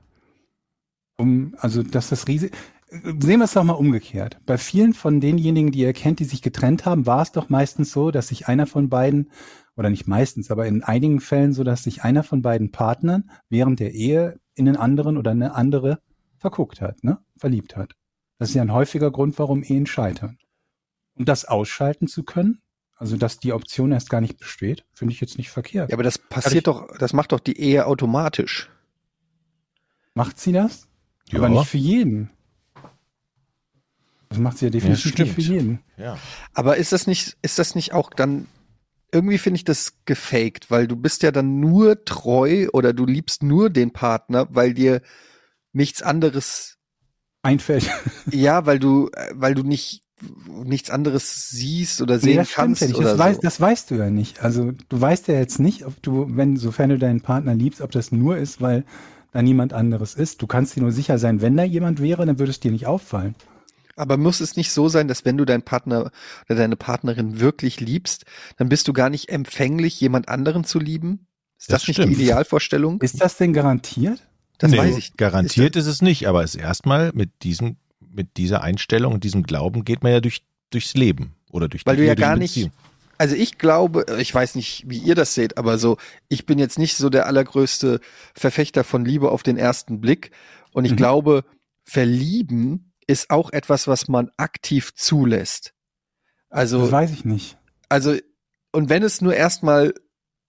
um, also dass das riesig. Sehen wir es doch mal umgekehrt. Bei vielen von denjenigen, die ihr kennt, die sich getrennt haben, war es doch meistens so, dass sich einer von beiden, oder nicht meistens, aber in einigen Fällen so, dass sich einer von beiden Partnern während der Ehe in einen anderen oder eine andere verguckt hat, ne? Verliebt hat. Das ist ja ein häufiger Grund, warum Ehen scheitern. Um das ausschalten zu können, also dass die Option erst gar nicht besteht, finde ich jetzt nicht verkehrt. Ja, aber das passiert doch, das macht doch die Ehe automatisch. Macht sie das? Ja. Aber nicht für jeden. Das macht sie ja definitiv stimmt. nicht für jeden. Ja. Aber ist das nicht, ist das nicht auch dann, irgendwie finde ich das gefaked, weil du bist ja dann nur treu oder du liebst nur den Partner, weil dir nichts anderes, Einfällt. ja, weil du, weil du nicht, nichts anderes siehst oder Nee, sehen das stimmt kannst ja nicht. oder Das, weiß, so. das weißt du ja nicht. Also du weißt ja jetzt nicht, ob du, wenn, sofern du deinen Partner liebst, ob das nur ist, weil da niemand anderes ist. Du kannst dir nur sicher sein, wenn da jemand wäre, dann würde es dir nicht auffallen. Aber muss es nicht so sein, dass wenn du deinen Partner oder deine Partnerin wirklich liebst, dann bist du gar nicht empfänglich, jemand anderen zu lieben? Ist das, Das nicht stimmt. die Idealvorstellung? Ist das denn garantiert? Das Nee, weiß ich. Garantiert ist, es nicht, aber es erstmal mit diesem, mit dieser Einstellung und diesem Glauben geht man ja durch, durchs Leben oder durch Weil die du ja gar nicht, also ich glaube, ich weiß nicht, wie ihr das seht, aber so, ich bin jetzt nicht so der allergrößte Verfechter von Liebe auf den ersten Blick. Und ich Mhm. glaube, verlieben ist auch etwas, was man aktiv zulässt. Das Also, weiß ich nicht. also, und wenn es nur erstmal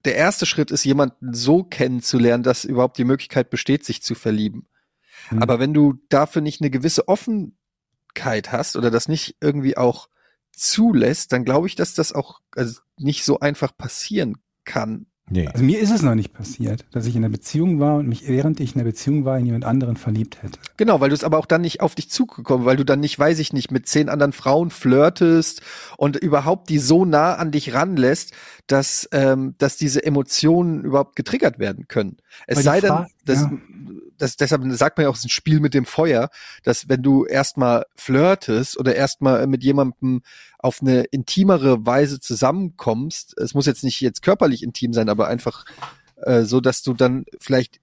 der erste Schritt ist, jemanden so kennenzulernen, dass überhaupt die Möglichkeit besteht, sich zu verlieben. Hm. Aber wenn du dafür nicht eine gewisse Offenheit hast oder das nicht irgendwie auch zulässt, dann glaube ich, dass das auch also nicht so einfach passieren kann. Nee. Also mir ist es noch nicht passiert, dass ich in einer Beziehung war und mich, während ich in einer Beziehung war, in jemand anderen verliebt hätte. Genau, weil du es aber auch dann nicht auf dich zugekommen, weil du dann nicht, weiß ich nicht, mit zehn anderen Frauen flirtest und überhaupt die so nah an dich ranlässt, dass, ähm, dass diese Emotionen überhaupt getriggert werden können. Es sei denn, dass, ja. Das, deshalb sagt man ja auch, es ist ein Spiel mit dem Feuer, dass wenn du erstmal flirtest oder erstmal mit jemandem auf eine intimere Weise zusammenkommst, es muss jetzt nicht jetzt körperlich intim sein, aber einfach äh, so, dass du dann vielleicht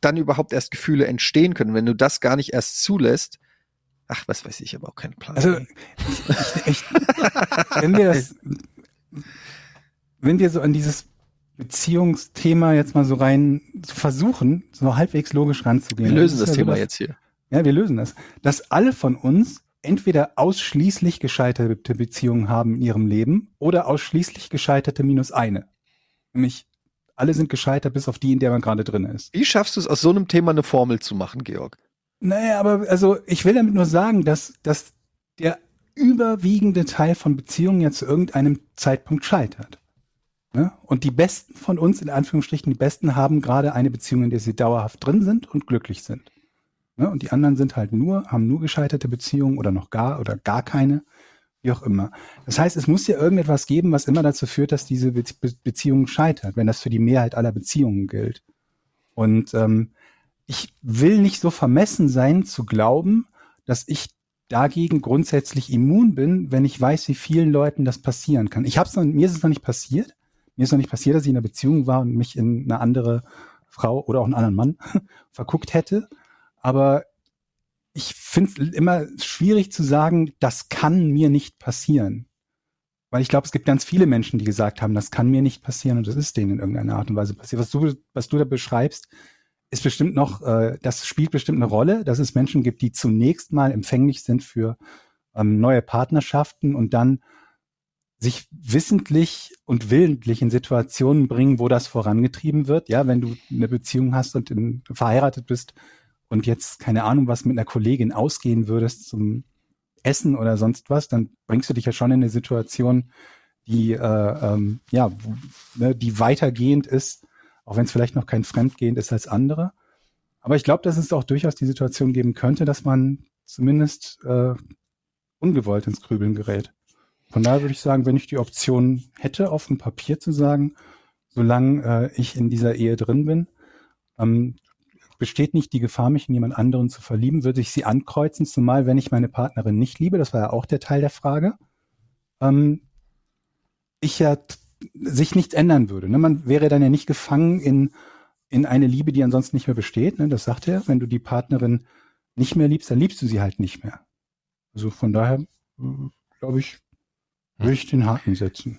dann überhaupt erst Gefühle entstehen können. Wenn du das gar nicht erst zulässt, ach, was weiß ich, aber auch keinen Plan. Also, ich, ich, wenn wir das, wenn wir so an dieses Beziehungsthema jetzt mal so rein so versuchen, so halbwegs logisch ranzugehen. wir lösen das ja so, Thema dass- jetzt hier. Ja, wir lösen das. Dass alle von uns entweder ausschließlich gescheiterte Beziehungen haben in ihrem Leben oder ausschließlich gescheiterte minus eine. Nämlich alle sind gescheitert, bis auf die, in der man gerade drin ist. Wie schaffst du es, aus so einem Thema eine Formel zu machen, Georg? Naja, aber also ich will damit nur sagen, dass, dass der überwiegende Teil von Beziehungen ja zu irgendeinem Zeitpunkt scheitert. Ne? Und die Besten von uns, in Anführungsstrichen, die Besten haben gerade eine Beziehung, in der sie dauerhaft drin sind und glücklich sind. Ne? Und die anderen sind halt nur, haben nur gescheiterte Beziehungen oder noch gar oder gar keine, wie auch immer. Das heißt, es muss ja irgendetwas geben, was immer dazu führt, dass diese Be Be Beziehung scheitert, wenn das für die Mehrheit aller Beziehungen gilt. Und ähm, ich will nicht so vermessen sein zu glauben, dass ich dagegen grundsätzlich immun bin, wenn ich weiß, wie vielen Leuten das passieren kann. Ich hab's noch, mir ist es noch nicht passiert. Mir ist noch nicht passiert, dass ich in einer Beziehung war und mich in eine andere Frau oder auch einen anderen Mann verguckt hätte. Aber ich finde es immer schwierig zu sagen, das kann mir nicht passieren. Weil ich glaube, es gibt ganz viele Menschen, die gesagt haben, das kann mir nicht passieren und das ist denen in irgendeiner Art und Weise passiert. Was du, was du da beschreibst, ist bestimmt noch, äh, das spielt bestimmt eine Rolle, dass es Menschen gibt, die zunächst mal empfänglich sind für ähm, neue Partnerschaften und dann sich wissentlich und willentlich in Situationen bringen, wo das vorangetrieben wird. Ja, wenn du eine Beziehung hast und in, verheiratet bist und jetzt keine Ahnung, was mit einer Kollegin ausgehen würdest zum Essen oder sonst was, dann bringst du dich ja schon in eine Situation, die äh, ähm, ja, ne, die weitergehend ist, auch wenn es vielleicht noch kein fremdgehend ist als andere. Aber ich glaube, dass es auch durchaus die Situation geben könnte, dass man zumindest äh, ungewollt ins Grübeln gerät. Von daher würde ich sagen, wenn ich die Option hätte, auf dem Papier zu sagen, solange äh, ich in dieser Ehe drin bin, ähm, besteht nicht die Gefahr, mich in jemand anderen zu verlieben, würde ich sie ankreuzen, zumal wenn ich meine Partnerin nicht liebe, das war ja auch der Teil der Frage, ähm, ich ja sich nichts ändern würde. Ne? Man wäre dann ja nicht gefangen in, in eine Liebe, die ansonsten nicht mehr besteht. Ne? Das sagt er, wenn du die Partnerin nicht mehr liebst, dann liebst du sie halt nicht mehr. Also von daher, glaube ich, würde ich den Haken setzen.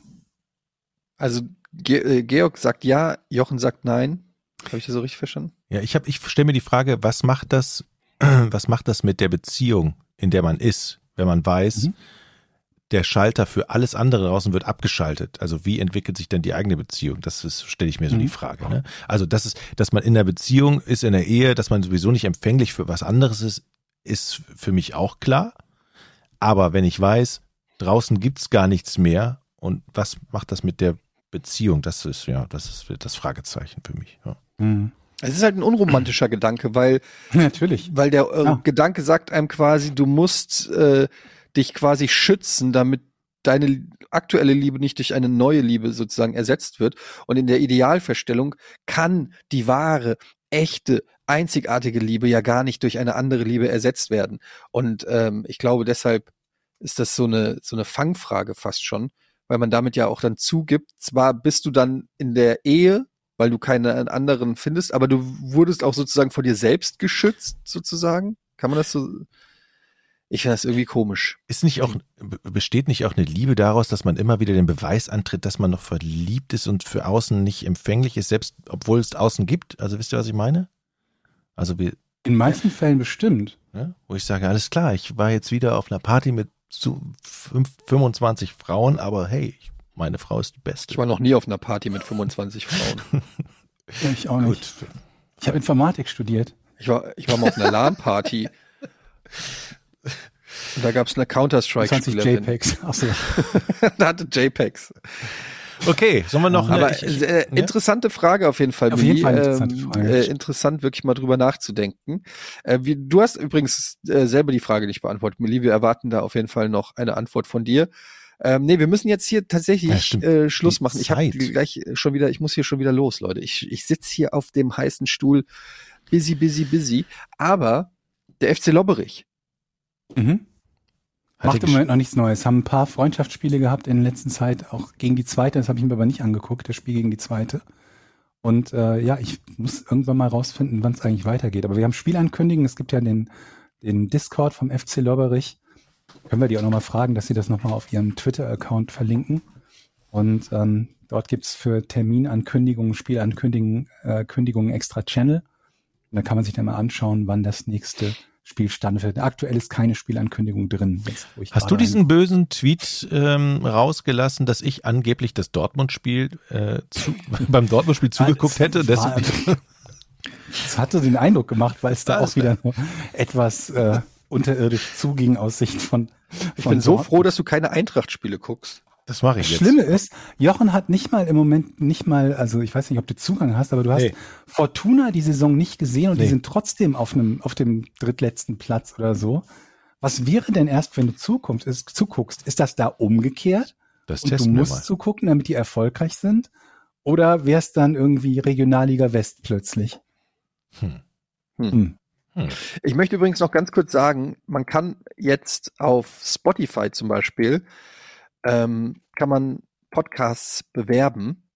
Also Ge äh, Georg sagt ja, Jochen sagt nein. Habe ich das so richtig verstanden? Ja, ich habe, ich stelle mir die Frage, was macht das, was macht das mit der Beziehung, in der man ist, wenn man weiß, Mhm. der Schalter für alles andere draußen wird abgeschaltet. Also wie entwickelt sich denn die eigene Beziehung? Das ist, stelle ich mir so Mhm. die Frage. Ne? Also das ist, dass man in der Beziehung ist, in der Ehe, dass man sowieso nicht empfänglich für was anderes ist, ist für mich auch klar. Aber wenn ich weiß, draußen gibt's gar nichts mehr und was macht das mit der Beziehung? Das ist ja, das ist das Fragezeichen für mich. Ja. Mhm. Es ist halt ein unromantischer Gedanke, weil Natürlich. weil der äh, Ja. Gedanke sagt einem quasi, du musst äh, dich quasi schützen, damit deine aktuelle Liebe nicht durch eine neue Liebe sozusagen ersetzt wird. Und in der Idealverstellung kann die wahre, echte, einzigartige Liebe ja gar nicht durch eine andere Liebe ersetzt werden. Und ähm, ich glaube, deshalb ist das so eine so eine Fangfrage fast schon, weil man damit ja auch dann zugibt, zwar bist du dann in der Ehe, weil du keine anderen findest, aber du wurdest auch sozusagen vor dir selbst geschützt, sozusagen. Kann man das so? Ich finde das irgendwie komisch. Ist nicht auch, be- besteht nicht auch eine Liebe daraus, dass man immer wieder den Beweis antritt, dass man noch verliebt ist und für außen nicht empfänglich ist, selbst obwohl es außen gibt? Also wisst ihr, was ich meine? Also wir, In manchen Fällen bestimmt. ne, wo ich sage, alles klar, ich war jetzt wieder auf einer Party mit zu fünf- 25 Frauen, aber hey, ich- meine Frau ist die beste. Ich war noch nie auf einer Party mit 25 Frauen. Ja, ich auch nicht. Ich habe Informatik studiert. Ich war, ich war mal auf einer LAN-Party. Und da gab es eine 20 Counter-Strike-Spielerin. JPEGs. Achso. da hatte JPEGs. Okay, sollen wir noch Aber eine, ich, äh, interessante Frage auf jeden Fall. Auf jeden. Fall eine interessante Ähm, Frage. Äh, interessant, wirklich mal drüber nachzudenken. Äh, wie, du hast übrigens äh, selber die Frage nicht beantwortet, Milli. Wir erwarten da auf jeden Fall noch eine Antwort von dir. Ähm, nee, wir müssen jetzt hier tatsächlich Ja, äh, Schluss Die machen. Ich habe gleich schon wieder, ich muss hier schon wieder los, Leute. Ich, ich sitz hier auf dem heißen Stuhl, busy, busy, busy. Aber der FC Lobberich, Mhm. Macht im Moment noch nichts Neues. Haben ein paar Freundschaftsspiele gehabt in der letzten Zeit, auch gegen die zweite. Das habe ich mir aber nicht angeguckt, das Spiel gegen die zweite. Und äh, ja, ich muss irgendwann mal rausfinden, wann es eigentlich weitergeht. Aber wir haben Spielankündigungen. Es gibt ja den, den Discord vom FC Lobberich. Können wir die auch nochmal fragen, dass sie das nochmal auf ihrem Twitter-Account verlinken. Und ähm, dort gibt's für Terminankündigungen, Spielankündigungen äh, Kündigungen extra Channel. Und da kann man sich dann mal anschauen, wann das nächste Spiel stattfindet. Aktuell ist keine Spielankündigung drin. Jetzt, wo ich Hast du diesen bösen Tweet ähm, rausgelassen, dass ich angeblich das Dortmund-Spiel äh, zu, beim Dortmund-Spiel zugeguckt hätte? Das, hatte den Eindruck gemacht, weil es da auch wieder nur etwas äh, unterirdisch zuging aus Sicht von. ich von bin so Dortmund. froh, dass du keine Eintracht-Spiele guckst. Das mache Das ich jetzt. Schlimme ist, Jochen hat nicht mal im Moment nicht mal, also ich weiß nicht, ob du Zugang hast, aber du hast Nee. Fortuna die Saison nicht gesehen und Nee. die sind trotzdem auf einem, auf dem drittletzten Platz oder so. Was wäre denn erst, wenn du zukommst, ist, zuguckst? Ist das da umgekehrt? Das und du testen wir musst mal. zugucken, damit die erfolgreich sind? Oder wär's dann irgendwie Regionalliga West plötzlich? Hm. Hm. Ich möchte übrigens noch ganz kurz sagen, man kann jetzt auf Spotify zum Beispiel, ähm, kann man Podcasts bewerben,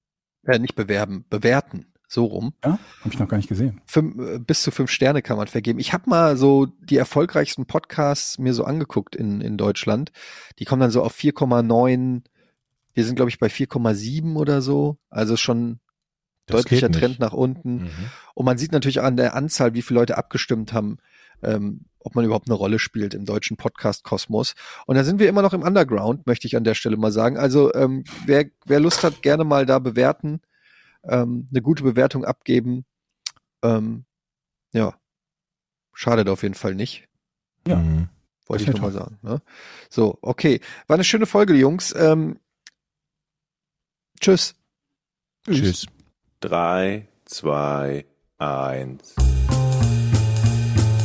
äh, nicht bewerben, bewerten, so rum. Ja, habe ich noch gar nicht gesehen. Fünf, äh, bis zu fünf Sterne kann man vergeben. Ich habe mal so die erfolgreichsten Podcasts mir so angeguckt in, in Deutschland. Die kommen dann so auf 4,9. Wir sind, glaube ich, bei 4,7 oder so. Also schon Das deutlicher. Trend nach unten. Mhm. Und man sieht natürlich an der Anzahl, wie viele Leute abgestimmt haben, ähm, ob man überhaupt eine Rolle spielt im deutschen Podcast-Kosmos. Und da sind wir immer noch im Underground, möchte ich an der Stelle mal sagen. Also ähm, wer, wer Lust hat, gerne mal da bewerten, ähm, eine gute Bewertung abgeben. Ähm, ja, schadet auf jeden Fall nicht. Ja. Mhm. Wollte ich nochmal sagen. Ne? So, okay. War eine schöne Folge, Jungs. Ähm, tschüss. Tschüss. Drei, zwei, eins.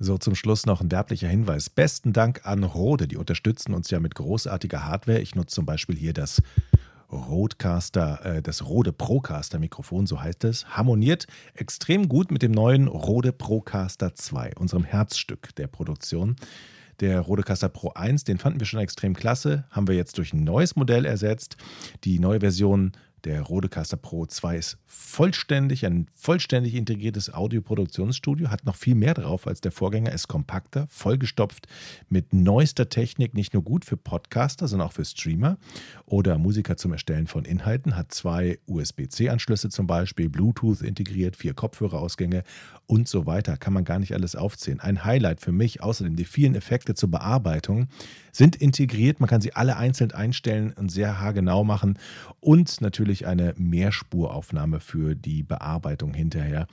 So, zum Schluss noch ein werblicher Hinweis. Besten Dank an Rode, die unterstützen uns ja mit großartiger Hardware. Ich nutze zum Beispiel hier das Rodecaster, äh, das Rode Procaster Mikrofon, so heißt es, harmoniert extrem gut mit dem neuen Rode Procaster 2, unserem Herzstück der Produktion. Der Rodecaster Pro 1, den fanden wir schon extrem klasse, haben wir jetzt durch ein neues Modell ersetzt. Die neue Version der Rodecaster Pro 2 ist vollständig, ein vollständig integriertes Audioproduktionsstudio, hat noch viel mehr drauf als der Vorgänger, ist kompakter, vollgestopft mit neuester Technik, nicht nur gut für Podcaster, sondern auch für Streamer oder Musiker zum Erstellen von Inhalten, hat zwei USB-C-Anschlüsse zum Beispiel, Bluetooth integriert, vier Kopfhörerausgänge und so weiter. Kann man gar nicht alles aufzählen. Ein Highlight für mich, außerdem die vielen Effekte zur Bearbeitung, sind integriert. Man kann sie alle einzeln einstellen und sehr haargenau machen und natürlich eine Mehrspuraufnahme für die Bearbeitung hinterher.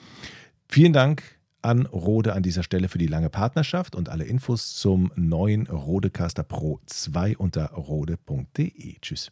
Vielen Dank an Rode an dieser Stelle für die lange Partnerschaft und alle Infos zum neuen Rodecaster Pro 2 unter rode.de. Tschüss.